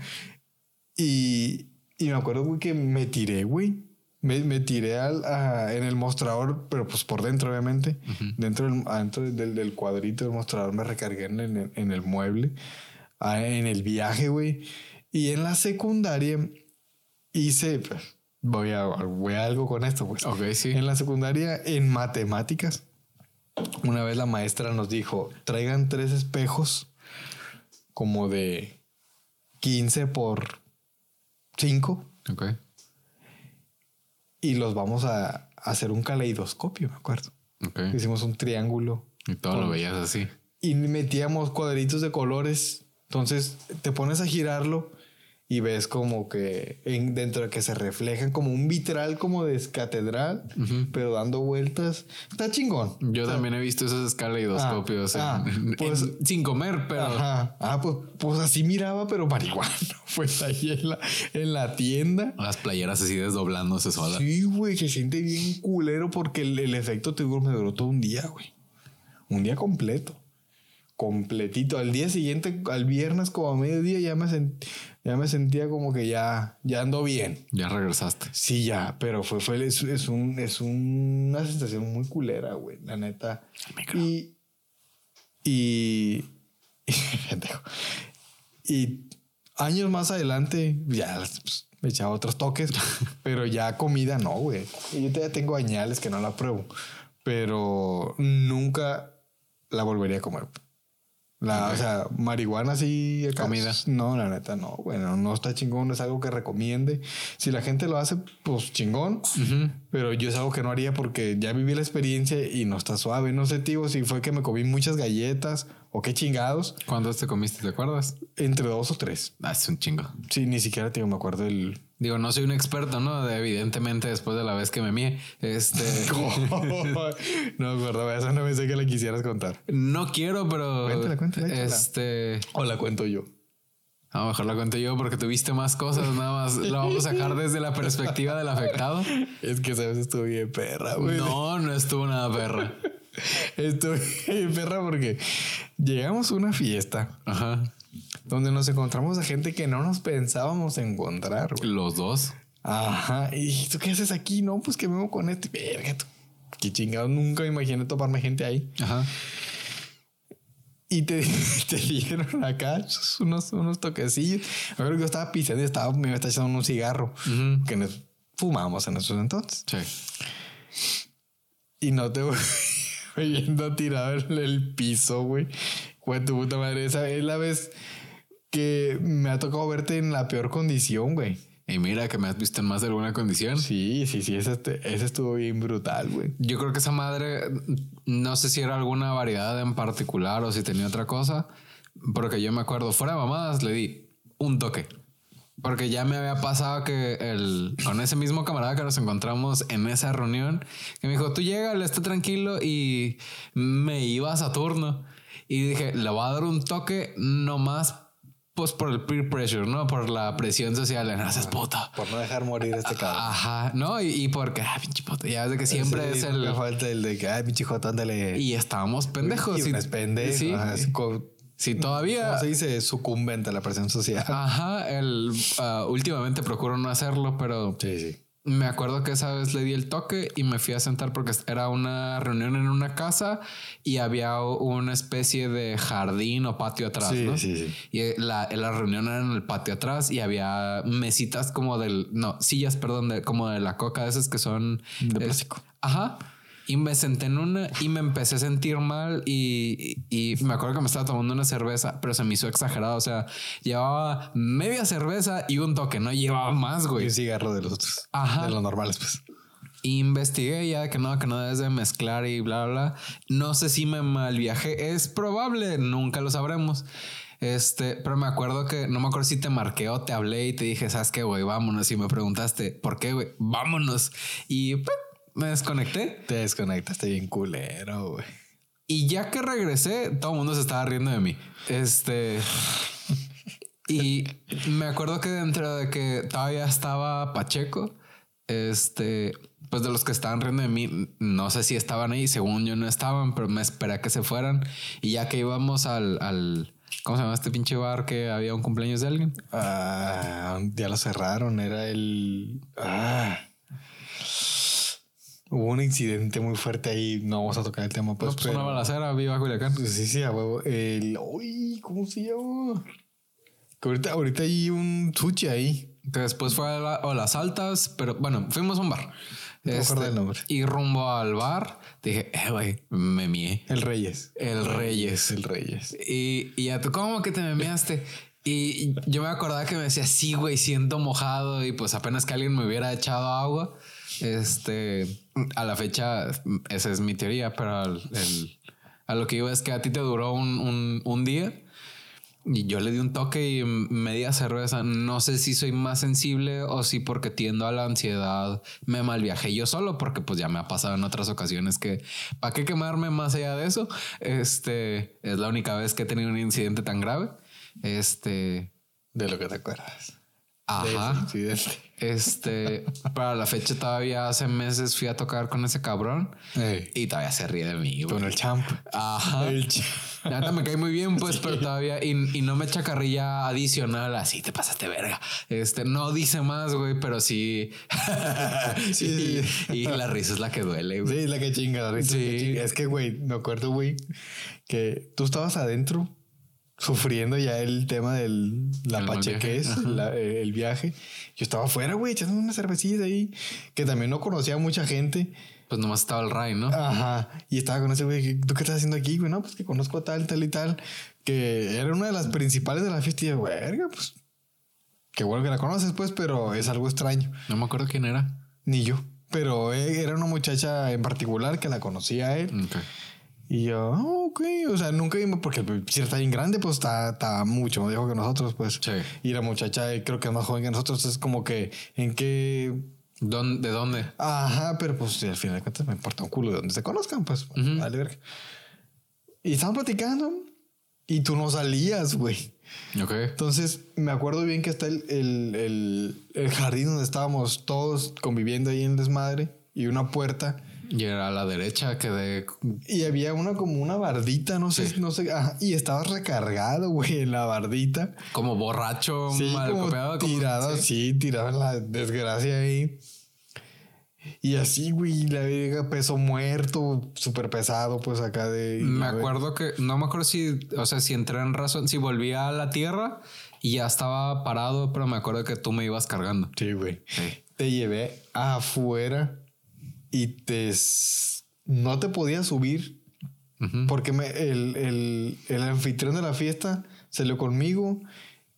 Y, y me acuerdo, güey, que me tiré, güey. Me, me tiré al, en el mostrador, pero pues por dentro, obviamente. Dentro, del, dentro del, del, cuadrito del mostrador me recargué en el, en el mueble. Ah, en el viaje, güey. Y en la secundaria hice, voy a, voy a algo con esto, pues. Ok, sí. En la secundaria, en matemáticas, una vez la maestra nos dijo, traigan tres espejos como de 15 por 5. Ok. Y los vamos a hacer un caleidoscopio, me acuerdo. Hicimos un triángulo. Y todo lo veías así. Y metíamos cuadritos de colores. Entonces te pones a girarlo y ves como que en, dentro de que se reflejan como un vitral como de catedral, pero dando vueltas. Está chingón. Yo también he visto esos escaleidoscopios ah, ah, pues, sin comer, pero... Ah, pues, pues así miraba, pero marihuana. <laughs> Pues ahí en la, en la tienda. Las playeras así desdoblándose sola. Sí, güey, se siente bien culero porque el, el efecto te me duró todo un día, güey. Un día completo completito. Al día siguiente, al viernes como a mediodía, ya me, ya me sentía como que ya, ya ando bien. Ya regresaste. Sí, ya, pero fue, fue es, un, es una sensación muy culera, güey, la neta. Y, y, <laughs> y años más adelante, ya pues, me echaba otros toques, <laughs> pero ya comida no, güey. Yo todavía tengo añales que no la pruebo, pero nunca la volvería a comer. La, O sea, marihuana sí. Comida. No, la neta, no. Bueno, no está chingón, es algo que recomiende. Si la gente lo hace, pues chingón. Pero yo es algo que no haría porque ya viví la experiencia y no está suave. No sé, tío, si fue que me comí muchas galletas o qué chingados. ¿Cuántos te comiste? ¿Te acuerdas? Entre dos o tres. Ah, es un chingo. Sí, ni siquiera, tío, me acuerdo del Digo, no soy un experto, ¿no? Evidentemente, después de la vez que me mié. Este. <laughs> no me acuerdo, eso no pensé que le quisieras contar. No quiero, pero. Cuéntala, cuéntala. Este. O la cuento yo. A lo mejor la cuento yo porque tuviste más cosas, nada más lo vamos a sacar desde la perspectiva del afectado. Es que sabes, estuvo bien perra, güey. No, no estuvo nada perra. estuvo bien perra porque llegamos a una fiesta. Ajá donde nos encontramos a gente que no nos pensábamos encontrar. Los dos. Ajá. ¿Y tú qué haces aquí? No, pues que me voy con este. Verga, qué chingado. Nunca me imaginé toparme gente ahí. Ajá. Y te, <laughs> te dieron acá unos, unos toquecillos. Me acuerdo que yo estaba pisando y estaba, me estaba echando un cigarro que nos fumábamos en esos entonces. Sí. Y no te voy <laughs> viendo tirado en el piso, güey. Güey, tu puta madre. Esa es la vez que me ha tocado verte en la peor condición, güey. Y mira que me has visto en más de alguna condición. Sí, sí, sí, ese, ese estuvo bien brutal, güey. Yo creo que esa madre, no sé si era alguna variedad en particular o si tenía otra cosa, porque yo me acuerdo, fuera de mamadas, le di un toque. Porque ya me había pasado que el, con ese mismo camarada que nos encontramos en esa reunión, que me dijo, tú llega, está tranquilo y me ibas a turno. Y dije, le voy a dar un toque nomás pues por el peer pressure, ¿no? Por la presión social en haces puta. Por no dejar morir este cabrón. Ajá, no, y, porque, ah, pinche ya de que siempre es el. falta el de que, ay, pinche jota, ándale. Y estábamos pendejos. Y es pendejo. Sí. todavía. ¿Cómo se dice? Sucumbente a la presión social. Ajá, el, uh, últimamente procuro no hacerlo, pero. Sí, sí. Me acuerdo que esa vez le di el toque y me fui a sentar porque era una reunión en una casa y había una especie de jardín o patio atrás. Sí, ¿no? sí, sí. Y la, la, reunión era en el patio atrás y había mesitas como del, no, sillas, perdón, de, como de la coca, de esas que son de plástico. Ajá. Y me senté en una y me empecé a sentir mal y, y, me acuerdo que me estaba tomando una cerveza, pero se me hizo exagerado. O sea, llevaba media cerveza y un toque, no llevaba más, güey. Un cigarro de los otros. Ajá. De los normales, pues. investigué ya que no, que no debes de mezclar y bla, bla, No sé si me mal viajé. Es probable, nunca lo sabremos. Este, pero me acuerdo que no me acuerdo si te marqué o te hablé y te dije, ¿sabes qué, güey? Vámonos. Y me preguntaste, ¿por qué, güey? Vámonos. Y pues, me desconecté. Te desconectaste bien culero, güey. Y ya que regresé, todo el mundo se estaba riendo de mí. Este. <laughs> y me acuerdo que dentro de que todavía estaba Pacheco, este, pues de los que estaban riendo de mí, no sé si estaban ahí, según yo no estaban, pero me esperé a que se fueran. Y ya que íbamos al, al ¿cómo se llama este pinche bar que había un cumpleaños de alguien? Ah, ya lo cerraron, era el... Ah. Hubo un incidente muy fuerte ahí, no vamos a tocar el tema. Pues, no, pues una balacera viva Culiacán. Pues sí, sí, a huevo. El... Uy, ¿cómo se llama? Que ahorita, ahorita hay un sushi ahí. Después fue a, las altas, pero bueno, fuimos a un bar. Este, nombre. Y rumbo al bar, dije, eh, güey, me mié. El Reyes. El Reyes. El Reyes. Y, y ya tú, ¿cómo que te me? Y yo me acordaba que me decía, sí, güey, siento mojado. Y pues apenas que alguien me hubiera echado agua, este, a la fecha, esa es mi teoría, pero el, a lo que iba es que a ti te duró un, un, un día y yo le di un toque y media cerveza. No sé si soy más sensible o si porque tiendo a la ansiedad me mal viajé yo solo, porque pues ya me ha pasado en otras ocasiones que para qué quemarme más allá de eso. Este es la única vez que he tenido un incidente tan grave. Este de lo que te acuerdas. Ajá. Este, para la fecha todavía hace meses fui a tocar con ese cabrón y todavía se ríe de mí. Con el champ. Ajá. El me cae muy bien, pues, pero todavía y, no me echa carrilla adicional. Así te pasaste verga. Este no dice más, güey, pero sí. <laughs> sí, <laughs> y, la risa es la que duele, güey. Sí, la que chinga, la risa. Sí. Es que, güey, me acuerdo, güey, que tú estabas adentro sufriendo ya el tema del la pachequez, eh, el viaje. Yo estaba afuera, güey, echando una cervecilla ahí, que también no conocía a mucha gente. Pues nomás estaba el Ray, ¿no? Ajá. Y estaba con ese güey, ¿tú qué estás haciendo aquí, güey? No, pues que conozco a tal, tal y tal. Que era una de las principales de la fiesta. Y verga, pues. Qué bueno que la conoces, pues, pero es algo extraño. No me acuerdo quién era. Ni yo. Pero eh, era una muchacha en particular que la conocía a él. Y yo, oh, ok, o sea, nunca vimos, porque si está bien grande, pues está, está mucho más viejo que nosotros, pues. Sí. Y la muchacha eh, creo que es más joven que nosotros, es como que, ¿en qué ¿De dónde? Ajá, pero pues al final de cuentas me importa un culo de dónde se conozcan, pues. Vale, verga. Y estaban platicando y tú no salías, güey. Ok. Entonces me acuerdo bien que está el, el, el jardín donde estábamos todos conviviendo ahí en desmadre y una puerta y era a la derecha que de... Y había una como una bardita, no sé, no sé, y estaba recargado, güey, en la bardita. Como borracho, mal copiado. Tirado, sí, tirado en la desgracia ahí. Y así, güey, la vieja peso muerto, súper pesado, pues acá de... Me acuerdo que, no me acuerdo si, o sea, si entré en razón, si volvía a la tierra y ya estaba parado, pero me acuerdo que tú me ibas cargando. Sí, güey. Te llevé afuera y te no te podías subir porque me, el, el, el, anfitrión de la fiesta salió conmigo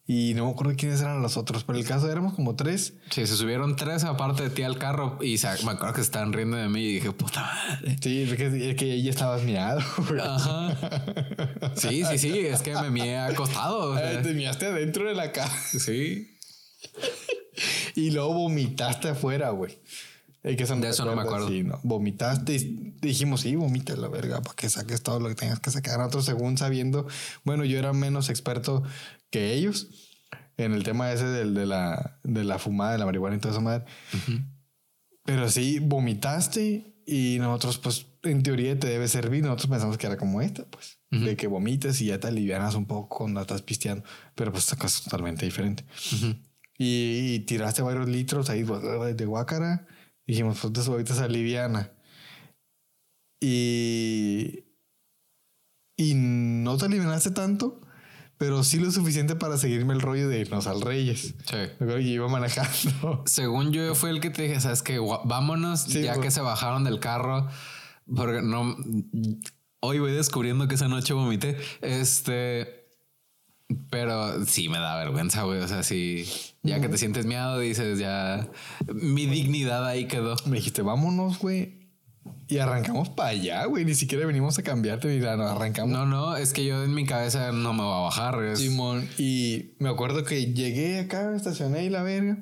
y no me acuerdo quiénes eran los otros, pero el caso éramos como tres. Sí, se subieron tres aparte de ti al carro y me acuerdo que estaban riendo de mí y dije, puta madre. Sí, es que, es que ya estabas mirado. <laughs> Ajá. Sí, sí, sí, es que me mié acostado. te miaste adentro de la casa. Sí. <laughs> y luego vomitaste afuera, güey que de eso no me acuerdo. ¿no? Vomitaste y dijimos, sí, vomita la verga para que saques todo lo que tengas que sacar. Nosotros, según sabiendo, bueno, yo era menos experto que ellos en el tema ese del, de, la, de la fumada, de la marihuana y toda esa madre. Pero sí, vomitaste y nosotros, pues, en teoría te debe servir. Nosotros pensamos que era como esta, pues, de que vomites y ya te alivianas un poco cuando estás pisteando. Pero pues, esta cosa es totalmente diferente. y, y, tiraste varios litros ahí de guácara dijimos, pues ahorita esa liviana. Y, y no te alivianaste tanto, pero sí lo suficiente para seguirme el rollo de irnos al Reyes. Sí. Me iba manejando. Según yo, fue el que te dije, sabes que vámonos, ya que se bajaron del carro, porque no. Hoy voy descubriendo que esa noche vomité. Este. Pero sí me da vergüenza, güey. O sea, sí, ya que te sientes miado, dices, ya mi dignidad ahí quedó. Me dijiste, vámonos, güey. Y arrancamos para allá, güey. Ni siquiera venimos a cambiarte ni nada, arrancamos. No, no, es que yo en mi cabeza no me va a bajar. Simón, y me acuerdo que llegué acá, estacioné y la verga.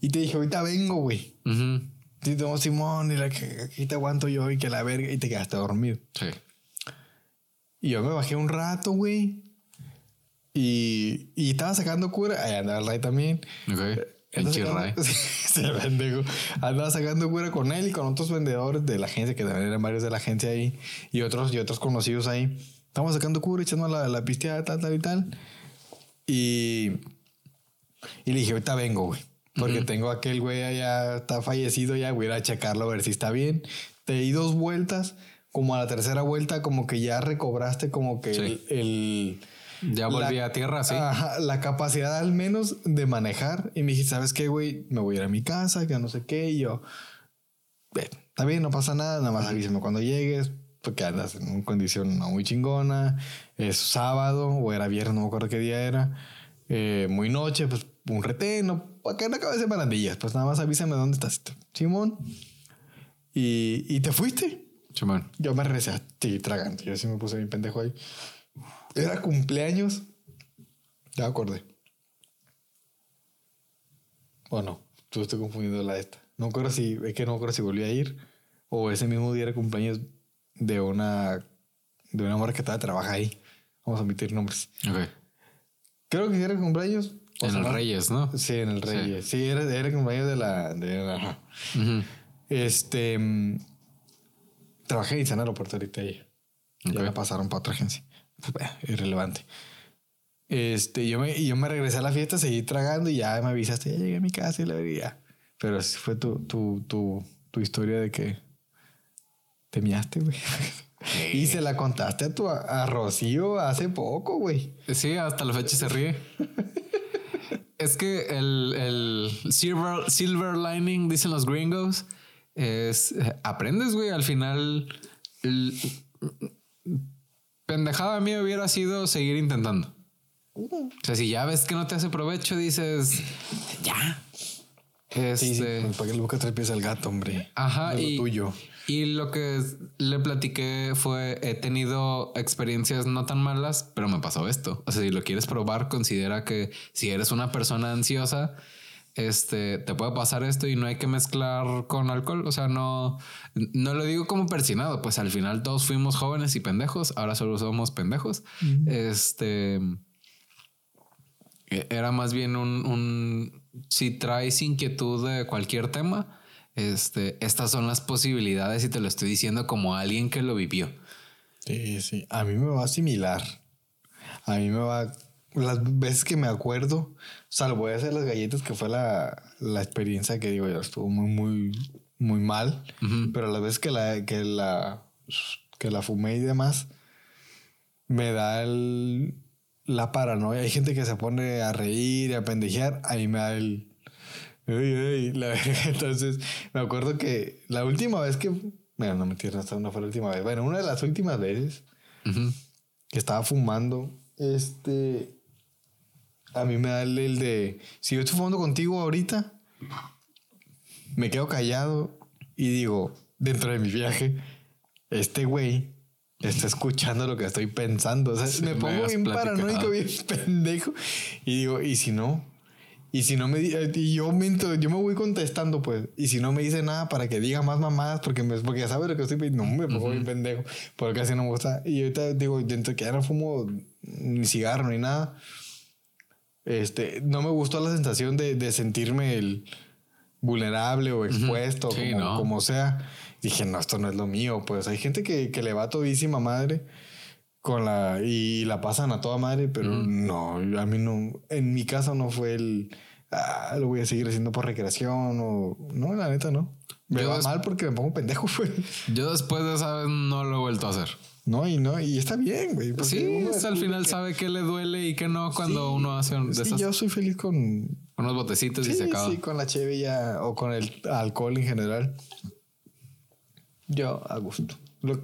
Y te dije, ahorita vengo, güey. Y te Simón, y la que aquí te aguanto yo y que la verga. Y te quedaste dormido. Sí. Y yo me bajé un rato, güey. Y, y estaba sacando cura. Ahí andaba el Ray también. Ok. El chirray. <laughs> Sí, pendejo. Andaba sacando cura con él y con otros vendedores de la agencia, que también eran varios de la agencia ahí. Y otros, y otros conocidos ahí. Estamos sacando cura, echando la, la pisteada, tal, tal y tal. Y, y le dije, ahorita vengo, güey. Porque tengo aquel güey allá, está fallecido ya, voy a ir a checarlo a ver si está bien. Te di dos vueltas, como a la tercera vuelta, como que ya recobraste como que el ya volví a tierra, sí. la capacidad al menos de manejar. Y me dije, ¿sabes qué, güey? Me voy a ir a mi casa, que no sé qué. Y yo, está bien, no pasa nada, nada más avísame cuando llegues, porque andas en una condición no muy chingona. Es sábado o era viernes, no me acuerdo qué día era. Eh, muy noche, pues un reteno, para que no acabes de barandillas. Pues nada más avísame dónde estás, Simón. Y, y te fuiste. Simón. Yo me regresé a ti tragando. Yo sí me puse mi pendejo ahí. Era cumpleaños. Ya me acordé. O no, tú estoy confundiendo la esta. No creo si, es que no creo si volví a ir. O ese mismo día era cumpleaños de una de una mujer que estaba trabaja ahí. Vamos a omitir nombres. Ok. Creo que era cumpleaños. En el Reyes, ¿no? Sí, en el Reyes. Sí, era, era cumpleaños de la. De Este. Mm, trabajé en San Aeropuerto ahorita ahí. Ya me pasaron para otra agencia. <laughs> Irrelevante. Este, yo me, yo me regresé a la fiesta, seguí tragando y ya me avisaste, ya llegué a mi casa y la vería. Pero así fue tu, tu, tu, tu historia de que te miaste, güey. <laughs> Y se la contaste a tu a Rocío hace poco, güey. Sí, hasta la fecha se ríe. <laughs> es que el, el silver, silver lining, dicen los gringos, es aprendes, güey. Al final, pendejada a mí hubiera sido seguir intentando. O sea, si ya ves que no te hace provecho, dices, ya. Este... Sí, ¿Para qué le buscas tres pies al gato, hombre? Ajá. y, tuyo. Y lo que le platiqué fue, he tenido experiencias no tan malas, pero me pasó esto. O sea, si lo quieres probar, considera que si eres una persona ansiosa, este, te puede pasar esto y no hay que mezclar con alcohol. O sea, no, no lo digo como persinado, pues al final todos fuimos jóvenes y pendejos, ahora solo somos pendejos. Este, e, era más bien un, un, si traes inquietud de cualquier tema, este, estas son las posibilidades y te lo estoy diciendo como alguien que lo vivió. Sí, sí, a mí me va similar. A mí me va las veces que me acuerdo, salvo de hacer las galletas, que fue la, la experiencia que digo, yo estuvo muy, muy, muy mal. Pero las veces que la, que la, que la fumé y demás, me da el, la paranoia. Hay gente que se pone a reír y a pendejear. A mí me da el. <laughs> Entonces, me acuerdo que la última vez que. Bueno, no me esta no fue la última vez. Bueno, una de las últimas veces que estaba fumando, este a mí me da el, de, si yo estoy fumando contigo ahorita, me quedo callado y digo, dentro de mi viaje, este güey está escuchando lo que estoy pensando. O sea, me pongo bien paranoico, bien <laughs> pendejo. Y digo, ¿y si no? Y si no me y yo miento, yo me voy contestando, pues. Y si no me dice nada para que diga más mamadas, porque, me, porque ya sabe lo que estoy. No, me pongo bien pendejo. Porque casi no me gusta. Y ahorita digo, dentro que ya no fumo ni cigarro ni nada. Este, no me gustó la sensación de, sentirme el vulnerable o expuesto, como, sea. Dije, no, esto no es lo mío. Pues hay gente que, le va todísima madre con la y la pasan a toda madre, pero no, a mí no, en mi caso no fue el, ah, lo voy a seguir haciendo por recreación o, no, la neta no. Me va mal porque me pongo pendejo, <laughs> güey. Yo después de esa vez no lo he vuelto a hacer. No, y no, y está bien, güey. Sí, al final sabe que le duele y que no cuando uno hace un de sí, yo soy feliz con... Unos botecitos y se acaba. Sí, con la chevilla o con el alcohol en general. Yo a gusto.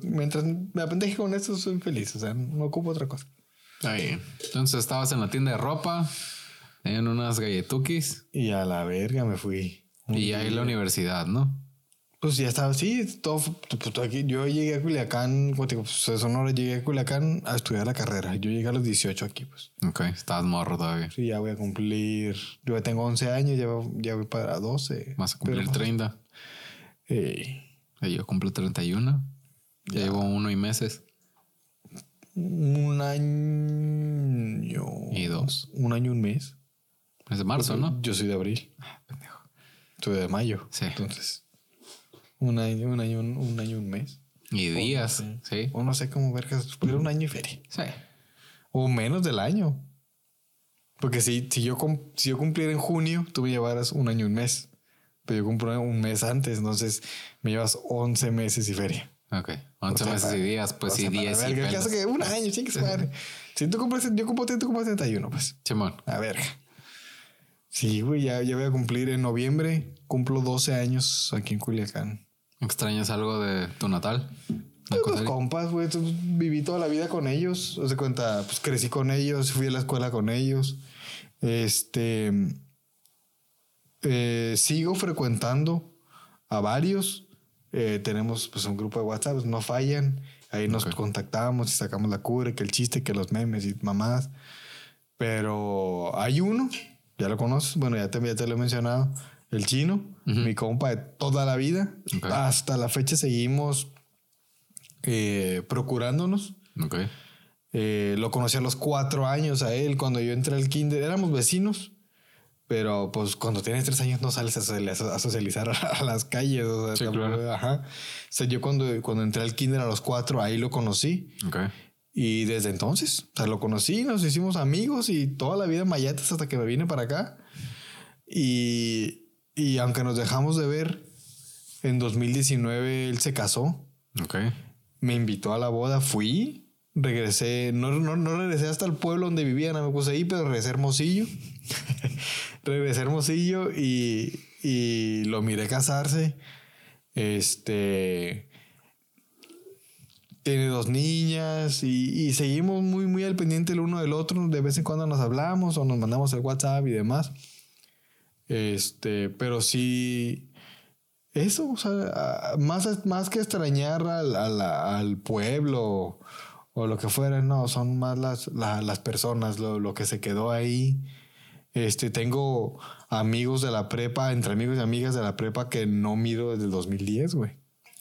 mientras me apendeje con esto, soy feliz. O sea, no ocupo otra cosa. Está bien. Entonces estabas en la tienda de ropa, en unas galletukis. Y a la verga me fui. Y ahí la universidad, ¿no? Pues ya estaba, sí, todo, pues, aquí. Yo llegué a Culiacán, como te digo, pues Sonora, llegué a Culiacán a estudiar la carrera. Yo llegué a los 18 aquí, pues. Ok, estabas morro todavía. Sí, ya voy a cumplir. Yo ya tengo 11 años, ya, ya voy para 12. Vas a cumplir 30. Eh. Yo cumplo 31. Ya, llevo uno y meses. Un año. Y dos. Un año y un mes. Es de marzo, ¿no? Yo soy de abril. Ah, pendejo. Soy de mayo. Sí. Entonces. Un año, un año, un, año, un mes. Y días, sí. O no sé cómo ver que un año y feria. Sí. O menos del año. Porque si, si, yo, si yo cumpliera en junio, tú me llevaras un año y un mes. Pero yo cumplo un mes antes, entonces me llevas 11 meses y feria. Ok, 11 meses y días, pues sí, 10 y ¿Qué que un año, chingue madre. <laughs> Si tú cumples, yo cumplo, tú cumples 31, pues. Simón. A ver. Sí, güey, ya, ya voy a cumplir en noviembre. Cumplo 12 años aquí en Culiacán. ¿Extrañas algo de tu natal? Los compas, güey. Viví toda la vida con ellos. O sea, cuenta, pues crecí con ellos, fui a la escuela con ellos. Este. Eh, sigo frecuentando a varios. Eh, tenemos pues un grupo de WhatsApp, no fallan. Ahí nos contactamos y sacamos la cura, que el chiste, que los memes y mamás. Pero hay uno, ya lo conoces, bueno, ya te, ya te lo he mencionado, el chino, mi compa de toda la vida. Hasta la fecha seguimos eh, procurándonos. Eh, lo conocí a los cuatro años a él cuando yo entré al kinder. Éramos vecinos, pero pues cuando tienes tres años no sales a socializar <laughs> a las calles. O sea, ajá. O sea, yo cuando, cuando entré al kinder a los cuatro, ahí lo conocí. Y desde entonces, o sea, lo conocí, nos hicimos amigos y toda la vida mayates hasta que me vine para acá. Y y aunque nos dejamos de ver, en 2019 él se casó. Ok. Me invitó a la boda, fui, regresé, no, no, no regresé hasta el pueblo donde vivía, no me puse ahí, pero regresé a Hermosillo. <laughs> regresé a Hermosillo y, y lo miré casarse. Este tiene dos niñas y, y, seguimos muy, muy al pendiente el uno del otro. De vez en cuando nos hablamos o nos mandamos el WhatsApp y demás. Este, pero sí. Eso, o sea, más, más que extrañar al, al, pueblo o lo que fuera, no, son más las, las personas, lo, lo, que se quedó ahí. Este, tengo amigos de la prepa, entre amigos y amigas de la prepa que no miro desde el 2010, güey.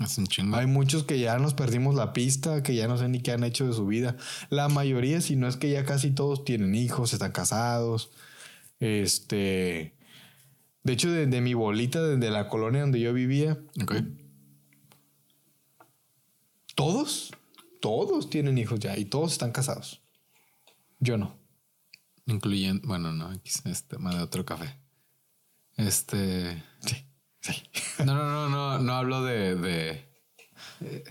Es un chingo. Hay muchos que ya nos perdimos la pista, que ya no sé ni qué han hecho de su vida. La mayoría, si no es que ya casi todos tienen hijos, están casados. Este de hecho, de, mi bolita, de, la colonia donde yo vivía. Todos, todos tienen hijos ya y todos están casados. Yo no. Incluyendo, bueno, no, este, más de otro café. Este. Sí, sí. No, no, no, no, no hablo de. de eh,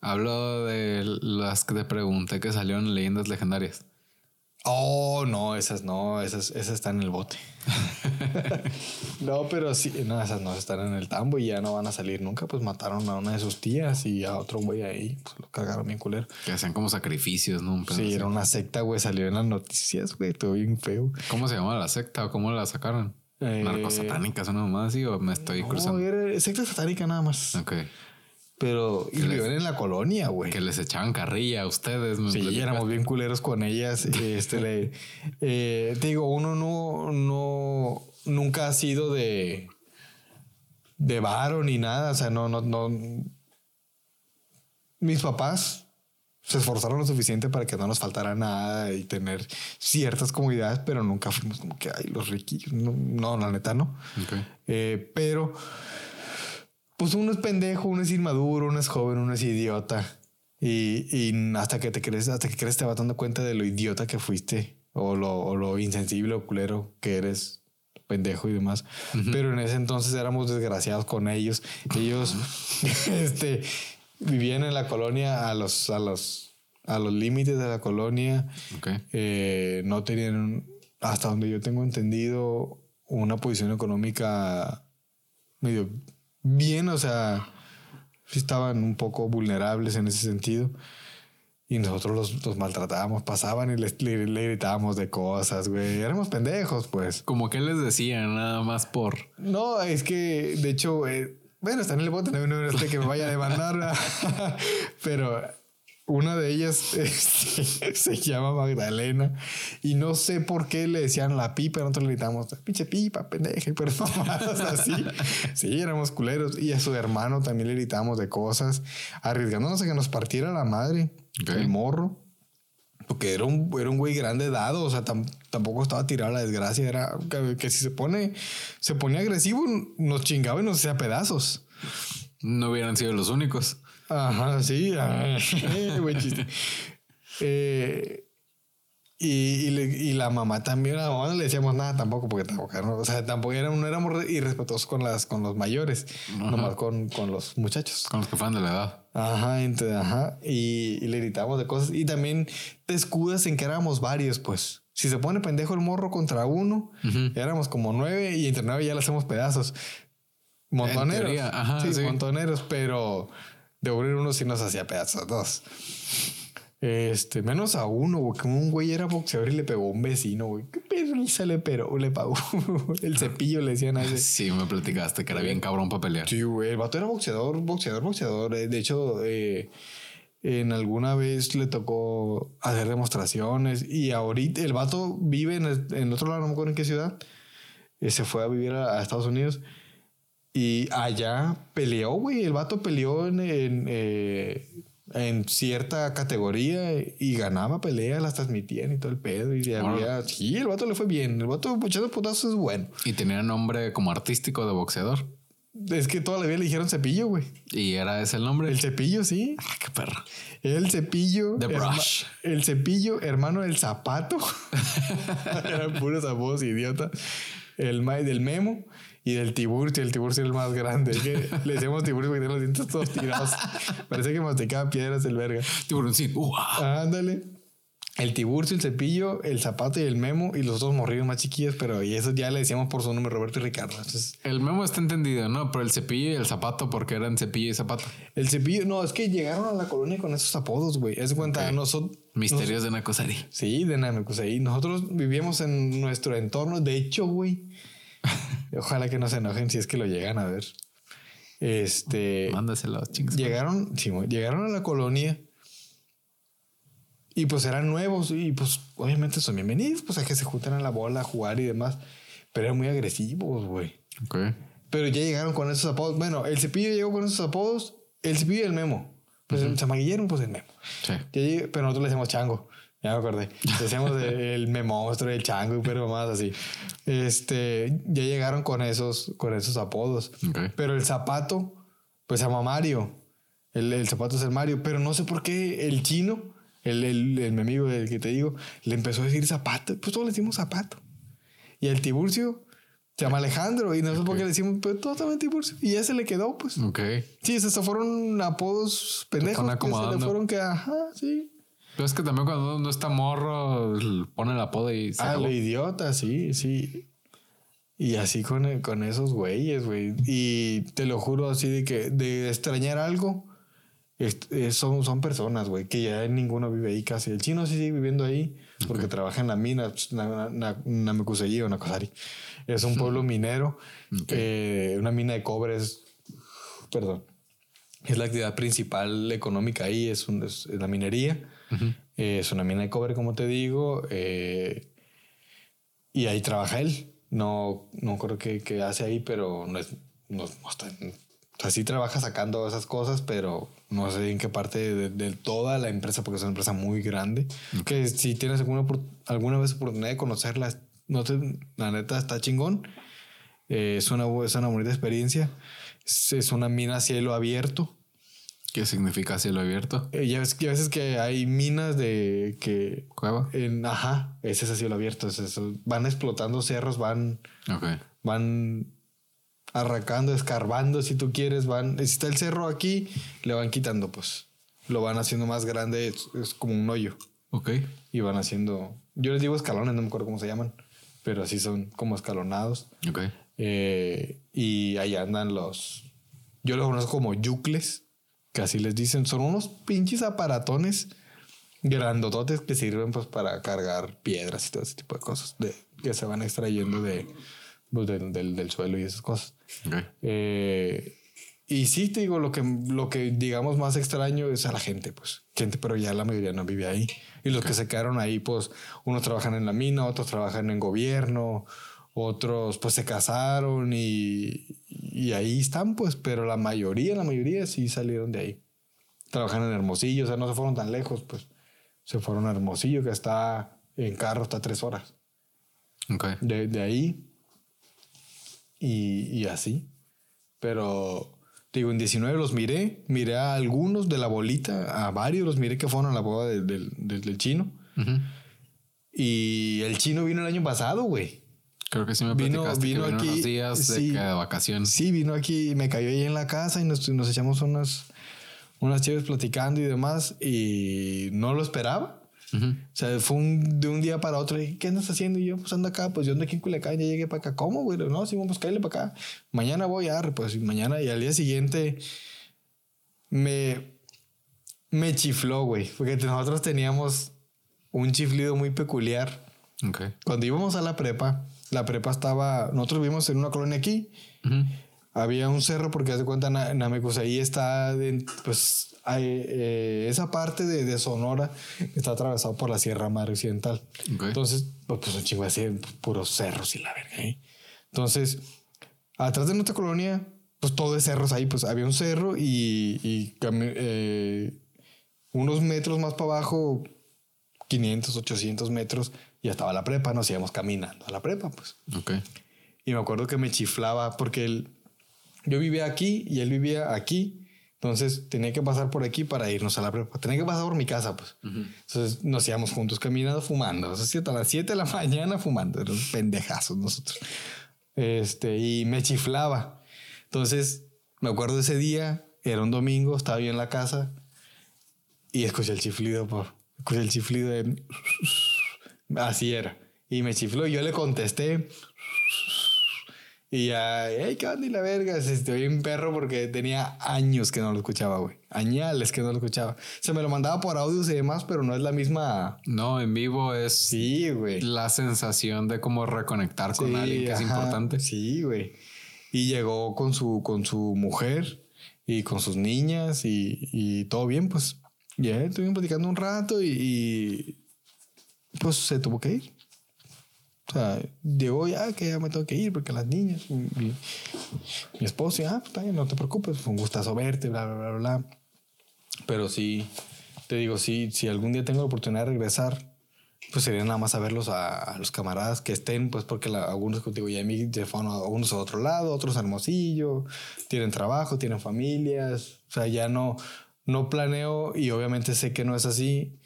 hablo de las que te pregunté que salieron en leyendas legendarias. Oh, no, esas no, esas, esas están en el bote. <laughs> no, pero sí, no, esas no están en el tambo y ya no van a salir nunca. Pues mataron a una de sus tías y a otro güey ahí, pues lo cagaron bien culero. Que hacían como sacrificios, ¿no? sí, era una secta, güey, salió en las noticias, güey, todo bien feo. ¿Cómo se llamaba la secta o cómo la sacaron? Eh, Narcos satánicas o nada más, ¿sí? ¿O me estoy cruzando? No, era secta satánica nada más. Ok. Pero y viven en la colonia, güey. Que les echaban carrilla a ustedes. sí, éramos bien culeros con ellas. este, le, eh, te digo, uno no, no, nunca ha sido de, de varo ni nada. O sea, no, no, no. Mis papás se esforzaron lo suficiente para que no nos faltara nada y tener ciertas comodidades, pero nunca fuimos como que, ay, los riquillos. No, la neta, no. Eh, pero pues uno es pendejo, uno es inmaduro, uno es joven, uno es idiota. Y, hasta que te crees, hasta que crees te vas dando cuenta de lo idiota que fuiste o lo, insensible o culero que eres, pendejo y demás. Pero en ese entonces éramos desgraciados con ellos. Ellos <laughs> este, vivían en la colonia a los, a los, a los límites de la colonia. Eh, no tenían, hasta donde yo tengo entendido, una posición económica medio bien, o sea, sí estaban un poco vulnerables en ese sentido. Y nosotros los, los maltratábamos, pasaban y les, le, gritábamos de cosas, güey. Éramos pendejos, pues. Como que les decían, nada más por. No, es que, de hecho, eh, bueno, está en el bote, no este que me vaya a demandar, <laughs> pero una de ellas <laughs> este, se llama Magdalena y no sé por qué le decían la pipa, nosotros le gritamos, pinche pipa, pendeja, pero <laughs> así. Sí, éramos culeros. Y a su hermano también le gritamos de cosas, arriesgándonos a que nos partiera la madre, el morro. Porque era un, era un güey grande dado, o sea, tampoco estaba tirado a la desgracia, era que, si se pone, se ponía agresivo, nos chingaba y nos hacía pedazos. No hubieran sido los únicos. Ajá, sí. Ah, <laughs> buen chiste. Eh, y, y, la mamá también, a la mamá no le decíamos nada tampoco, porque tampoco, o sea, tampoco éramos, no éramos irrespetuosos con, las, con los mayores, nomás con, con, los muchachos. Con los que fueron de la edad. Ajá, entonces, ajá. Y, le gritamos de cosas. Y también te escudas en que éramos varios, pues. Si se pone pendejo el morro contra uno, éramos como nueve y entre nueve ya le hacemos pedazos. Montoneros. Ajá, sí, sí, montoneros, pero de abrir uno sí nos hacía pedazos dos. Este, menos a uno, güey, como un güey era boxeador y le pegó a un vecino, güey. Qué perrisa le pero le pagó. <laughs> el cepillo le decían a ese. <laughs> Sí, me platicaste que era bien cabrón para pelear. Sí, güey. El vato era boxeador, boxeador, boxeador. Eh, de hecho, eh, en alguna vez le tocó hacer demostraciones y ahorita el vato vive en, el, otro lado, no me acuerdo en qué ciudad. Eh, se fue a vivir a Estados Unidos y allá peleó, güey. El vato peleó en, en, eh, en, cierta categoría y ganaba peleas, las transmitían y todo el pedo. Y había. Sí, el vato le fue bien. El vato echando putazos es bueno. Y tenía nombre como artístico de boxeador. Es que toda la vida le dijeron cepillo, güey. ¿Y era ese el nombre? El cepillo, sí. Ah, qué perro. El cepillo. The brush. El cepillo, hermano del zapato. <laughs> Eran puros apodos idiota. El del memo y del Tiburcio. El Tiburcio era el más grande. Que <laughs> le decíamos Tiburcio porque tiene los dientes todos tirados. <laughs> Parece que masticaba piedras el verga. Tiburcio, sí. Ándale. El Tiburcio, el Cepillo, el Zapato y el Memo y los dos morridos más chiquillos, pero y eso ya le decíamos por su nombre, Roberto y Ricardo. el Memo está entendido, ¿no? Pero el Cepillo y el Zapato, porque eran Cepillo y Zapato. El Cepillo, no, es que llegaron a la colonia con esos apodos, güey. Es cuenta, nosotros... Misterios de Nacosari. Sí, de Nacosari. Nosotros vivíamos en nuestro entorno. De hecho, güey, <laughs> Ojalá que no se enojen si es que lo llegan a ver. Este. Mándaselo, chingados. Llegaron, sí, llegaron a la colonia. Y pues eran nuevos. Y pues obviamente son bienvenidos. Pues a que se juntan a la bola a jugar y demás. Pero eran muy agresivos, güey. Ok. Pero ya llegaron con esos apodos. Bueno, el cepillo llegó con esos apodos. El cepillo y el memo. Pues se maquillaron, pues el memo. Sí. pero nosotros le decimos chango. Ya me acordé. <laughs> Decíamos el memonstruo, el chango, pero más así. Este, ya llegaron con esos, con esos apodos. Pero el zapato, pues se llama Mario. El, el, zapato es el Mario. Pero no sé por qué el chino, el, el, el mi amigo el que te digo, le empezó a decir zapato. Pues todos le decimos zapato. Y el Tiburcio se llama Alejandro. Y no sé por qué le decimos, pero todos también Tiburcio. Y ya se le quedó, pues. Ok. Sí, esos fueron apodos pendejos. Se le fueron que, ajá, sí. Pero es que también cuando uno está morro, pone el apodo y se Ah, el idiota, sí, sí. Y así con, con esos güeyes, güey. Y te lo juro así de que de extrañar algo, son, son personas, güey, que ya ninguno vive ahí casi. El chino sí sigue viviendo ahí porque trabaja en la mina, pues, una o Nacosari. Es un pueblo <laughs> minero, eh, una mina de cobre es, perdón, es la actividad principal económica ahí, es, es la minería. Eh, es una mina de cobre, como te digo, eh, y ahí trabaja él. No, no creo que, que hace ahí, pero no es. No, está, o sea, sí trabaja sacando esas cosas, pero no sé en qué parte de, toda la empresa, porque es una empresa muy grande. Que si tienes alguna, alguna vez oportunidad de conocerla, no te, la neta está chingón. Eh, es, una, es una bonita experiencia. Es, es una mina a cielo abierto. ¿Qué significa cielo abierto? Eh, ya ves que a veces que hay minas de que... ¿Cueva? En, ajá, ese es a cielo abierto. Es eso. Van explotando cerros, van... Van arrancando, escarbando, si tú quieres, van... Si está el cerro aquí, le van quitando, pues. Lo van haciendo más grande, es, como un hoyo. Ok. Y van haciendo... Yo les digo escalones, no me acuerdo cómo se llaman. Pero así son como escalonados. Ok. Eh, y ahí andan los... Yo los conozco como yucles que así les dicen, son unos pinches aparatones grandototes que sirven pues para cargar piedras y todo ese tipo de cosas de, que se van extrayendo de, pues, del, del, suelo y esas cosas. Eh, y sí, te digo, lo que, lo que digamos más extraño es a la gente, pues. Gente, pero ya la mayoría no vive ahí. Y los que se quedaron ahí, pues, unos trabajan en la mina, otros trabajan en gobierno, otros pues se casaron y, y ahí están, pues, pero la mayoría, la mayoría sí salieron de ahí. Trabajan en Hermosillo, o sea, no se fueron tan lejos, pues. Se fueron a Hermosillo, que está en carro hasta tres horas. Okay. De, de ahí. Y, y así. Pero Digo, en 19 los miré, miré a algunos de la bolita, a varios los miré que fueron a la boda del chino. Y el chino vino el año pasado, güey. Creo que sí me vino, vino, aquí, unos días de, vacaciones. Sí, vino aquí y me cayó ahí en la casa y nos, nos echamos unas, unas chéves platicando y demás. Y no lo esperaba. O sea, fue un, de un día para otro. Y, ¿Qué andas haciendo? Y yo, pues ando acá, pues yo ando aquí en Culiacán, ya llegué para acá. ¿Cómo, güey? No, sí, pues cállale para acá. Mañana voy a, pues mañana y al día siguiente me, me chifló, güey. Porque nosotros teníamos un chiflido muy peculiar. Okay. Cuando íbamos a la prepa, la prepa estaba, nosotros vivimos en una colonia aquí. Había un cerro porque hace cuenta ahí está, pues eh, esa parte de, Sonora está atravesado por la Sierra Madre Occidental. Entonces, pues, pues un chingo así, puros cerros y la verga. ¿eh? Entonces, atrás de nuestra colonia, pues todo es cerros ahí. Pues había un cerro y, eh, unos metros más para abajo, 500, 800 metros, ya estaba la prepa. Nos íbamos caminando a la prepa, pues. Y me acuerdo que me chiflaba porque él, yo vivía aquí y él vivía aquí. Entonces tenía que pasar por aquí para irnos a la prepa. Tenía que pasar por mi casa, pues. Entonces nos íbamos juntos caminando, fumando. O sea, a las 7 de la <laughs> mañana fumando. Eran pendejazos nosotros. Este, y me chiflaba. Entonces me acuerdo ese día, era un domingo, estaba yo en la casa y escuché el chiflido, por, escuché el chiflido de... Así era. Y me chifló y yo le contesté y ya, hey, ¿qué onda? Y la verga, estoy un perro porque tenía años que no lo escuchaba, güey. Añales que no lo escuchaba. Se me lo mandaba por audios y demás, pero no es la misma. No, en vivo es. Sí, güey. La sensación de cómo reconectar con alguien que es importante. Sí, güey. Y llegó con su, con su mujer y con sus niñas y, y todo bien, pues. Ya estuvimos platicando un rato y, y pues se tuvo que ir. O sea, llegó ya que ya me tengo que ir porque las niñas, mi, esposo, ah, pues no te preocupes, fue un gustazo verte, bla, bla, bla, bla. Pero sí, te digo, sí, si algún día tengo la oportunidad de regresar, pues sería nada más a verlos a, los camaradas que estén, pues porque algunos contigo ya mi teléfono, unos a otro lado, otros a Hermosillo, tienen trabajo, tienen familias, o sea, ya no, no planeo y obviamente sé que no es así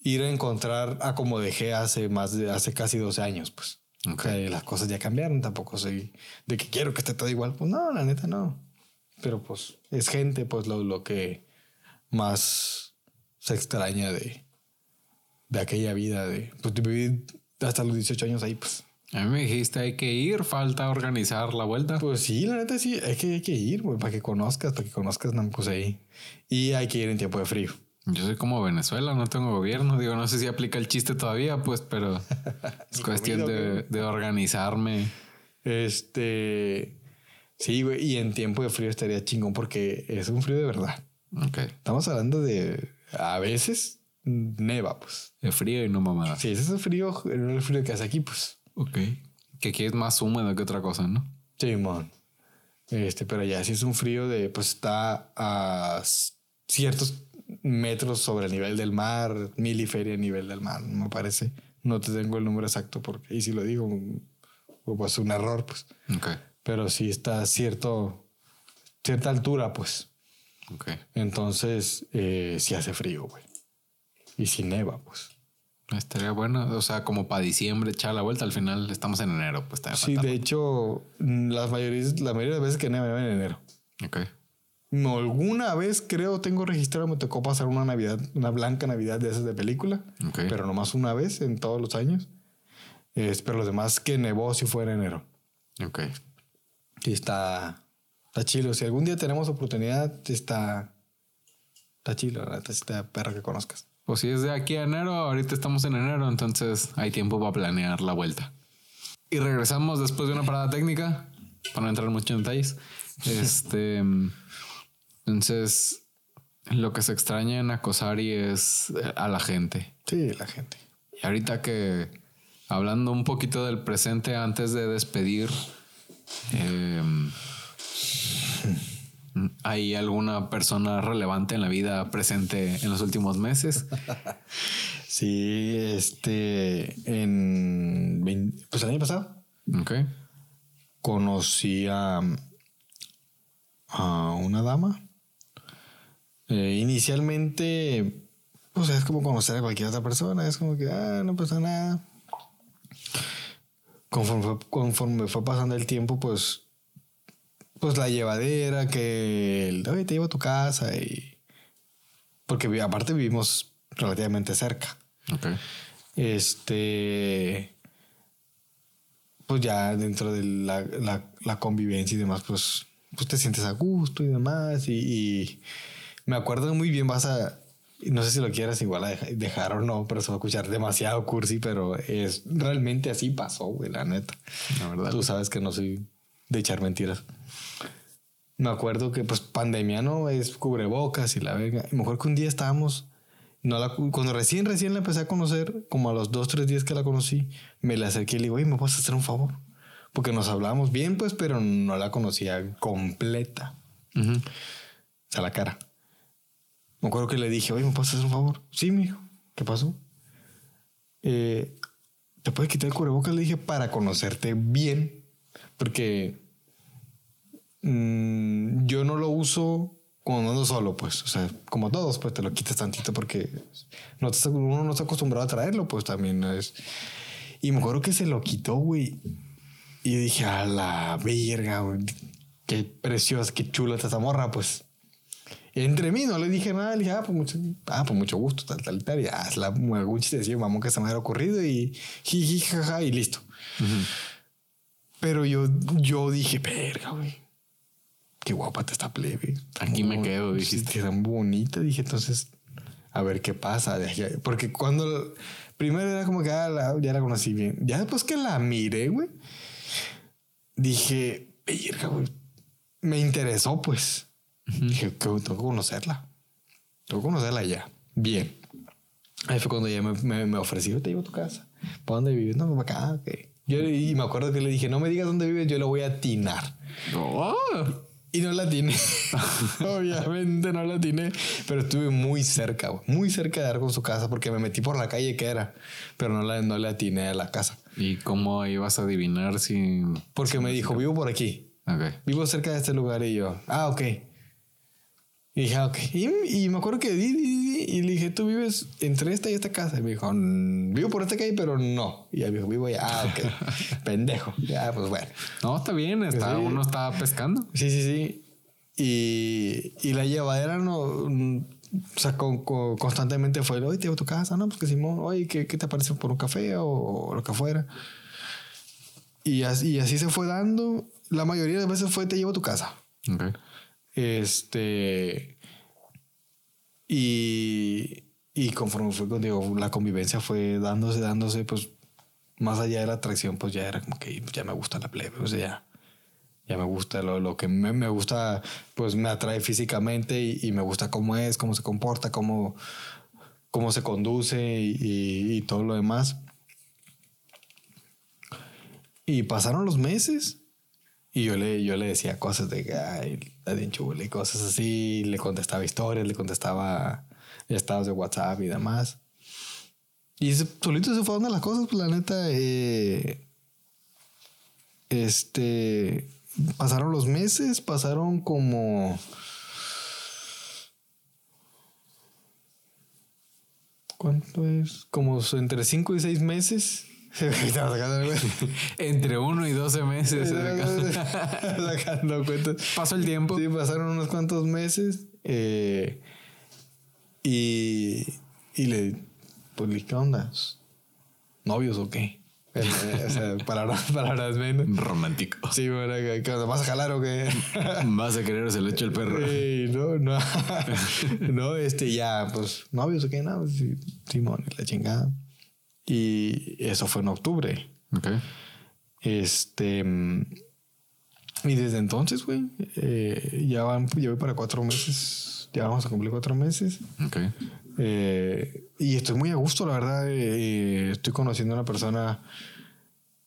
ir a encontrar a como dejé hace más de hace casi 12 años, pues. Okay. las cosas ya cambiaron, tampoco soy de que quiero que esté todo igual. Pues no, la neta no. Pero pues es gente, pues lo, lo que más se extraña de, de aquella vida de pues vivir hasta los 18 años ahí, pues. A mí me dijiste hay que ir, falta organizar la vuelta. Pues sí, la neta sí, hay que, hay que ir, para que conozcas, para que conozcas, pues ahí. Y hay que ir en tiempo de frío. Yo soy como Venezuela, no tengo gobierno. Digo, no sé si aplica el chiste todavía, pues, pero <laughs> es cuestión de, organizarme. Este. Sí, güey. Y en tiempo de frío estaría chingón porque es un frío de verdad. Ok. Estamos hablando de. A veces neva, pues. De frío y no mamada. Sí, ese es el frío, el frío que hace aquí, pues. Ok. Que aquí es más húmedo que otra cosa, ¿no? Sí, man. Este, pero ya sí es un frío de. Pues está a ciertos metros sobre el nivel del mar, miliferia a nivel del mar, me parece. No te tengo el número exacto porque, y si lo digo, pues un error, pues. Okay. Pero sí está a cierto, cierta altura, pues. Okay. Entonces, eh, sí hace frío, güey. Y si neva, pues. Estaría bueno, o sea, como para diciembre echar la vuelta, al final estamos en enero, pues Sí, de hecho, las mayorías, la mayoría de veces que neva en enero. Ok. No, alguna vez creo tengo registrado, me tocó pasar una Navidad, una blanca Navidad de esas de película, pero nomás una vez en todos los años. pero los demás que nevó si fue en enero. Ok. Y está, está chido. Si algún día tenemos oportunidad, está, está chido, la está perra que conozcas. Pues si es de aquí a enero, ahorita estamos en enero, entonces hay tiempo para planear la vuelta. Y regresamos después de una parada técnica, para no entrar mucho en detalles. <laughs> Este, entonces, lo que se extraña en Acosari es a la gente. Sí, la gente. Y ahorita que hablando un poquito del presente antes de despedir, eh, <laughs> ¿Hay alguna persona relevante en la vida presente en los últimos meses? <laughs> sí, este, en, pues el año pasado. Ok. Conocí a, a una dama. Eh, inicialmente, pues es como conocer a cualquier otra persona, es como que, ah, no pasa nada. Conforme conforme fue pasando el tiempo, pues pues la llevadera, que el, te llevo a tu casa y... Porque aparte vivimos relativamente cerca. Ok. Este... Pues ya dentro de la, convivencia y demás, pues, pues te sientes a gusto y demás. Y, me acuerdo muy bien, vas a... No sé si lo quieras igual a dejar o no, pero se va a escuchar demasiado cursi, pero es realmente así pasó, güey, la neta. La verdad. Tú sabes que no soy de echar mentiras me acuerdo que pues pandemia no es cubrebocas y la verga. Y mejor que un día estábamos, no la, cuando recién, recién la empecé a conocer, como a los dos, tres días que la conocí, me la acerqué y le digo, oye, ¿me puedes hacer un favor? Porque nos hablábamos bien, pues, pero no la conocía completa. O sea, la cara. Me acuerdo que le dije, oye, ¿me puedes hacer un favor? Sí, mijo. ¿Qué pasó? Eh, ¿Te puedes quitar el cubrebocas? Le dije, para conocerte bien. Porque Mm, yo no lo uso cuando ando solo, pues. O sea, como todos, pues te lo quitas tantito porque no uno no está acostumbrado a traerlo, pues también es. Y me acuerdo que se lo quitó, güey. Y dije, a la verga, güey. Qué preciosa, qué chula esta morra, pues. Entre mí no le dije nada, le dije, ah, pues mucho, ah, pues mucho gusto, tal, tal, tal. Y ah, es la, algún chiste decía, mamón, que se me había ocurrido y jiji, jaja, y listo. Pero yo, yo dije, verga, güey qué guapa te está plebe. Aquí me quedo, dijiste. Que tan bonita, dije, entonces, a ver qué pasa. Porque cuando primero era como que ah, ya la conocí bien. Ya después que la miré, güey, dije, güey, me interesó, pues. Dije, tengo que conocerla. Tengo que conocerla ya. Bien. Ahí fue cuando ya me, me, me ofreció, te llevo a tu casa. ¿Para dónde vives? No, para acá, ok. Yo, y me acuerdo que le dije, no me digas dónde vives, yo lo voy a atinar. Oh. Y no la tiene. <laughs> Obviamente no la tiene. Pero estuve muy cerca, muy cerca de dar con su casa porque me metí por la calle que era. Pero no la, no la atiné a la casa. ¿Y cómo ibas a adivinar si.? Porque me dijo, vivo por aquí. Okay. Vivo cerca de este lugar y yo, ah, ok. Y dije, ah, ok. Y, me acuerdo que di, di, y le dije, tú vives entre esta y esta casa. Y me dijo, mm, vivo por esta calle, pero no. Y me dijo, vivo allá. Ah, ok. <laughs> Pendejo. Ya, pues bueno. No, está bien. Está, Uno está pescando. Sí, sí, sí. Y, y la llevadera no. Mm, o sea, constantemente fue, oye, te llevo a tu casa, ¿no? Pues que Simón, oye, ¿qué, ¿qué, te parece por un café o, lo que fuera? Y así, y así se fue dando. La mayoría de las veces fue, te llevo a tu casa. Okay. Este. Y, y conforme fue digo, la convivencia fue dándose, dándose, pues más allá de la atracción, pues ya era como que pues, ya me gusta la plebe, o sea, ya, ya me gusta lo, lo que me, me, gusta, pues me atrae físicamente y, me gusta cómo es, cómo se comporta, cómo, cómo se conduce y, todo lo demás. Y pasaron los meses y yo le, yo le decía cosas de ay, está bien y cosas así. Le contestaba historias, le contestaba estados de WhatsApp y demás. Y solito se fueron las cosas, pues la neta. Eh, este. Pasaron los meses, pasaron como. ¿Cuánto es? Como entre 5 y 6 meses. <laughs> Entre uno y 12 meses. <laughs> sacando cuentas. Pasó el tiempo. Sí, pasaron unos cuantos meses. Eh, y, y le, pues, ¿qué onda? ¿Novios o qué? o sea, <laughs> palabras, palabras menos. Romántico. Sí, bueno, ¿qué ¿vas a jalar o qué? ¿Vas a querer se le echo el perro? Sí, no, no. no, este, ya, pues, novios o qué, no, Simón, la chingada. Y eso fue en octubre. Ok. Este. Y desde entonces, güey, eh, ya van, ya voy para cuatro meses. Ya vamos a cumplir cuatro meses. Ok. Eh, y estoy muy a gusto, la verdad. Eh, estoy conociendo a una persona,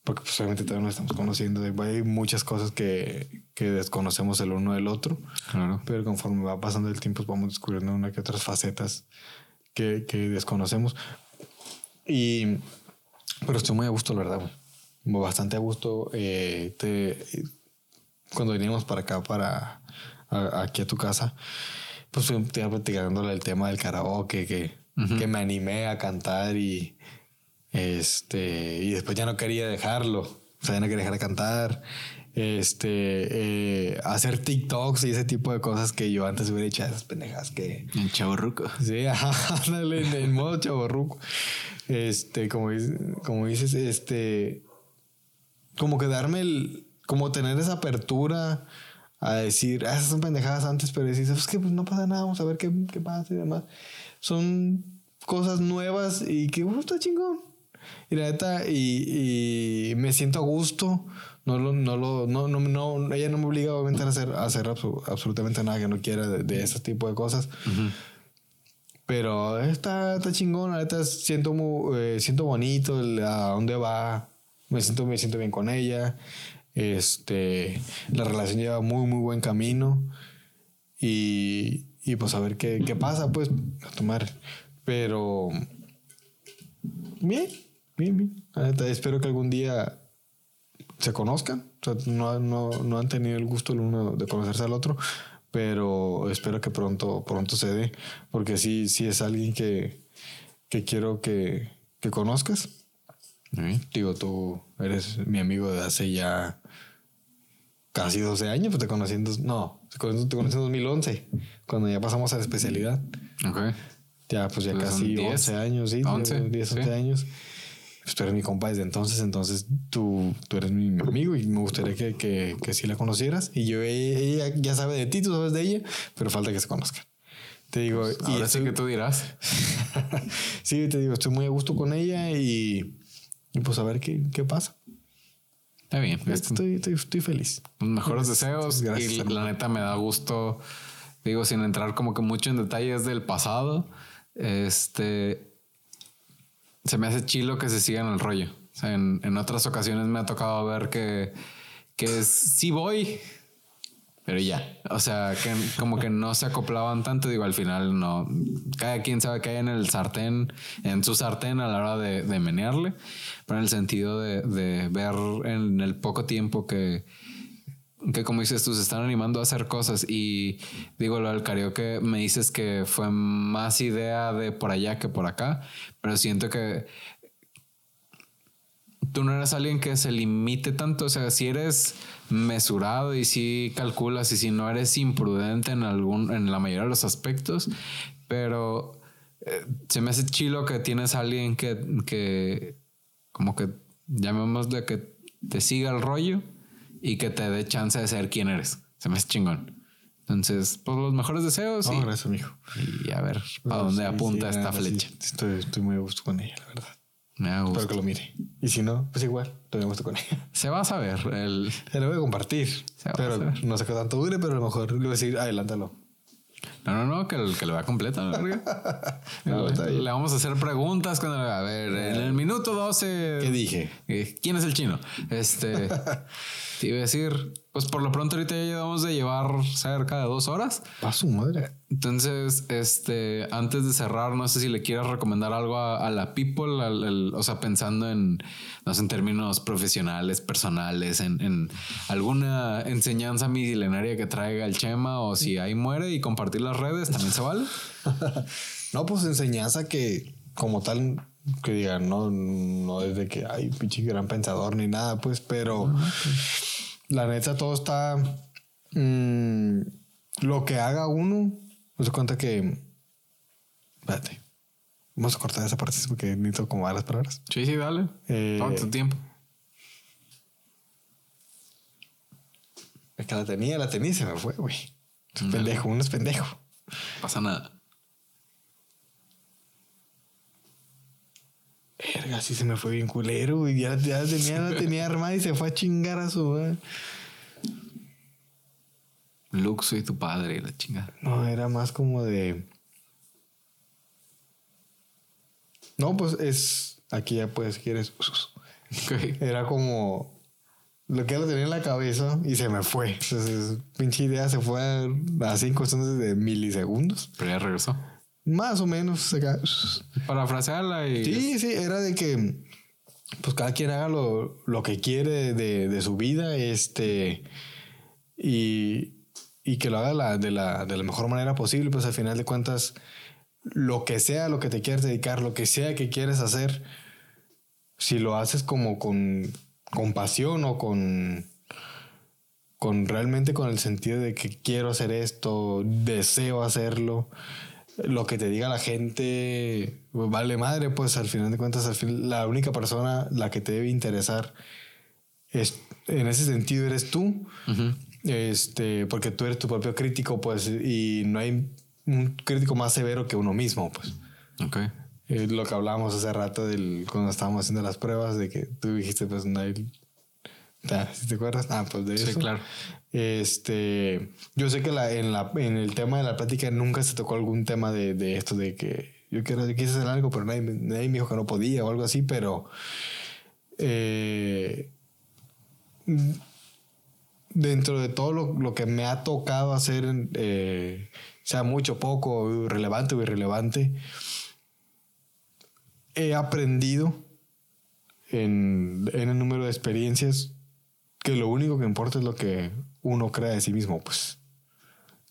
porque pues obviamente todavía nos estamos conociendo. Hay muchas cosas que, que desconocemos el uno del otro. Claro. Pero conforme va pasando el tiempo, vamos descubriendo una que otras facetas que, que desconocemos. Y, pero estoy muy a gusto, la verdad, güey. Bastante a gusto. Eh, te, cuando veníamos para acá, para aquí a tu casa, pues te iba platicando el tema del karaoke, que, que me animé a cantar y este y después ya no quería dejarlo. O sea, ya no quería dejar de cantar. Este, eh, hacer TikToks y ese tipo de cosas que yo antes hubiera hecho esas pendejas que. En chaborruco. Sí, <laughs> ándale, en, en modo chaborruco. Este, como, como dices, este. Como que darme el. Como tener esa apertura a decir, ah, esas son pendejadas antes, pero decís, es que pues no pasa nada, vamos a ver qué, qué pasa y demás. Son cosas nuevas y que, bueno, está chingón. Y la neta, y, y, me siento a gusto. No lo, no lo, no, no, no, ella no me obliga obviamente a hacer, a hacer absolutamente nada que no quiera de, ese tipo de cosas. Pero está, está chingón, la neta siento, muy, eh, siento bonito a dónde va. Me siento, me siento bien con ella. Este, la relación lleva muy, muy buen camino. Y, y pues a ver qué, qué pasa, pues, a tomar. Pero, bien, bien, bien. espero que algún día se conozcan. O sea, no, no, no, han tenido el gusto el uno de conocerse al otro, pero espero que pronto, pronto se dé, porque sí, sí es alguien que, que quiero que, que conozcas. Digo, tú eres mi amigo de hace ya casi 12 años, pues te conocí en... no, te conocí, en 2011, cuando ya pasamos a la especialidad. Ok. Ya, pues ya casi 11 años, sí. 11, 10, 11 años. Pues tú eres mi compa desde entonces, entonces tú, tú eres mi amigo y me gustaría que, que, que sí la conocieras. Y yo, ella, ya sabe de ti, tú sabes de ella, pero falta que se conozcan. Te digo, pues y ahora sí que tú dirás. <laughs> sí, te digo, estoy muy a gusto con ella y, y pues a ver qué, qué pasa. Está bien. Estoy, estoy, estoy feliz. Los mejores deseos. y la neta me da gusto, digo, sin entrar como que mucho en detalles del pasado. Este se me hace chilo que se sigan el rollo. En, en, otras ocasiones me ha tocado ver que, que sí voy, pero ya, o sea, que como que no se acoplaban tanto, digo, al final no, cada quien sabe que hay en el sartén, en su sartén a la hora de, de menearle, pero en el sentido de, de, ver en el poco tiempo que, que como dices tú, se están animando a hacer cosas y digo, lo del karaoke me dices que fue más idea de por allá que por acá, pero siento que tú no eres alguien que se limite tanto. O sea, si eres mesurado y si calculas y si no eres imprudente en algún, en la mayoría de los aspectos, pero eh, se me hace chilo que tienes alguien que, que como que llamémosle que te siga el rollo y que te dé chance de ser quien eres. Se me hace chingón. Entonces, pues los mejores deseos. y, gracias, amigo. Y a ver para dónde apunta esta flecha. estoy, estoy muy a gusto con ella, la verdad. Me gusto. Espero que lo mire. Y si no, pues igual, todavía gusto con ella. Se va a saber. El... Se lo voy a compartir. pero no sé qué tanto dure, pero a lo mejor le voy a decir, adelántalo. No, no, no, que, el, que le va a completar. le, vamos a hacer preguntas cuando a ver, en el minuto 12. ¿Qué dije? Eh, ¿Quién es el chino? Este. <laughs> te iba a decir, pues por lo pronto ahorita ya llevamos de llevar cerca de dos horas. A su madre. Entonces, este, antes de cerrar, no sé si le quieras recomendar algo a, la people, o sea, pensando en, no sé, en términos profesionales, personales, en, alguna enseñanza milenaria que traiga el Chema o si ahí muere y compartir las redes, también se vale. <laughs> no, pues enseñanza que como tal que digan, no, no es de que hay pinche gran pensador ni nada, pues, pero la neta todo está. Mm, lo que haga uno, no se cuenta que. Espérate. Vamos a cortar esa parte porque necesito como las palabras. Sí, sí, dale. Eh, Todo tu tiempo. Es que la tenía, la tenía y se me fue, güey. Es pendejo, uno es pendejo. Pasa nada. Verga, sí se me fue bien culero, güey. Ya, ya tenía, la tenía armada y se fue a chingar a su madre. Luxo y tu padre, la chingada. No, era más como de. No, pues es. Aquí ya puedes, quieres. <laughs> Era como. Lo que lo tenía en la cabeza y se me fue. Entonces, pinche idea se fue a cinco cuestiones de milisegundos. Pero ya regresó. Más o menos. Acá. Parafrasearla y. Sí, sí, era de que. Pues cada quien haga lo, lo que quiere de, de, su vida. Este. Y. Y que lo haga la, de, la, de la mejor manera posible. Pues al final de cuentas lo que sea lo que te quieres dedicar, lo que sea que quieres hacer, si lo haces como con, con pasión o con, con realmente con el sentido de que quiero hacer esto, deseo hacerlo, lo que te diga la gente, pues, vale madre, pues al final de cuentas, al fin, la única persona la que te debe interesar es, en ese sentido eres tú. Este, porque tú eres tu propio crítico, pues, y no hay un crítico más severo que uno mismo, pues. Ok. Lo que hablábamos hace rato del, cuando estábamos haciendo las pruebas, de que tú dijiste, pues no hay. ¿Si te acuerdas? Ah, pues de eso. Sí, claro. Este, yo sé que la, en, la, en el tema de la plática nunca se tocó algún tema de, de esto, de que yo quiero, quise hacer algo, pero nadie, nadie, me dijo que no podía o algo así, pero eh, dentro de todo lo, lo, que me ha tocado hacer eh, sea mucho, poco, relevante o irrelevante, he aprendido en, el número de experiencias que lo único que importa es lo que uno crea de sí mismo, pues.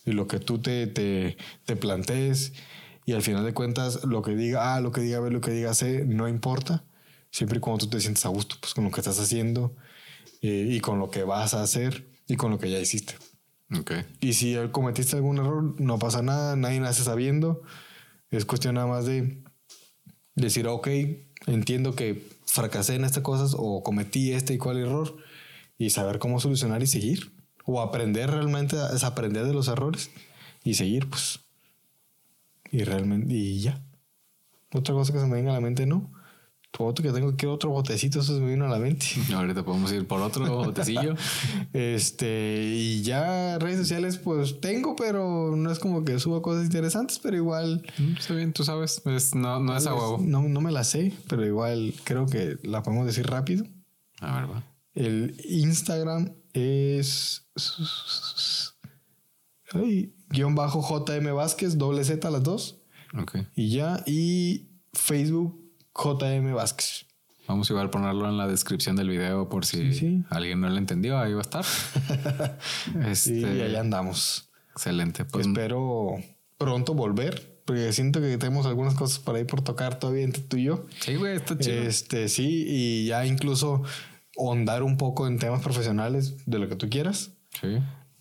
Y lo que tú te, te, te plantees y al final de cuentas lo que diga A, lo que diga B, lo que diga C, no importa. Siempre y cuando tú te sientes a gusto pues, con lo que estás haciendo eh, y con lo que vas a hacer y con lo que ya hiciste. Y si cometiste algún error, no pasa nada, nadie nace sabiendo. Es cuestión nada más de decir, ok, entiendo que fracasé en estas cosas o cometí este y cuál error y saber cómo solucionar y seguir. O aprender realmente, es aprender de los errores y seguir, pues. Y realmente, y ya. Otra cosa que se me venga a la mente, no otro que tengo aquí, otro botecito, eso se me vino a la mente. <laughs> Ahorita podemos ir por otro <laughs> botecillo. este, y ya redes sociales, pues tengo, pero no es como que suba cosas interesantes, pero igual. Mm, está bien, tú sabes, no, no es a huevo. No, no me la sé, pero igual creo que la podemos decir rápido. A ver, va. El Instagram es. Ay, guion bajo JM Vázquez, doble Z las dos. Ok. Y ya, y Facebook JM Vázquez. Vamos igual a ponerlo en la descripción del video por si alguien no lo entendió, ahí va a estar. <laughs> este, y ahí andamos. Excelente. Pues espero pronto volver, porque siento que tenemos algunas cosas por ahí por tocar todavía entre tú y yo. Sí, güey, está chido. Este, sí, y ya incluso ahondar un poco en temas profesionales de lo que tú quieras. Sí.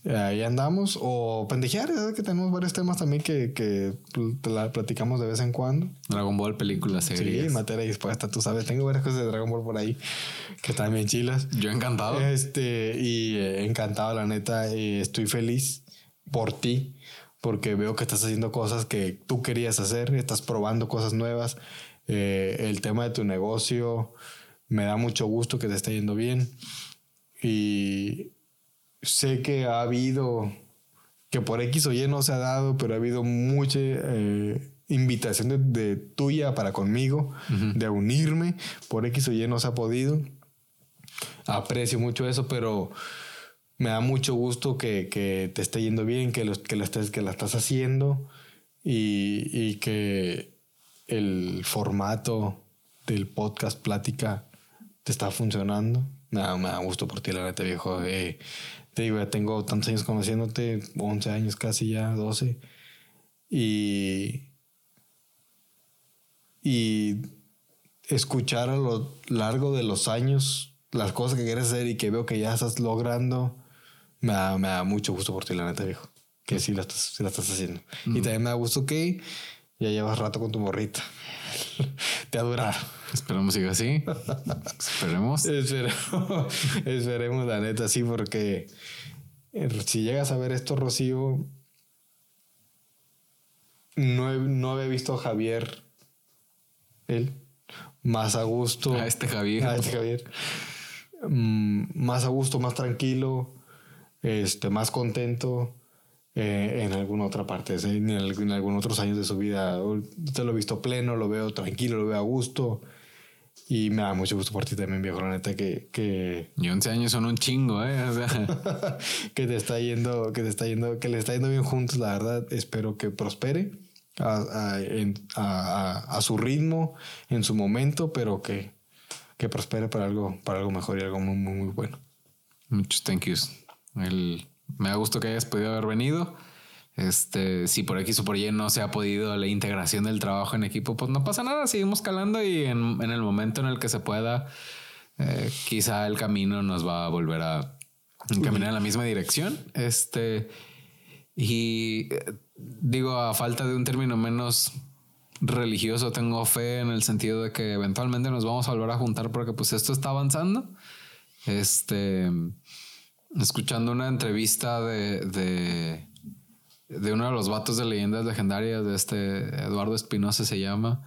Ahí andamos. O pendejear, que tenemos varios temas también que, que platicamos de vez en cuando. Dragon Ball, películas, series. Sí, materia dispuesta, tú sabes. Tengo varias cosas de Dragon Ball por ahí que están bien chilas. Yo encantado. Este, y eh, encantado, la neta. Y estoy feliz por ti, porque veo que estás haciendo cosas que tú querías hacer, estás probando cosas nuevas. Eh, el tema de tu negocio, me da mucho gusto que te esté yendo bien. Y sé que ha habido, que por X o Y no se ha dado, pero ha habido mucha eh, invitación de, tuya para conmigo, de unirme, por X o Y no se ha podido. Aprecio mucho eso, pero me da mucho gusto que, que te esté yendo bien, que, que, la, estés, que la estás haciendo y, y que el formato del podcast plática te está funcionando. Me da, me da gusto por ti, la neta, viejo. Eh, te digo, ya tengo tantos años conociéndote, 11 años casi ya, 12. Y. Y escuchar a lo largo de los años las cosas que quieres hacer y que veo que ya estás logrando, me da, me da mucho gusto por ti, la neta, viejo. Que sí la estás, sí la estás haciendo. Y también me da gusto que Ya llevas rato con tu morrita. <laughs> Te ha durado. Esperemos siga así. Esperemos. esperemos. <laughs> Esperemos, la neta, sí, porque eh, si llegas a ver esto, Rocío, no, no había visto a Javier, él, más a gusto. A este Javier. A este Javier. Mm, más a gusto, más tranquilo, este, más contento eh, en alguna otra parte, en, en, algunos otros años de su vida. Te lo he visto pleno, lo veo tranquilo, lo veo a gusto. Y me da mucho gusto por ti también, viejo, la neta, que... que y 11 años son un chingo, ¿eh? <laughs> que te está yendo, que te está yendo, que le está yendo bien juntos, la verdad. Espero que prospere a, a, a, su ritmo, en su momento, pero que, que prospere para algo, para algo mejor y algo muy, muy, muy bueno. Muchos thank yous. El, me da gusto que hayas podido haber venido. Este, si por aquí o por Y no se ha podido la integración del trabajo en equipo, pues no pasa nada, seguimos calando y en, en el momento en el que se pueda, eh, quizá el camino nos va a volver a caminar en la misma dirección. Este, y eh, digo, a falta de un término menos religioso, tengo fe en el sentido de que eventualmente nos vamos a volver a juntar porque pues esto está avanzando. Este, escuchando una entrevista de, de, de uno de los vatos de leyendas legendarias de este Eduardo Espinosa se llama.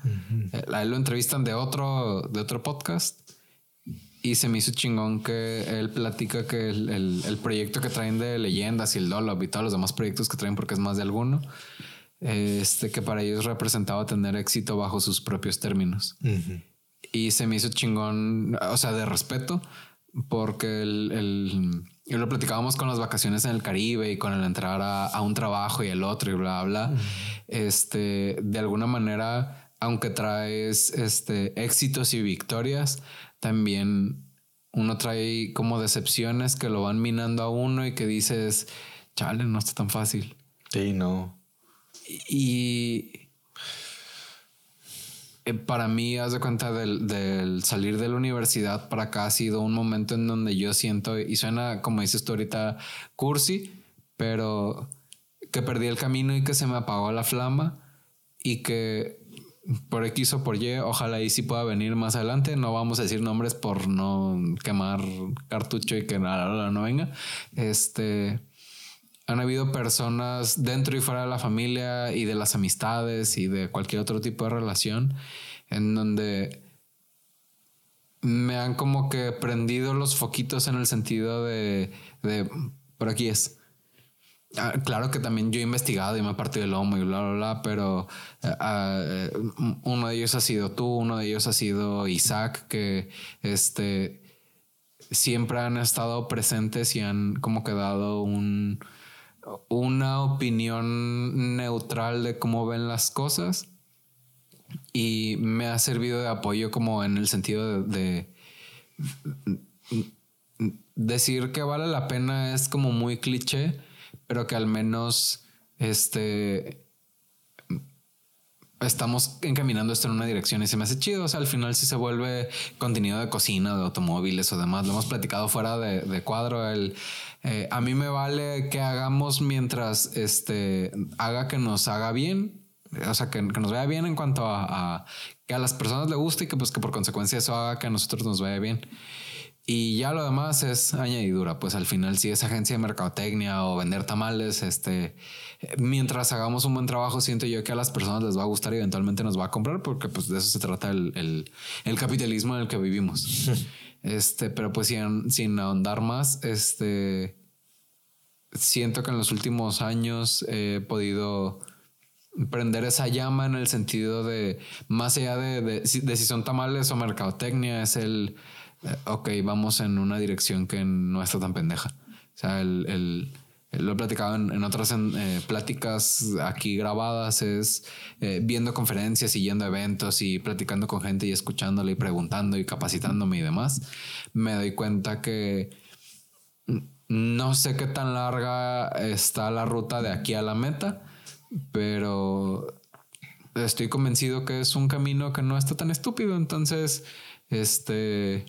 Eh, a él lo entrevistan de otro, de otro podcast y se me hizo chingón que él platica que el, el, proyecto que traen de leyendas y el Dolop y todos los demás proyectos que traen porque es más de alguno, este que para ellos representaba tener éxito bajo sus propios términos. Y se me hizo chingón, o sea, de respeto, porque el, el y lo platicábamos con las vacaciones en el Caribe y con el entrar a, a un trabajo y el otro y bla, bla. Este, de alguna manera, aunque traes este, éxitos y victorias, también uno trae como decepciones que lo van minando a uno y que dices, chale, no está tan fácil. Sí, no. Y eh, para mí, haz de cuenta del, salir de la universidad para acá ha sido un momento en donde yo siento, y suena como dices tú ahorita, cursi, pero que perdí el camino y que se me apagó la flama y que por X o por Y, ojalá y sí pueda venir más adelante. No vamos a decir nombres por no quemar cartucho y que nada no venga. Este han habido personas dentro y fuera de la familia y de las amistades y de cualquier otro tipo de relación en donde me han como que prendido los foquitos en el sentido de, de por aquí es. Ah, claro que también yo he investigado y me he partido el lomo y bla, bla, bla, pero eh, ah, eh, uno de ellos ha sido tú, uno de ellos ha sido Isaac, que este, siempre han estado presentes y han como que dado un, una opinión neutral de cómo ven las cosas y me ha servido de apoyo como en el sentido de decir que vale la pena es como muy cliché pero que al menos este estamos encaminando esto en una dirección y se me hace chido. O sea, al final si se vuelve contenido de cocina, de automóviles o demás. Lo hemos platicado fuera de, cuadro. El, eh, a mí me vale que hagamos mientras este, haga que nos haga bien. O sea, que, nos vaya bien en cuanto a, a, que a las personas le guste y que pues que por consecuencia eso haga que a nosotros nos vaya bien. Y ya lo demás es añadidura, pues al final si es agencia de mercadotecnia o vender tamales, este, mientras hagamos un buen trabajo, siento yo que a las personas les va a gustar y eventualmente nos va a comprar porque pues de eso se trata el, el, capitalismo en el que vivimos. <laughs> este, pero pues sin, sin ahondar más, este, siento que en los últimos años he podido prender esa llama en el sentido de más allá de, de, de si son tamales o mercadotecnia, es el ok, vamos en una dirección que no está tan pendeja. O sea, el, lo he platicado en, otras eh, pláticas aquí grabadas, es eh, viendo conferencias y yendo eventos y platicando con gente y escuchándole y preguntando y capacitándome y demás, me doy cuenta que no sé qué tan larga está la ruta de aquí a la meta, pero estoy convencido que es un camino que no está tan estúpido. Entonces, este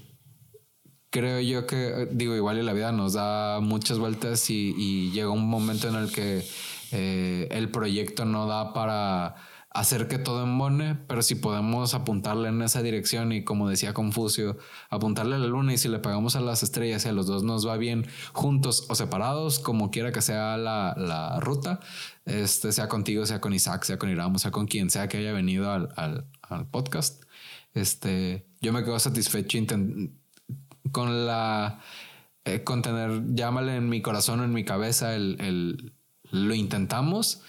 creo yo que, digo, igual y la vida nos da muchas vueltas y, llega un momento en el que eh, el proyecto no da para hacer que todo embone, pero si podemos apuntarle en esa dirección y como decía Confucio, apuntarle a la luna y si le pegamos a las estrellas y a los dos nos va bien juntos o separados, como quiera que sea la, ruta, este, sea contigo, sea con Isaac, sea con Iramo, sea con quien sea que haya venido al, podcast, este, yo me quedo satisfecho con la... Eh, con tener, llámale en mi corazón en mi cabeza, el, el lo intentamos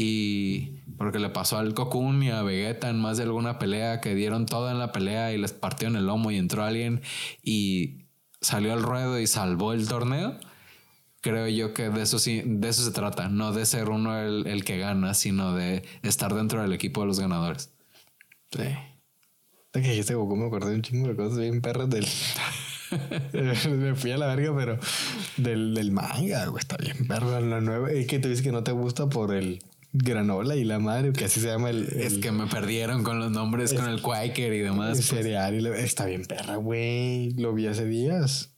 y porque le pasó al Cocoon y a Vegeta en más de alguna pelea que dieron todo en la pelea y les partió en el lomo y entró alguien y salió al ruedo y salvó el torneo. Creo yo que de eso sí, de eso se trata, no de ser uno el, que gana, sino de estar dentro del equipo de los ganadores. Sí. que dijiste Goku me acordé de un chingo de cosas bien perras del. <laughs> <laughs> me fui a la verga, pero del, del manga, güey, está bien perra la nueva. Es que te dices que no te gusta por el granola y la madre, que así se llama el, Es que me perdieron con los nombres, con el Quaker y demás. El pues. cereal y está bien perra, güey. Lo vi hace días.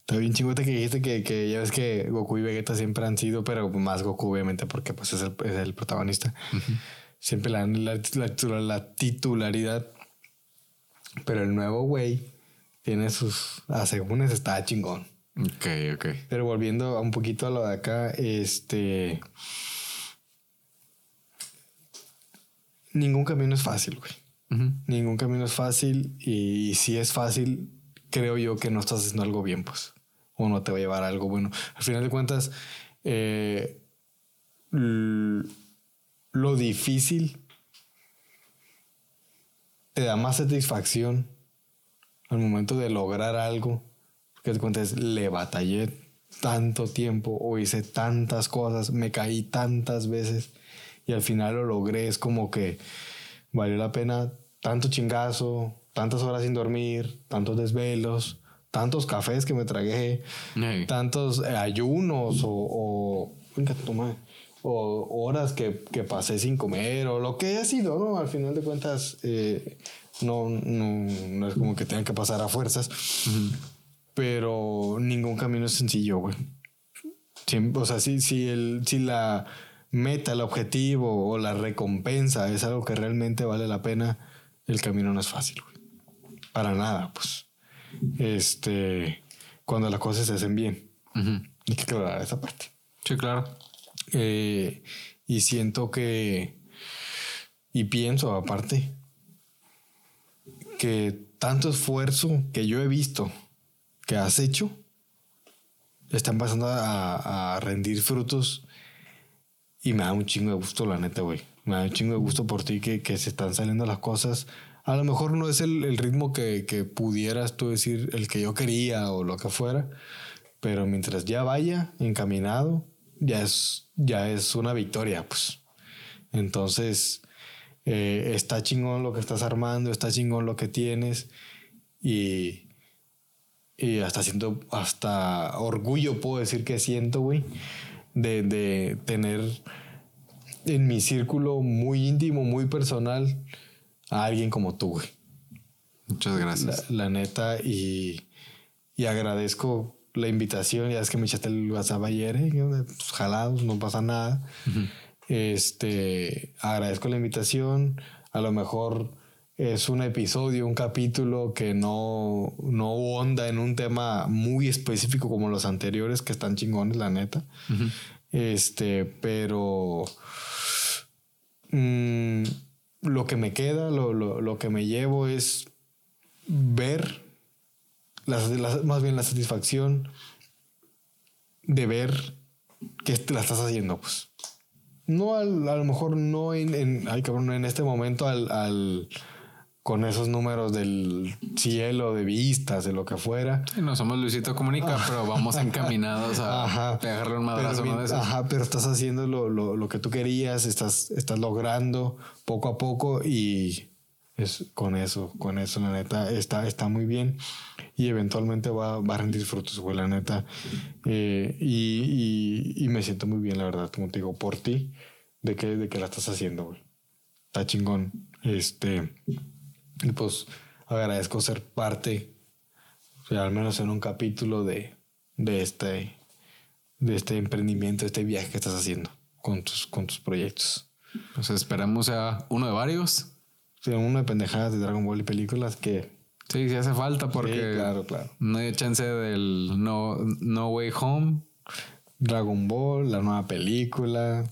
Está bien chingota que dijiste que, que, ya ves que Goku y Vegeta siempre han sido, pero más Goku, obviamente, porque pues es el, es el protagonista. Siempre la, la, la, titularidad. Pero el nuevo güey tiene sus asegúnes, está chingón. Ok, ok. Pero volviendo un poquito a lo de acá, este. ningún camino es fácil, güey. Ningún camino es fácil y si es fácil, creo yo que no estás haciendo algo bien, pues. O no te va a llevar a algo bueno. Al final de cuentas, eh, lo difícil te da más satisfacción al momento de lograr algo. Que te cuentas, le batallé tanto tiempo o hice tantas cosas, me caí tantas veces y al final lo logré. Es como que valió la pena tanto chingazo, tantas horas sin dormir, tantos desvelos, tantos cafés que me tragué, tantos eh, ayunos o, o, horas que, pasé sin comer o lo que haya sido, ¿no? Al final de cuentas, eh, no, no, es como que tengan que pasar a fuerzas, pero ningún camino es sencillo, güey. o sea, si, si, el, si la meta, el objetivo o la recompensa es algo que realmente vale la pena, el camino no es fácil, Para nada, pues. Este, cuando las cosas se hacen bien. Hay que aclarar esa parte. Sí, claro. Eh, y siento que, y pienso aparte, que tanto esfuerzo que yo he visto que has hecho, están pasando a rendir frutos y me da un chingo de gusto, la neta, güey. Me da un chingo de gusto por ti que, que se están saliendo las cosas. A lo mejor no es el, el ritmo que, que, pudieras tú decir el que yo quería o lo que fuera, pero mientras ya vaya encaminado, ya es, ya es una victoria, pues. Entonces, eh, está chingón lo que estás armando, está chingón lo que tienes y, y hasta siento, hasta orgullo puedo decir que siento, güey de, de tener en mi círculo muy íntimo, muy personal, a alguien como tú, güey. Muchas gracias. La, neta, y, y, agradezco la invitación. Ya es que me echaste el WhatsApp ayer, ¿eh? pues, jalados, no pasa nada. Este, agradezco la invitación. A lo mejor es un episodio, un capítulo que no, no onda en un tema muy específico como los anteriores, que están chingones, la neta. Este, pero mm, lo que me queda, lo, lo, que me llevo es ver, más bien la satisfacción de ver que la estás haciendo, pues. No a lo mejor no en, en, en este momento al con esos números del cielo, de vistas, de lo que fuera. no somos Luisito Comunica, pero vamos encaminados a pegarle un madrazo pero, de Ajá, pero estás haciendo lo, lo, lo, que tú querías, estás, estás logrando poco a poco y con eso, con eso, la neta, está, está muy bien y eventualmente va, va a rendir frutos, güey, la neta. Eh, y, y, y, me siento muy bien, la verdad, como te digo, por ti, de que, de que la estás haciendo, güey. Está chingón. Este. Y pues agradezco ser parte, al menos en un capítulo de, de, este, de este emprendimiento, de este viaje que estás haciendo con tus, con tus proyectos. Pues esperamos a uno de varios. Sí, uno de pendejadas de Dragon Ball y películas que. Sí, sí hace falta porque. claro, claro. No hay chance del No, no Way Home. Dragon Ball, la nueva película.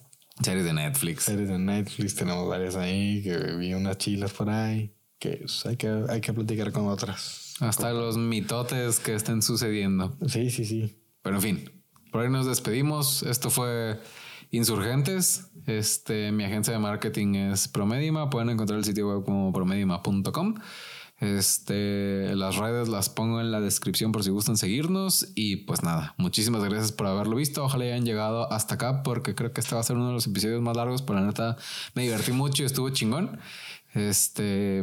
Series de Netflix. Series de Netflix, tenemos varias ahí, que vi unas chilas por ahí, que pues, hay que, hay que platicar con otras. Hasta los mitotes que estén sucediendo. Sí, sí, sí. Pero en fin, por ahí nos despedimos. Esto fue Insurgentes. Este, mi agencia de marketing es Promedima. Pueden encontrar el sitio web como promedima.com. Este, las redes las pongo en la descripción por si gustan seguirnos. Y pues nada, muchísimas gracias por haberlo visto. Ojalá hayan llegado hasta acá porque creo que este va a ser uno de los episodios más largos. Por la neta, me divertí mucho y estuvo chingón. Este,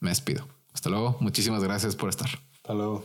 me despido. Hasta luego. Muchísimas gracias por estar. Hasta luego.